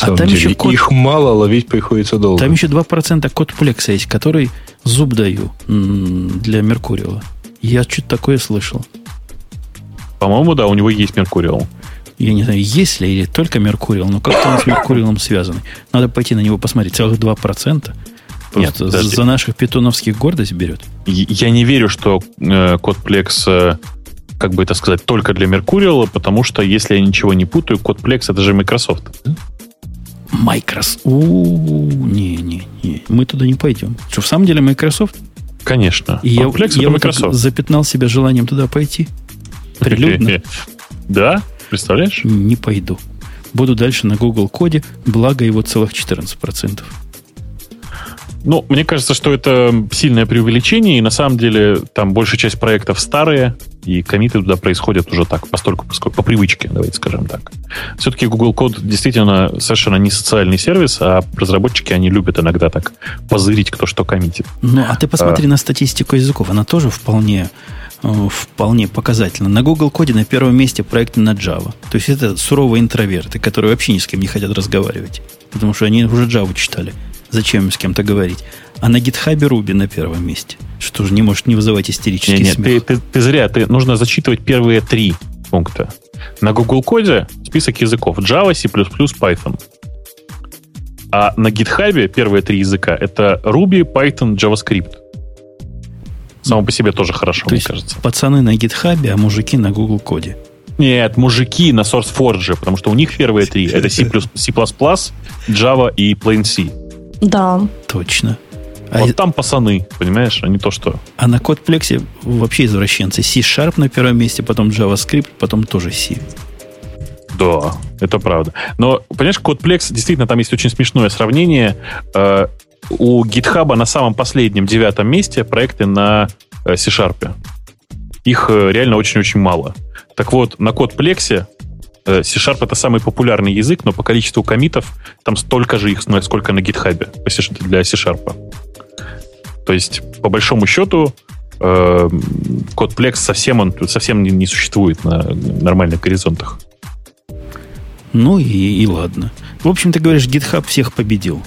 А там деле. еще код... Их мало, ловить приходится долго. Там еще 2% код плекса есть, который зуб даю для Меркуриала. Я что-то такое слышал. По-моему, да, у него есть Меркуриал. Я не знаю, есть ли или только Меркуриал, но как-то он с Меркуриалом связан. Надо пойти на него посмотреть. Целых 2%. Нет, подожди. за наших питоновских гордость берет. Я не верю, что э, код Plex, э, как бы это сказать, только для Меркуриала, потому что, если я ничего не путаю, код Plex это же Microsoft. Microsoft. Не, не, не. Мы туда не пойдем. Что, в самом деле Microsoft? Конечно. И я, я Microsoft. запятнал себя желанием туда пойти. Прилюдно. [laughs] Да? Представляешь? Не пойду. Буду дальше на Google коде, благо его целых 14%. Ну, мне кажется, что это сильное преувеличение, и на самом деле там большая часть проектов старые, и комиты туда происходят уже так, постольку, поскольку, по привычке, давайте скажем так. Все-таки Google Code действительно совершенно не социальный сервис, а разработчики, они любят иногда так позырить, кто что коммитит. Ну, а ты посмотри а... на статистику языков, она тоже вполне э, вполне показательно. На Google Коде на первом месте проекты на Java. То есть это суровые интроверты, которые вообще ни с кем не хотят разговаривать. Потому что они уже Java читали. Зачем с кем-то говорить? А на гитхабе Руби на первом месте. Что же не может не вызывать истерический нет, нет, смех. Ты, ты, ты зря. Ты, нужно зачитывать первые три пункта. На Google Коде список языков Java, C++, Python. А на GitHub первые три языка это Ruby, Python, JavaScript. Само по себе тоже хорошо, То мне есть кажется. Пацаны на GitHub, а мужики на Google Коде. Нет, мужики на SourceForge, потому что у них первые [laughs] три это C++, C++, Java и Plain C. Да. Точно. А вот там пацаны, понимаешь, а не то, что... А на кодплексе вообще извращенцы. C-Sharp на первом месте, потом JavaScript, потом тоже C. Да, это правда. Но, понимаешь, кодплекс, действительно, там есть очень смешное сравнение. Э, у GitHub на самом последнем, девятом месте проекты на э, C-Sharp. Их э, реально очень-очень мало. Так вот, на кодплексе C-Sharp это самый популярный язык, но по количеству комитов там столько же их, сколько на GitHub для C-Sharp. То есть, по большому счету, э, код Plex совсем, он, совсем не, не существует на нормальных горизонтах. Ну и, и ладно. В общем, ты говоришь, GitHub всех победил.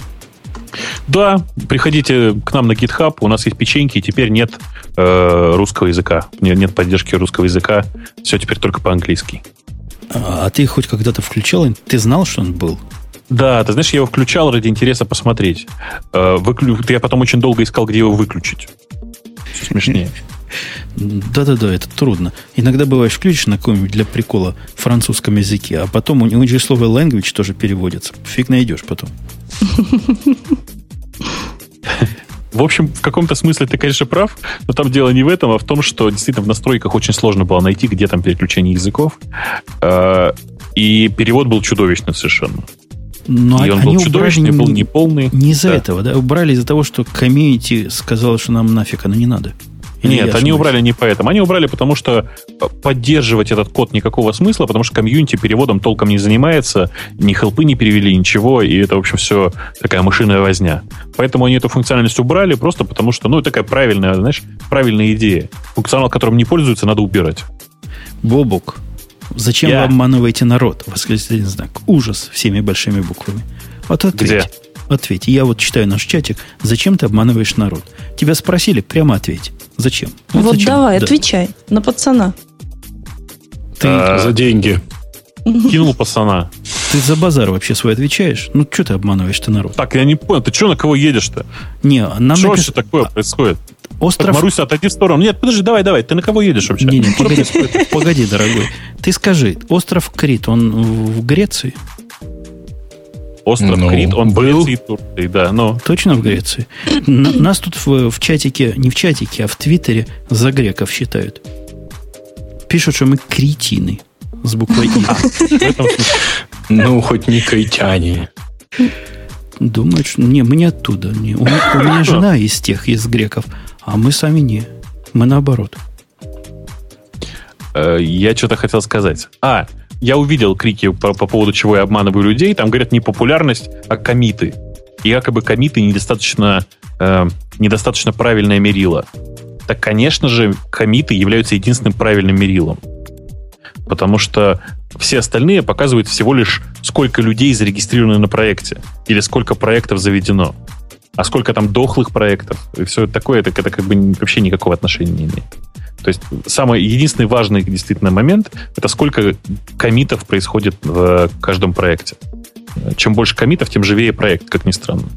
Да, приходите к нам на GitHub, у нас есть печеньки, и теперь нет э, русского языка, нет, нет поддержки русского языка, все теперь только по-английски. А, ты хоть когда-то включал? Ты знал, что он был? Да, ты знаешь, я его включал ради интереса посмотреть. Э, выклю... Я потом очень долго искал, где его выключить. Все смешнее. Да-да-да, это трудно. Иногда бываешь, включишь на каком-нибудь для прикола французском языке, а потом у него же слово language тоже переводится. Фиг найдешь потом. [laughs] В общем, в каком-то смысле ты, конечно, прав, но там дело не в этом, а в том, что действительно в настройках очень сложно было найти, где там переключение языков. А, и перевод был чудовищный совершенно. Но и он был чудовищный, был неполный. Не из-за да. этого, да? Убрали из-за того, что комьюнити сказала, что нам нафиг оно не надо. Или Нет, они ошибаюсь? убрали не поэтому. Они убрали, потому что поддерживать этот код никакого смысла, потому что комьюнити переводом толком не занимается, ни хелпы не перевели, ничего, и это, в общем, все такая мышиная возня. Поэтому они эту функциональность убрали, просто потому что, ну, такая правильная, знаешь, правильная идея. Функционал, которым не пользуются, надо убирать. Бобук, зачем Я. вы обманываете народ? Восклицательный знак. Ужас всеми большими буквами. Вот ответь. Где? Ответь. Я вот читаю наш чатик. Зачем ты обманываешь народ? Тебя спросили, прямо ответь. Зачем? Вот зачем? давай, Да. отвечай на пацана. Ты, А, За деньги. Кинул пацана. ты за базар вообще свой отвечаешь? Ну, что ты обманываешь ты народ? Так, я не понял, ты что, на кого едешь-то? Не, нам Что вообще такое происходит? Так, Остров... Маруся, отойди в сторону. Нет, подожди, давай, давай, ты на кого едешь вообще? Не, не, погоди, погоди, дорогой. Ты скажи, остров Крит, он в Греции? Остров Ну, Крит, он был. был. и Турции, да, но... Точно в Греции? Нас тут в, в чатике, не в чатике, а в Твиттере за греков считают. Пишут, что мы кретины с буквой «и». В. Ну, хоть не кайтяне. Думают, что... Не, мы не оттуда. Не. У, меня- у меня жена из тех, из греков, а мы сами не. Мы наоборот. Э, Я что-то хотел сказать. А, я увидел крики по, по поводу чего я обманываю людей. Там говорят не популярность, а комиты. И якобы комиты недостаточно, э, недостаточно правильное мерило. Так, конечно же, комиты являются единственным правильным мерилом. Потому что все остальные показывают всего лишь, сколько людей зарегистрированы на проекте. Или сколько проектов заведено. А сколько там дохлых проектов и все такое, это, это как бы вообще никакого отношения не имеет. То есть самый единственный важный действительно момент это сколько комитов происходит в каждом проекте. Чем больше комитов, тем живее проект, как ни странно.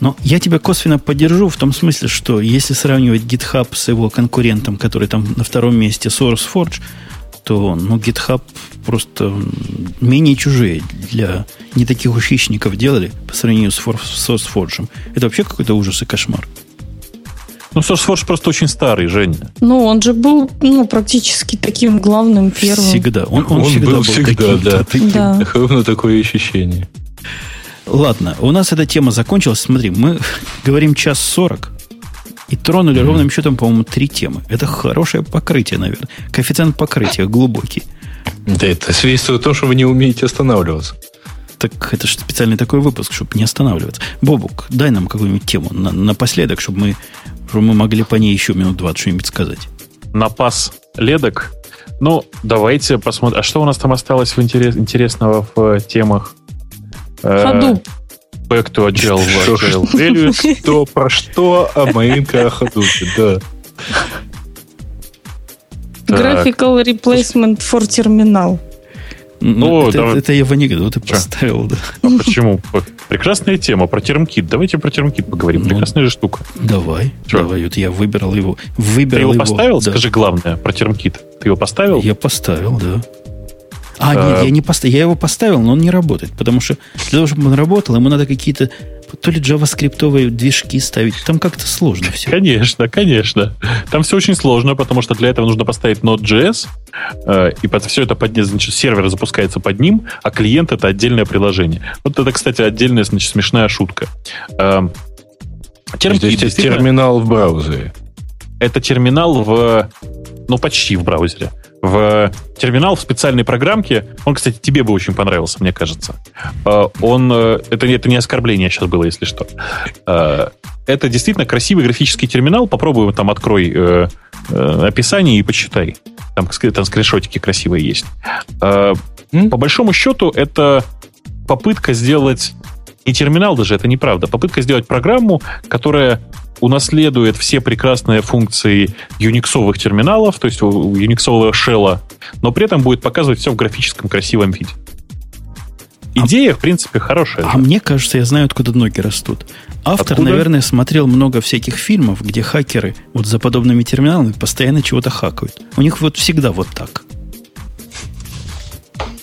Но я тебя косвенно поддержу в том смысле, что если сравнивать GitHub с его конкурентом, который там на втором месте SourceForge, то ну, GitHub просто менее чужие для не таких уж хищников делали по сравнению с For- SourceForge. Это вообще какой-то ужас и кошмар. Ну, SourceForge просто очень старый, Женя. Ну, он же был ну, практически таким главным первым. Всегда. Он, он Он всегда был был, всегда, таким. да. Да. Ровно такое ощущение. Ладно, у нас эта тема закончилась. Смотри, мы [laughs] говорим час сорок и тронули ровным счетом, по-моему, три темы. Это хорошее покрытие, наверное. Коэффициент покрытия глубокий. Да это свидетельствует о том, что вы не умеете останавливаться. Так это же специальный такой выпуск, чтобы не останавливаться. Бобук, дай нам какую-нибудь тему на, напоследок, чтобы мы, мы могли по ней еще минут 20 что-нибудь сказать. Напас ледок. Ну, давайте посмотрим. А что у нас там осталось в интерес- интересного в э, темах? Э, Ходу. Back to Agile, Что- Agile Values. [laughs] Что про что, а Маинка о да. Graphical replacement for terminal. Ну, это, давай. это я в анекдот Чё? поставил, да. А почему? Прекрасная тема про термкит. Давайте про термкит поговорим. Ну, Прекрасная же штука. Давай, Чё? давай. Вот я выбрал его. Ты Выбрал его поставил? да. Скажи главное про термкит. Ты его поставил? Я поставил, да. А, А. нет, я не поставил. Я его поставил, но он не работает. Потому что для того, чтобы он работал, ему надо какие-то то ли джаваскриптовые движки ставить. Там как-то сложно все. Конечно, конечно. Там все очень сложно, потому что для этого нужно поставить Node.js, э, и под все это под, значит, сервер запускается под ним, а клиент это отдельное приложение. Вот это, кстати, отдельная, значит, смешная шутка. То термкит есть действительно- терминал в браузере. это терминал в, ну, почти в браузере. В терминал в специальной программке. Он, кстати, тебе бы очень понравился, мне кажется. Э, Он, э, это, это не оскорбление сейчас было, если что. Э, Это действительно красивый графический терминал. Попробуй там открой э, э, описание и почитай. Там, там скриншотики красивые есть. М? По большому счету, это попытка сделать не терминал даже, это неправда. Попытка сделать программу, которая унаследует все прекрасные функции юниксовых терминалов, то есть юниксового шелла, но при этом будет показывать все в графическом красивом виде. Идея, в принципе, хорошая. А мне кажется, я знаю, откуда ноги растут. Автор, Откуда? наверное, смотрел много всяких фильмов, где хакеры вот за подобными терминалами постоянно чего-то хакают. У них вот всегда вот так.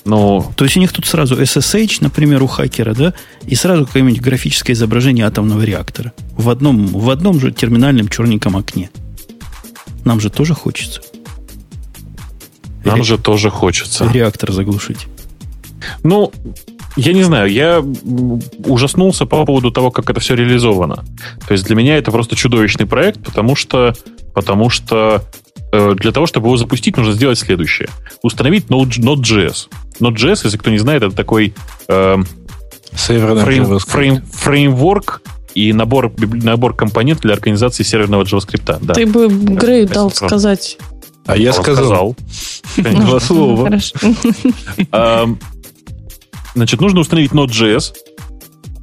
Ну, То есть у них тут сразу SSH, например, у хакера, да, и сразу какое-нибудь графическое изображение атомного реактора. В одном, в одном же терминальном черненьком окне. Нам же тоже хочется. нам Ре- же тоже хочется. Реактор заглушить. Ну, я не знаю, я ужаснулся по поводу того, как это все реализовано. То есть для меня это просто чудовищный проект, потому что Потому что для того, чтобы его запустить, нужно сделать следующее. Установить Node, Node.js. Node.js, если кто не знает, это такой э, фрейм, фрейм, фреймворк и набор, набор компонентов для организации серверного JavaScript. Да. Ты бы Грей дал сказать. А я сказал. сказал. [laughs] Два слова. [laughs] Значит, нужно установить Node.js.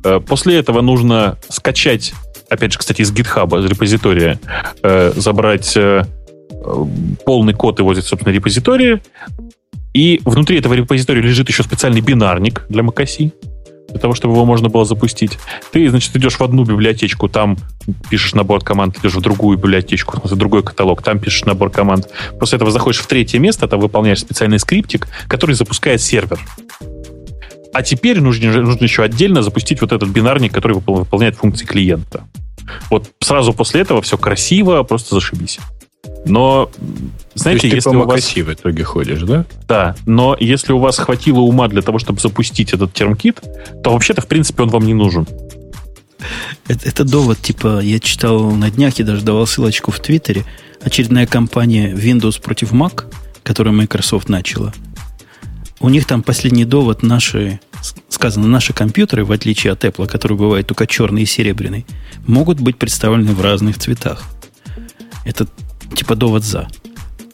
Э, после этого нужно скачать, опять же, кстати, из GitHub, из репозитория, э, забрать э, полный код его, собственно, репозитория. И внутри этого репозитория лежит еще специальный бинарник для macOS для того, чтобы его можно было запустить. Ты, значит, идешь в одну библиотечку, там пишешь набор команд, идешь в другую библиотечку, в другой каталог, там пишешь набор команд. После этого заходишь в третье место, там выполняешь специальный скриптик, который запускает сервер. А теперь нужно, нужно еще отдельно запустить вот этот бинарник, который выполняет функции клиента. Вот сразу после этого все красиво, просто зашибись. Но, знаете, То есть если ты по у вас... в итоге ходишь, да? Да, но если у вас хватило ума для того, чтобы запустить этот термкит, то вообще-то, в принципе, он вам не нужен. Это, это довод, типа, я читал на днях и даже давал ссылочку в Твиттере. Очередная компания Windows против Mac, которую Microsoft начала. У них там последний довод наши, сказано, наши компьютеры, в отличие от Apple, который бывает только черный и серебряный, могут быть представлены в разных цветах. Это типа довод за.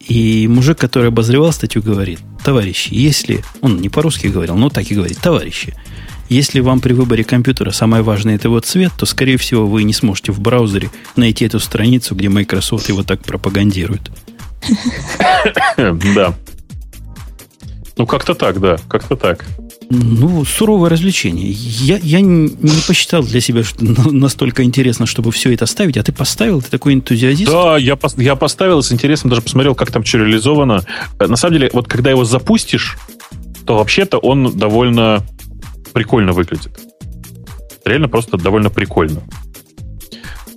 И мужик, который обозревал статью, говорит, товарищи, если... Он не по-русски говорил, но так и говорит, товарищи, если вам при выборе компьютера самое важное это его цвет, то, скорее всего, вы не сможете в браузере найти эту страницу, где Microsoft его так пропагандирует. [coughs] Да. Ну, как-то так, да, как-то так. Ну, суровое развлечение. Я, я не посчитал для себя что настолько интересно, чтобы все это ставить, а ты поставил, ты такой энтузиазист. Да, я, я поставил с интересом, даже посмотрел, как там что реализовано. Э, на самом деле, вот когда его запустишь, то вообще-то он довольно прикольно выглядит. Реально просто довольно прикольно.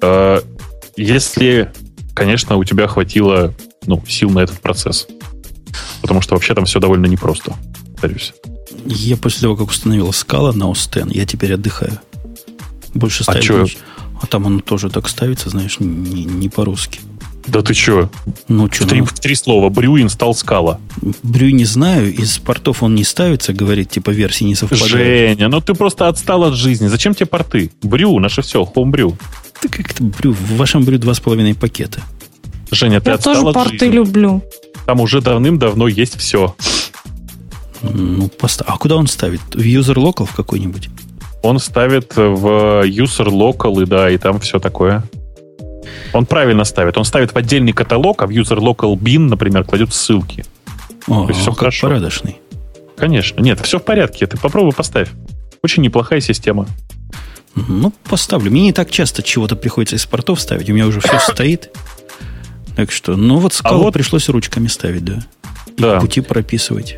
Э, если, конечно, у тебя хватило ну, сил на этот процесс. Потому что вообще там все довольно непросто, повторюсь. Я после того, как установил скала на OS я теперь отдыхаю. Больше ставить. А, что? а там оно тоже так ставится, знаешь, не, не по-русски. Да ты что? Ну, что? Три, ну, три слова. Брю инстал скала. Брю не знаю, из портов он не ставится, говорит, типа версии не совпадают. Женя, ну ты просто отстал от жизни. Зачем тебе порты? Брю, наше все, хомбрю. Ты как-то брю, в вашем брю два с половиной пакета. Женя, ты Я отстал тоже от порты жизни. люблю. Там уже давным-давно есть все. Ну, поста... А куда он ставит? В user local в какой-нибудь? Он ставит в user local, и да, и там все такое. Он правильно ставит. Он ставит в отдельный каталог, а в user local bin, например, кладет ссылки. О, То есть все хорошо. порядочный. Конечно. Нет, все в порядке. Ты попробуй поставь. Очень неплохая система. Ну, поставлю. Мне не так часто чего-то приходится из портов ставить. У меня уже все стоит. Так что, ну вот скалу а вот... пришлось ручками ставить, да. И да. пути прописывать.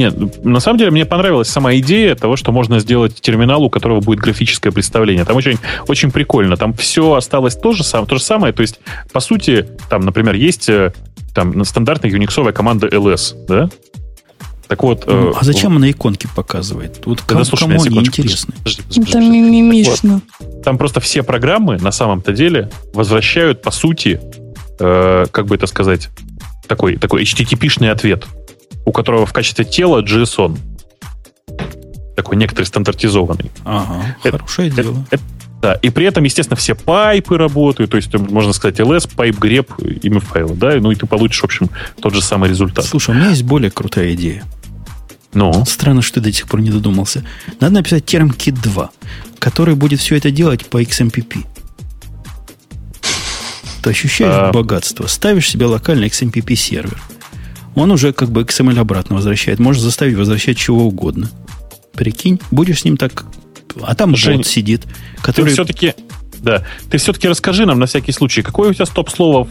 Нет, на самом деле мне понравилась сама идея того, что можно сделать терминал, у которого будет графическое представление. Там очень, очень прикольно. Там все осталось то же, самое, то же самое. То есть, по сути, там, например, есть э, там стандартная юниксовая команда ls, да? Так вот... Ну, а зачем она иконки показывает? Вот кому, слушай, кому они интересны? Это мимимишно. Вот. Там просто все программы на самом-то деле возвращают, по сути, э, как бы это сказать, такой, такой HTTP-шный ответ у которого в качестве тела JSON. Такой некоторый стандартизованный. Ага, это, хорошее это, дело. Это, да, и при этом, естественно, все пайпы работают, то есть, можно сказать, ls, пайп, grep, имя файла, да, ну и ты получишь, в общем, тот же самый результат. Слушай, у меня есть более крутая идея. Ну? Странно, что ты до сих пор не додумался. Надо написать терм kit 2, который будет все это делать по XMPP. Ты ощущаешь а... богатство. Ставишь себе локальный XMPP сервер – он уже как бы XML обратно возвращает. Можешь заставить возвращать чего угодно. Прикинь, будешь с ним так... А там Жень, бот сидит, который... Ты все-таки... Да. Ты все-таки расскажи нам на всякий случай, какое у тебя стоп-слово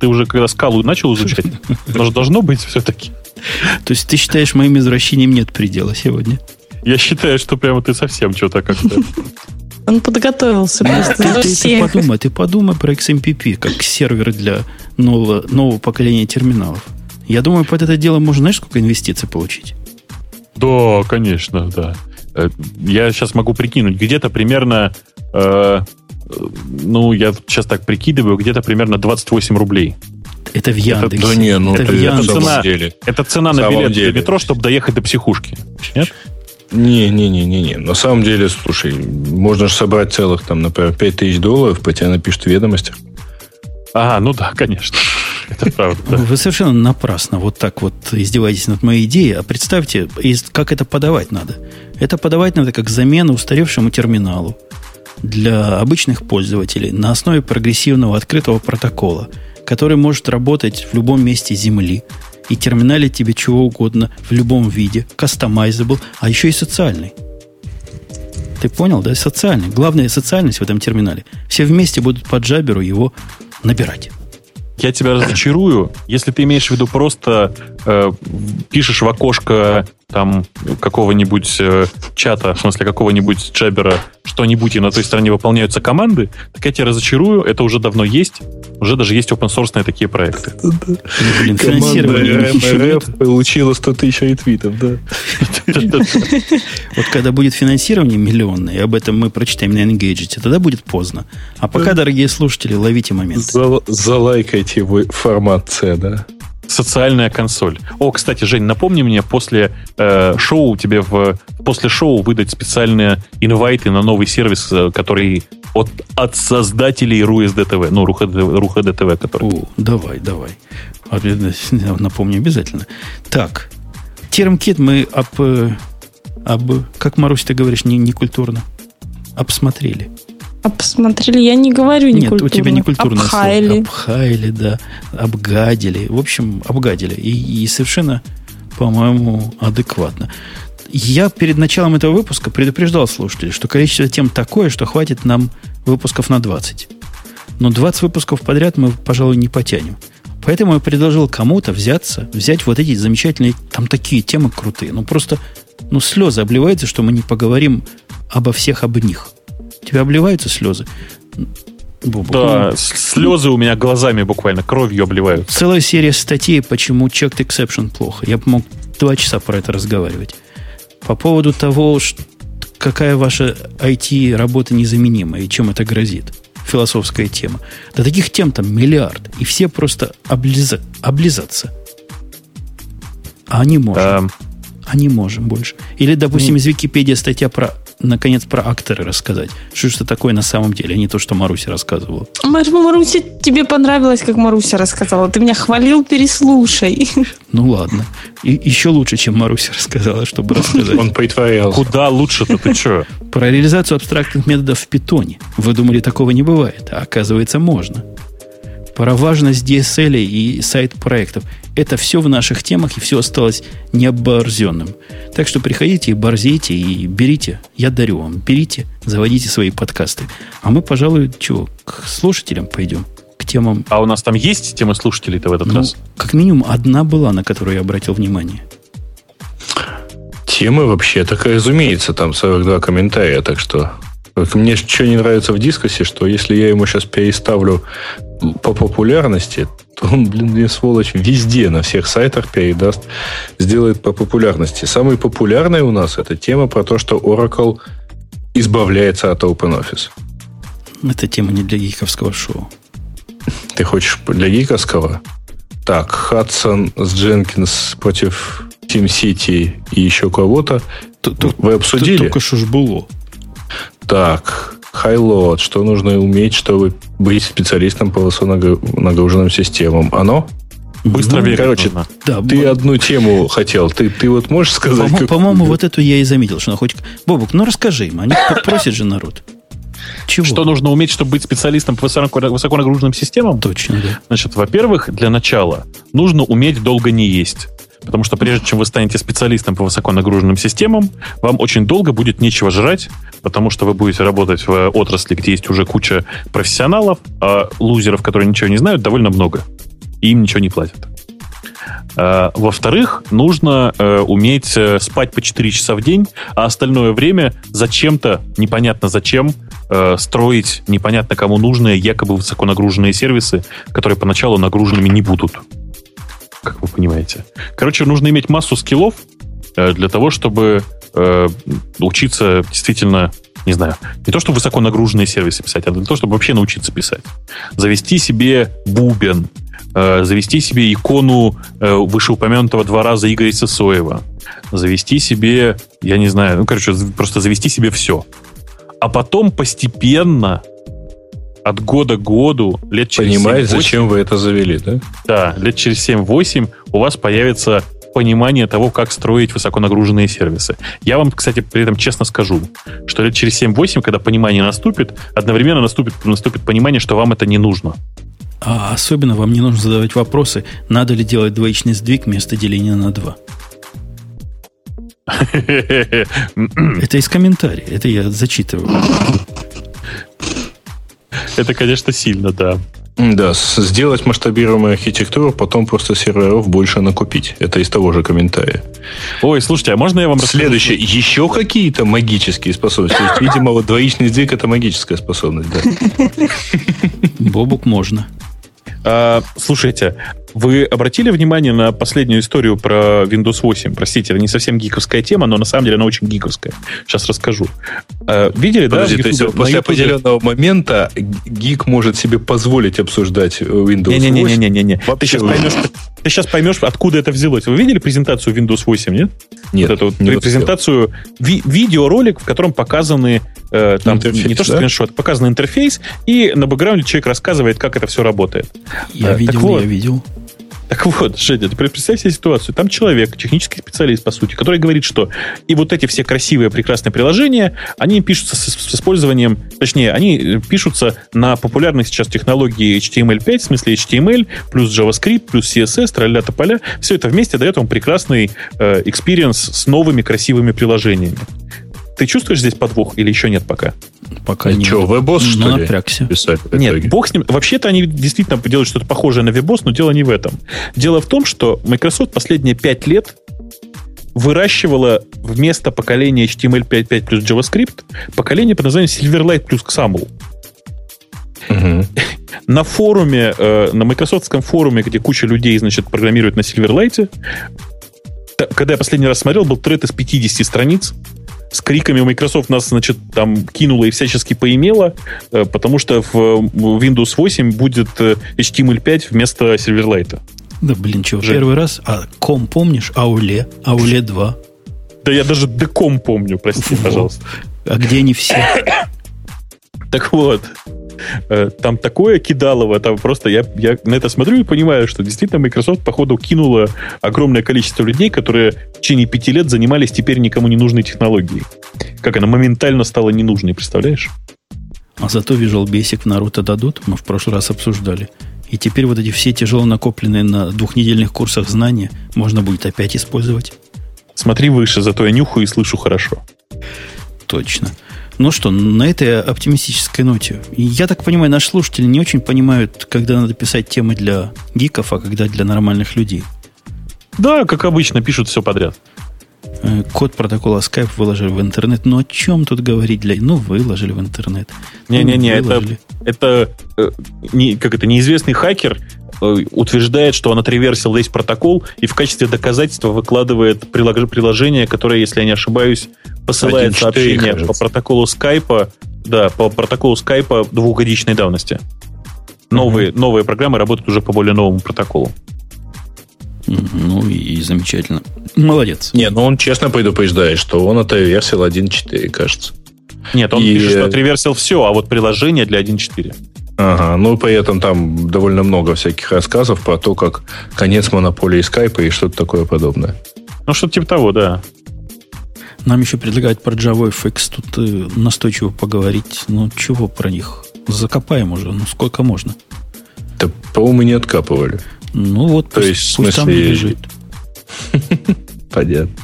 ты уже когда скалу начал изучать? [laughs] Оно же должно быть все-таки. То есть ты считаешь, моим извращением нет предела сегодня? Я считаю, что прямо ты совсем что-то как-то... Он подготовился просто ты, ты, ты подумай, ты подумай про XMPP, как сервер для нового, нового поколения терминалов. Я думаю, под это дело можно, знаешь, сколько инвестиций получить? Да, конечно, да. Э, я сейчас могу прикинуть, где-то примерно э, ну, я сейчас так прикидываю, где-то примерно 28 рублей. Это в Яндексе. Это, да не, ну это, это, в это цена, деле. это цена на билет деле. для метро, чтобы доехать до психушки. Нет? Не-не-не-не. На самом деле, слушай, можно же собрать целых, там, например, 5 тысяч долларов, по тебе напишут в Ага, ну да, конечно. [laughs] Это правда. да. Вы совершенно напрасно вот так вот издеваетесь над моей идеей. А представьте, как это подавать надо. Это подавать надо как замену устаревшему терминалу для обычных пользователей на основе прогрессивного открытого протокола, который может работать в любом месте Земли и терминалить тебе чего угодно в любом виде, customizable, а еще и социальный. Ты понял, да? Социальный. Главная социальность в этом терминале. Все вместе будут по джаберу его набирать. Я тебя разочарую, если ты имеешь в виду просто э, пишешь в окошко там какого-нибудь э, чата, в смысле какого-нибудь джабера, что-нибудь, и на той стороне выполняются команды, так я тебя разочарую, это уже давно есть. Уже даже есть open source такие проекты. Блин, финансирование еще нет. получила 100 тысяч ретвитов, да. Вот когда будет финансирование миллионное, и об этом мы прочитаем на Engadget, тогда будет поздно. А пока, дорогие слушатели, ловите момент. За- залайкайте вы формат C, да. Социальная консоль. О, кстати, Жень, напомни мне после э, шоу тебе в после шоу выдать специальные инвайты на новый сервис, э, который от, от создателей RuSD-TV, ну, RuHD-TV, который. О, давай, давай. Напомню обязательно. Так, термкит мы об, э, об... Как, Марусь, ты говоришь, не, не культурно? Обсмотрели. А посмотрели, я не говорю не Нет, у тебя не культурное Обхаяли. слово. Обхаяли, да. Обгадили. В общем, обгадили. И, и совершенно, по-моему, адекватно. Я перед началом этого выпуска предупреждал слушателей, что количество тем такое, что хватит нам выпусков на 20. Но 20 выпусков подряд мы, пожалуй, не потянем. Поэтому я предложил кому-то взяться, взять вот эти замечательные, там такие темы крутые. Ну, просто, ну, слезы обливаются, что мы не поговорим обо всех об них. Тебя обливаются слезы? Бобок, Да, слезы у меня глазами буквально кровью обливают. Целая серия статей, почему checked exception плохо. Я бы мог два часа про это разговаривать. По поводу того, ш- какая ваша IT-работа незаменима и чем это грозит. Философская тема. Да таких тем там миллиард. И все просто облиза- облизаться. А не можем. Эм, А не можем больше. Или, допустим, из Википедии статья про, наконец, про акторы рассказать. Что же это такое на самом деле, а не то, что Маруся рассказывала. Мар- Маруся, тебе понравилось, как Маруся рассказала. Ты меня хвалил, переслушай. Ну ладно. И еще лучше, чем Маруся рассказала, чтобы рассказать. Он притворялся. куда лучше-то ты что? Про реализацию абстрактных методов в питоне. Вы думали, такого не бывает, а оказывается можно. Про важность DSL и сайт-проектов. Это все в наших темах, и все осталось необорзенным. Так что приходите и борзейте, и берите. Я дарю вам. Берите, заводите свои подкасты. А мы, пожалуй, чего, к слушателям пойдем? К темам. А у нас там есть темы слушателей-то в этот Ну, раз? как минимум, одна была, на которую я обратил внимание. Темы вообще, так разумеется, там 42 комментария, так что... Мне что не нравится в дискуссии, что если я ему сейчас переставлю по популярности, то он, блин, мне сволочь, везде, на всех сайтах передаст, сделает по популярности. Самой популярной у нас эта тема про то, что Oracle избавляется от OpenOffice. Это тема не для гиковского шоу. Ты хочешь для гиковского? Так, Хадсон с Дженкинс против Team City и еще кого-то. Вы обсудили? Только что ж было. Так, Хайлот, что нужно уметь, чтобы быть специалистом по высоконагруженным системам? Оно? Быстро Ну, верить короче, нужно. Да, Ты бо- одну тему хотел. Ты, ты вот можешь сказать? по-мо- какую? по-моему, вот эту я и заметил, что она хоть... Бобук, ну расскажи им, они просят же народ. Чего? Что нужно уметь, чтобы быть специалистом по высоко- высоконагруженным системам? Точно, да. Значит, во-первых, для начала нужно уметь долго не есть. Потому что прежде чем вы станете специалистом по высоконагруженным системам, вам очень долго будет нечего жрать, потому что вы будете работать в отрасли, где есть уже куча профессионалов, а лузеров, которые ничего не знают, довольно много. И им ничего не платят. А, Во-вторых, нужно э, уметь э, спать по 4 часа в день, а остальное время зачем-то, непонятно зачем, э, строить непонятно кому нужные, якобы высоконагруженные сервисы, которые поначалу нагруженными не будут. Как вы понимаете. Короче, нужно иметь массу скиллов э, для того, чтобы э, учиться действительно не знаю, не то, чтобы высоко нагруженные сервисы писать, а для того, чтобы вообще научиться писать. Завести себе бубен, э, завести себе икону э, вышеупомянутого два раза Игоря Сысоева, завести себе, я не знаю, ну, короче, просто завести себе все. А потом постепенно от года к году, лет через Понимаете, зачем вы это завели, да? Да, лет через 7-8 у вас появится понимание того, как строить высоконагруженные сервисы. Я вам, кстати, при этом честно скажу, что лет через 7-8, когда понимание наступит, одновременно наступит, наступит понимание, что вам это не нужно. А особенно вам не нужно задавать вопросы, надо ли делать двоичный сдвиг вместо деления на 2. [laughs] Это из комментариев, это я зачитываю. Это, конечно, сильно, да. Да, сделать масштабируемую архитектуру, потом просто серверов больше накупить. Это из того же комментария. Ой, слушайте, а можно я вам расскажу? Следующее. Еще какие-то магические способности? То есть, видимо, вот двоичный сдвиг – это магическая способность, да? Бобук можно. А, слушайте, вы обратили внимание на последнюю историю про Windows 8? Простите, это не совсем гиковская тема, но на самом деле она очень гиковская. Сейчас расскажу. А, видели, Подожди, да? YouTube, после YouTube... определенного момента гик может себе позволить обсуждать Windows не, не, 8? Не-не-не. Ты сейчас, поймешь, ты сейчас поймешь, откуда это взялось. Вы видели презентацию Windows 8, нет? Нет. Вот эту вот не презентацию, ви- видеоролик, в котором показаны э, там интерфейс, не то что да? скриншот, показан интерфейс, и на бэкграунде человек рассказывает, как это все работает. Я а, видел, вот, я видел. Так вот, Женя, ты представь себе ситуацию. Там человек, технический специалист, по сути, который говорит, что и вот эти все красивые, прекрасные приложения, они пишутся с, с использованием, точнее, они э, пишутся на популярной сейчас технологии HTML5, в смысле HTML, плюс JavaScript, плюс CSS, тролля поля. Все это вместе дает вам прекрасный э, experience с новыми красивыми приложениями. Ты чувствуешь здесь подвох или еще нет пока? Пока нет. Что, вебос, что ну, ли? напрягся. Писать нет, бог с ним. Вообще-то они действительно делают что-то похожее на вебос, но дело не в этом. Дело в том, что Microsoft последние пять лет выращивала вместо поколения HTML 5.5 плюс JavaScript поколение под названием Silverlight плюс XAML. Угу. На форуме, э, на майкрософтском форуме, где куча людей, значит, программирует на Silverlight, когда я последний раз смотрел, был тред из 50 страниц, с криками Microsoft нас, значит, там кинула и всячески поимела, э, потому что в Windows 8 будет э, HTML5 вместо Silverlight. Да, блин, чего, Жень. первый раз? А ком помнишь? Ауле? Ауле 2? Да я даже деком помню, прости, Фу. пожалуйста. А где они все? Так вот, там такое кидалово, там просто я, я на это смотрю и понимаю, что действительно Microsoft, походу, кинула огромное количество людей, которые в течение пяти лет занимались теперь никому не нужной технологией. Как она моментально стала ненужной, представляешь? А зато Visual Basic в Naruto дадут, мы в прошлый раз обсуждали. И теперь вот эти все тяжело накопленные на двухнедельных курсах знания можно будет опять использовать. Смотри выше, зато я нюхаю и слышу хорошо. Точно. Ну что, на этой оптимистической ноте. Я так понимаю, наши слушатели не очень понимают, когда надо писать темы для гиков, а когда для нормальных людей. Да, как обычно, пишут все подряд. Э, код протокола Skype выложили в интернет. Ну, о чем тут говорить? Для... Ну, выложили в интернет. Не-не-не, ну, это, это э, не, как это, неизвестный хакер утверждает, что он отреверсил весь протокол и в качестве доказательства выкладывает приложение, которое, если я не ошибаюсь, посылает сообщение по протоколу скайпа, да, по протоколу скайпа двухгодичной давности. Новые, mm-hmm. новые программы работают уже по более новому протоколу. Ну и замечательно. Молодец. Не, ну он честно предупреждает, что он отреверсил 1.4, кажется. Нет, он и... пишет, что отреверсил все, а вот приложение для 1.4. Ага, ну при этом там довольно много всяких рассказов про то, как конец монополии скайпа и что-то такое подобное. Ну, что-то типа того, да. Нам еще предлагают про JavaFX тут э, настойчиво поговорить. Ну, чего про них? Закопаем уже, ну сколько можно? Да, по-моему, не откапывали. Ну вот, То пусть, есть, пусть смысле... там и лежит. [laughs] Понятно.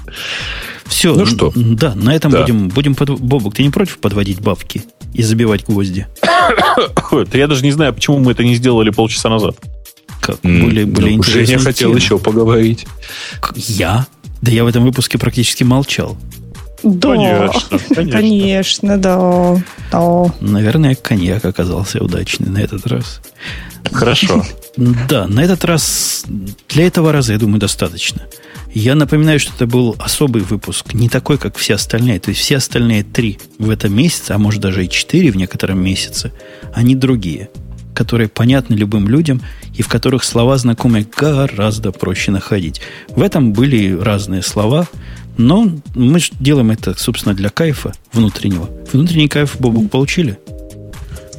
Все, ну что? Да, на этом да. будем, будем под... Бобок, ты не против подводить бабки и забивать гвозди? [coughs] Я даже не знаю, почему мы это не сделали полчаса назад. Как? Более, более ну, Женя хотел темы. еще поговорить. Я? Да я в этом выпуске практически молчал. Да, конечно, [laughs] конечно. конечно да, да. Наверное, коньяк оказался удачный на этот раз. Хорошо. [laughs] Да, на этот раз для этого раза, я думаю, достаточно. Я напоминаю, что это был особый выпуск, не такой, как все остальные. То есть все остальные три в этом месяце, а может даже и четыре в некотором месяце, они другие, которые понятны любым людям и в которых слова знакомые гораздо проще находить. В этом были разные слова, но мы делаем это, собственно, для кайфа внутреннего. Внутренний кайф Бобук получили?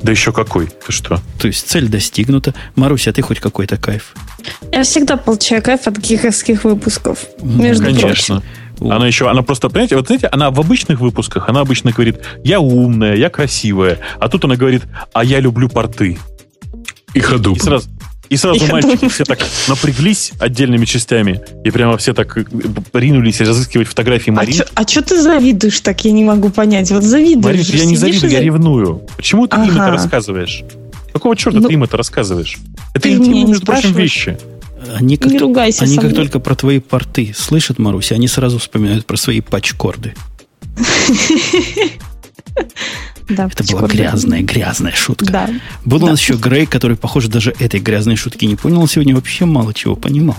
Да еще какой? Ты что? То есть цель достигнута. Маруся, а ты хоть какой-то кайф? Я всегда получаю кайф от гиковских выпусков. Между Конечно. прочим. Она еще, она просто, понимаете, вот знаете, она в обычных выпусках, она обычно говорит, я умная, я красивая, а тут она говорит, а я люблю порты. И ходу. И сразу, и сразу Я мальчики думаю. все так напряглись отдельными частями, и прямо все так э, ринулись разыскивать фотографии А Марин. а чё ты завидуешь так, я не могу понять. Вот завидуешь. Марин, я не завидую, и я ревную. Почему ты им Ага. это рассказываешь? Какого черта Ну, ты им это рассказываешь? Это интимные, между прочим, вещи. Они как, Не ругайся они со как мной. только про твои порты слышат, Маруся, они сразу вспоминают про свои патчкорды. Да, Это была грязная, грязная шутка. Да. Был у нас еще Грей, который, похоже, даже этой грязной шутки не понял. Он сегодня вообще мало чего понимал.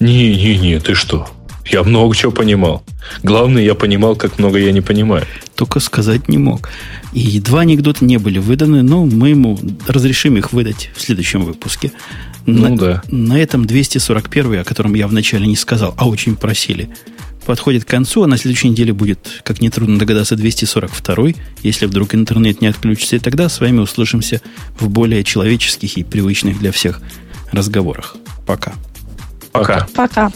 Не-не-не, ты что? Я много чего понимал. Главное, я понимал, как много я не понимаю. Только сказать не мог. И два анекдота не были выданы, но мы ему разрешим их выдать в следующем выпуске. Ну на, да. на этом 241, о котором я вначале не сказал, а очень просили, подходит к концу, а на следующей неделе будет, как нетрудно догадаться, 242, если вдруг интернет не отключится. И тогда с вами услышимся в более человеческих и привычных для всех разговорах. Пока. Пока. Пока.